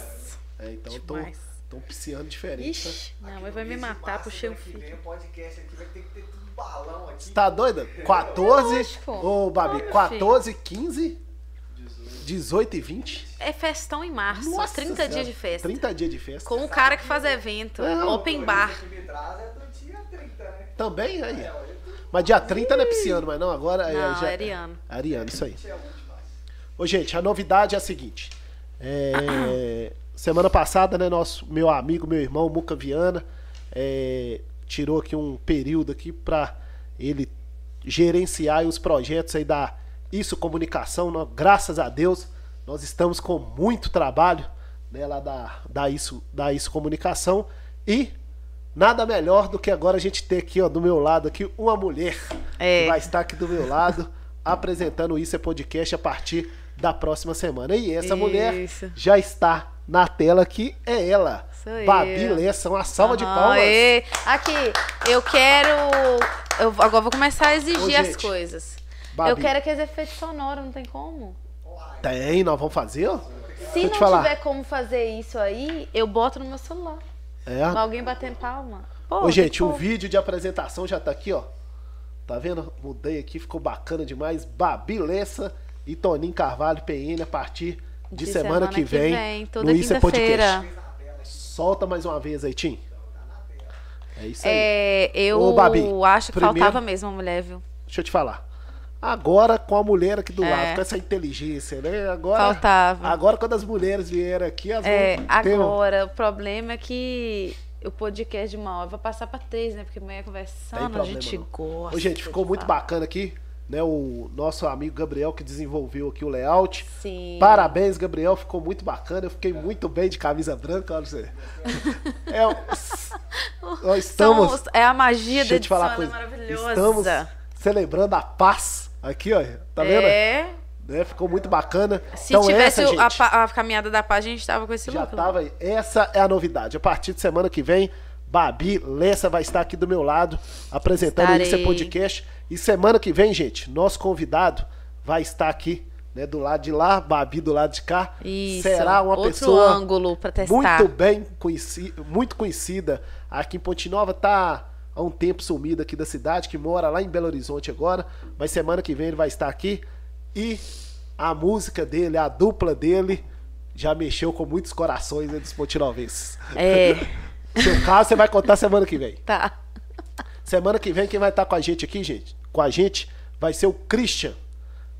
É, então eu tô, Demais. tô um pisciano diferente. tá? Ixi, não, Aqui mas vai me matar, puxei um fio. O podcast aqui vai ter que ter tudo balão aqui. Você tá doida? 14. Lógico. Ô, Babi, Ô, meu 14, 15, 18 e 20. É festão em março. 30 Senhora, dias de festa. 30 dias de festa. Com o cara que faz evento. Não. Open bar. É do dia 30, né? Também aí. Mas dia 30 não é pisciano, mas não, agora é. Não, já- é ariano. Ariano, isso aí. É. Ô, gente, a novidade é a seguinte. É, semana passada, né, nosso meu amigo, meu irmão, Muca Viana, é, tirou aqui um período aqui para ele gerenciar os projetos aí da Isso Comunicação. Nó- graças a Deus, nós estamos com muito trabalho né, lá da, da, Isso, da Isso Comunicação e nada melhor do que agora a gente ter aqui, ó, do meu lado aqui, uma mulher É. que vai estar aqui do meu lado apresentando Isso é Podcast a partir da próxima semana. E essa mulher Isso. já está na tela aqui, é ela, Sou eu. Babi Lessa. Uma salva de Aham, palmas. e- Aqui, eu quero. Eu agora vou começar a exigir Ô, as coisas. Babi. Eu quero aqueles efeitos sonoros, não tem como? Tem, nós vamos fazer, ó. Se não falar. tiver como fazer isso aí, eu boto no meu celular. É. Alguém batendo palma. Pô, Ô, gente, o vídeo de apresentação já tá aqui, ó. Tá vendo? Mudei aqui, ficou bacana demais. Babi Lessa e Toninho Carvalho, PN, a partir de, De semana, semana que que vem. vem, toda no Isso é. Podcast. Solta mais uma vez aí, Tim. É isso aí. É, eu Ô, Babi, acho que primeiro- faltava mesmo uma mulher, viu? Deixa eu te falar. Agora com a mulher aqui do É. lado, com essa inteligência, né? Agora, Faltava. Agora quando as mulheres vieram aqui, elas É, ter um- agora, o problema é que o podcast de uma hora vai passar pra três, né? Porque amanhã Tem conversando, a problema, gente não. gosta. Ô, gente, ficou muito falar. bacana aqui, né? O nosso amigo Gabriel que desenvolveu aqui o layout. Sim. Parabéns, Gabriel, ficou muito bacana. Eu fiquei muito bem de camisa branca, olha você. É, estamos. É a magia da falar edição, ela é coisa. maravilhosa. Estamos celebrando a paz aqui, ó. Tá vendo? É. Né, Ficou muito bacana. Se então, tivesse essa, o- a, gente, pa- a caminhada da paz, a gente tava com esse Já look. tava aí. Essa é a novidade. A partir de semana que vem, Babi Lessa vai estar aqui do meu lado apresentando é Estarei. Podcast. E semana que vem, gente, nosso convidado vai estar aqui, né, do lado de lá, Babi do lado de cá. Isso. Será uma Outro pessoa ângulo pra testar. muito bem conhecida, muito conhecida aqui em Ponte Nova, tá há um tempo sumido aqui da cidade, que mora lá em Belo Horizonte agora, mas semana que vem ele vai estar aqui e a música dele, a dupla dele já mexeu com muitos corações né, dos pontinovenses. É, Seu caso você vai contar semana que vem. tá. Semana que vem quem vai estar com a gente aqui, gente, com a gente, vai ser o Christian.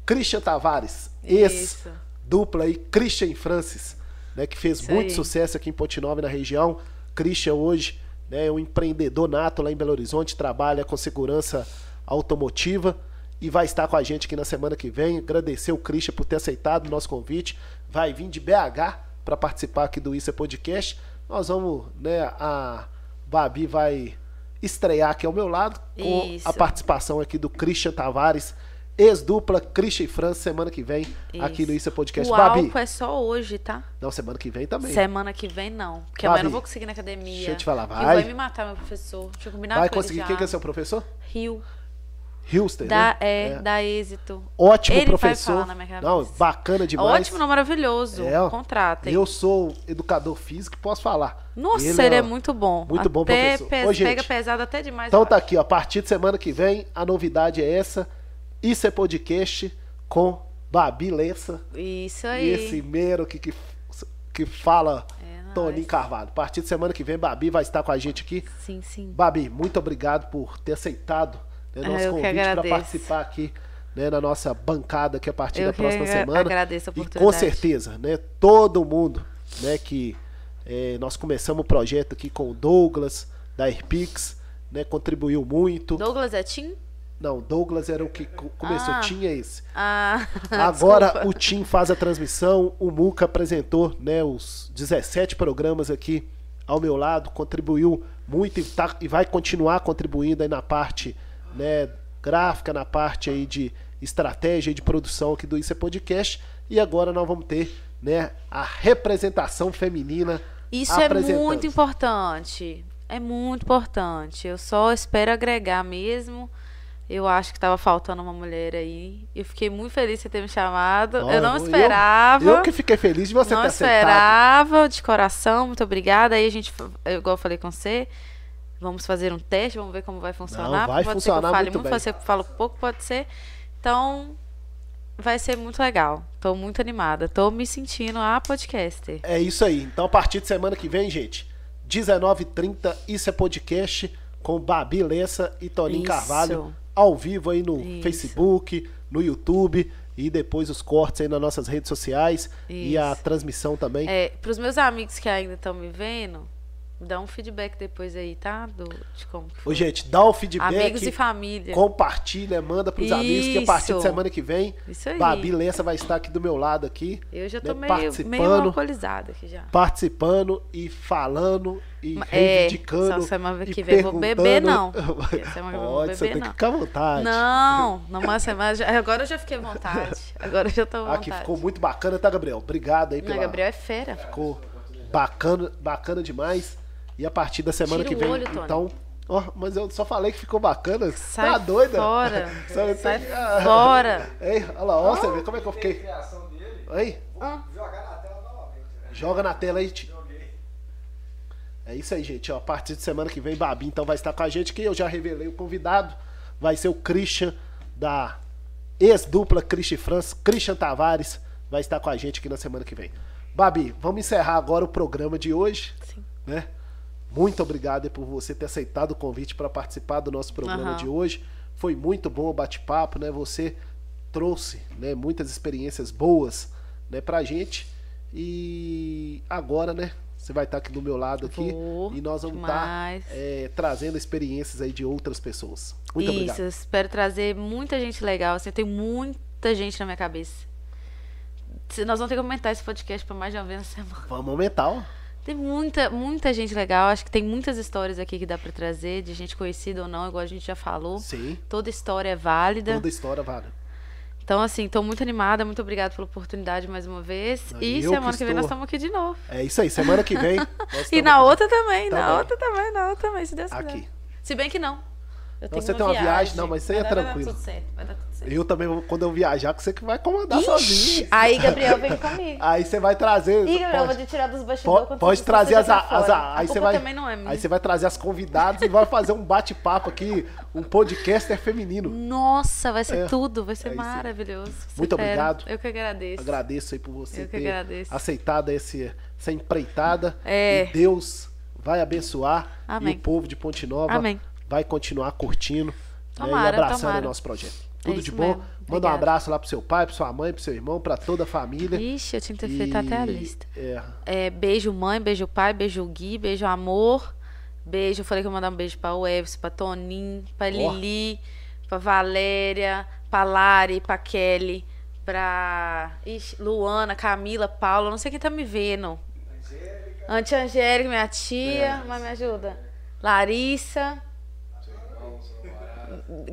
Christian Tavares, Isso. ex-dupla aí, Christian Francis, né, que fez Isso muito aí. sucesso aqui em Ponte Nova e na região. Christian hoje né, é um empreendedor nato lá em Belo Horizonte, trabalha com segurança automotiva e vai estar com a gente aqui na semana que vem. Agradecer o Christian por ter aceitado o nosso convite. Vai vir de BH para participar aqui do Isso é Podcast. Nós vamos, né, a Babi vai estrear aqui ao meu lado com Isso. a participação aqui do Christian Tavares, ex-dupla Christian e França, semana que vem aqui no Isso é Podcast. O Babi, álcool é só hoje, tá? não, semana que vem também. Semana que vem, não. Porque Babi, amanhã eu não vou conseguir ir na academia. deixa eu te falar, vai. vai me matar, meu professor. Deixa eu combinar Vai com ele conseguir. Quem que é seu professor? Rio. Hilster, Dá, né? é, dá êxito. Ótimo Ele professor. Não, bacana demais. Ótimo, não, maravilhoso. É, ó. Contratem. Eu sou educador físico e posso falar. Nossa, ele, é, ó, muito bom. Muito bom até professor. pes- Ô, gente, pega pesado até demais. Então tá acho. aqui, ó, a partir de semana que vem, a novidade é essa. Isso é podcast com Babi Lessa Isso e aí. esse mero que, que, que fala É. Toninho Carvalho. A partir de semana que vem, Babi vai estar com a gente aqui. Sim, sim. Babi, muito obrigado por ter aceitado né, Ah, nosso eu que convite para participar aqui né, na nossa bancada aqui a partir Eu da que próxima semana. agradeço a E com oportunidade. certeza, né, todo mundo né, que eh, nós começamos o projeto aqui com o Douglas, da Airpix, né, contribuiu muito. Douglas é Tim? Não, Douglas era o que co- começou, Ah. tinha esse. Ah, Agora desculpa. o Tim faz a transmissão, o Muca apresentou né, os 17 programas aqui ao meu lado, contribuiu muito e, tá- e vai continuar contribuindo aí na parte né, gráfica, na parte aí de estratégia e de produção aqui do Isso é Podcast. E agora nós vamos ter né, a representação feminina. Isso é muito importante. É muito importante. Eu só espero agregar mesmo. Eu acho que tava faltando uma mulher aí. Eu fiquei muito feliz de você ter me chamado. Olha, eu não eu- esperava. Eu, que fiquei feliz de você não ter aceitado. esperava, de coração, muito obrigada. Aí a gente, eu- igual eu falei com você, vamos fazer um teste, vamos ver como vai funcionar. vai pode funcionar ser que eu fale muito muito, bem. pode ser que eu falo pouco, pode ser. Então, vai ser muito legal. Tô muito animada. Tô me sentindo a podcaster. É isso aí. Então, a partir de semana que vem, gente, 19h30, isso é podcast com Babi Lessa e Toninho Isso. Carvalho, ao vivo aí no Isso. Facebook, no YouTube e depois os cortes aí nas nossas redes sociais e a Isso. transmissão também. É, pros meus amigos que ainda estão me vendo, dá um feedback depois aí, tá? Do, de como que Ô, foi. gente, dá o feedback. Amigos e família. Compartilha, manda pros amigos que a partir de Isso. semana que vem, Isso aí. Babi Lessa vai estar aqui do meu lado aqui, Eu já né, tô meio, meio participando, alcoolizada aqui já. participando e falando e é, reivindicando. só semana que vem eu vou beber, não. Essa semana eu vou Pode, você beber, tem que não. ficar à vontade. Não, numa semana. já- Agora eu já fiquei à vontade. Agora eu já tô à vontade. Aqui ficou muito bacana, tá, Gabriel? Obrigado aí Não, pela. Gabriel é fera. Ficou bacana, bacana demais. E a partir da semana Tira que o vem, olho, Tony. então. Ó, mas eu só falei que ficou bacana. Sai tá doida? fora. Sai, Sai Ah, fora. Ei, olha lá, ó, você vê como é que eu fiquei. dele, Aí, jogar na tela novamente. né? joga na tela aí. É isso aí, gente. Ó, a partir de semana que vem, Babi então vai estar com a gente, que eu já revelei o convidado. Vai ser o Christian, da ex-dupla Christian França, Christian Tavares, vai estar com a gente aqui na semana que vem. Babi, vamos encerrar agora o programa de hoje. Sim. Né? Muito obrigado por você ter aceitado o convite para participar do nosso programa Aham. de hoje. Foi muito bom o bate-papo, né? Você trouxe né, muitas experiências boas né, pra gente. E agora, né? Você vai estar aqui do meu lado aqui Vou, e nós vamos estar demais. é, trazendo experiências aí de outras pessoas. Muito Isso, obrigado. espero trazer muita gente legal. Assim, eu tenho muita gente na minha cabeça. Nós vamos ter que aumentar esse podcast para mais de uma vez na semana. Vamos aumentar, ó. Tem muita, muita gente legal. Acho que tem muitas histórias aqui que dá para trazer, de gente conhecida ou não, igual a gente já falou. Sim, Toda história é válida. toda história vale. Então, assim, tô muito animada. Muito obrigada pela oportunidade mais uma vez. Não, e semana que que, vem nós estou- estamos aqui de novo. É isso aí, semana que vem. E na outra também, Tá na bem. outra também, na outra também, se Deus quiser. Aqui. Se bem que não. Eu tenho você tem uma viagem. viagem, não, mas isso aí é tranquilo. Vai dar tudo certo, vai dar tudo certo. Eu também, vou- quando eu viajar, que você que vai comandar Ixi, sozinho. Aí, Gabriel, vem comigo. Aí você vai trazer. Ih, Gabriel, eu vou pode, te tirar dos bastidores. pode, pode trazer as, as, a- aí você vai, também não é minha. aí você vai trazer as convidadas e vai fazer um bate-papo aqui, um podcaster feminino. Nossa, vai ser É, tudo, vai ser é maravilhoso. Muito fera. obrigado. Eu que agradeço. Agradeço aí por você Eu que ter agradeço. aceitado esse, essa empreitada. É. E Deus vai abençoar Amém. e o povo de Ponte Nova Amém. Vai continuar curtindo né, e Tomara, abraçando tomara. o nosso projeto. Tudo É de bom. mesmo. Manda um abraço lá pro seu pai, pra sua mãe, pro seu irmão, pra toda a família. Ixi, eu tinha que ter feito até a lista. É, É, beijo mãe, beijo pai, beijo Gui, beijo amor. Beijo, eu falei que eu ia mandar um beijo pra Everson, pra Toninho, pra Lili, pra Valéria, pra Lari, pra Kelly, pra Ixi, Luana, Camila, Paula, não sei quem tá me vendo. Angélica. Antia Angélica, minha tia, É. mas me ajuda. Larissa.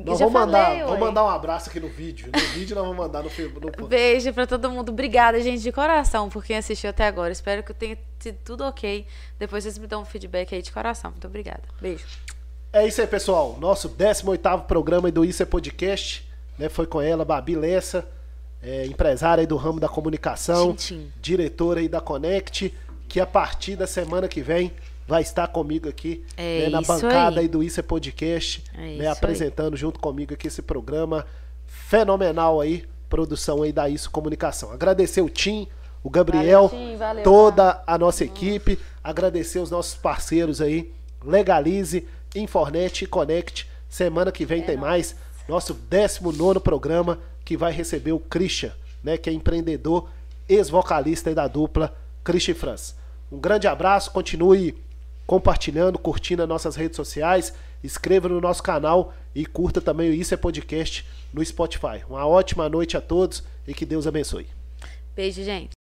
Nós vamos mandar, falei, vamos mandar um abraço aqui no vídeo. No vídeo nós vamos mandar no, no Beijo pra todo mundo. Obrigada, gente, de coração, por quem assistiu até agora. Espero que tenha sido tudo ok. Depois vocês me dão um feedback aí de coração. Muito obrigada. Beijo. É isso aí, pessoal. Nosso 18º programa do Isso é Podcast. Né? Foi com ela, Babi Lessa, é, empresária aí do ramo da comunicação, diretora aí da Connect, que a partir da semana que vem vai estar comigo aqui É né, na bancada aí. aí do Isso é Podcast, É né, isso aí. apresentando junto comigo aqui esse programa fenomenal aí, produção aí da Isso Comunicação. Agradecer o Tim, o Gabriel, Valeu, Tim, valeu, toda a nossa equipe, agradecer os nossos parceiros aí, Legalize, Infornet e Connect. Semana que vem tem mais. Nosso 19 programa que vai receber o Christian, né, que é empreendedor, ex-vocalista da dupla Christian Franz. Um grande abraço, continue compartilhando, curtindo as nossas redes sociais, inscreva no nosso canal e curta também o Isso é Podcast no Spotify. Uma ótima noite a todos e que Deus abençoe. Beijo, gente.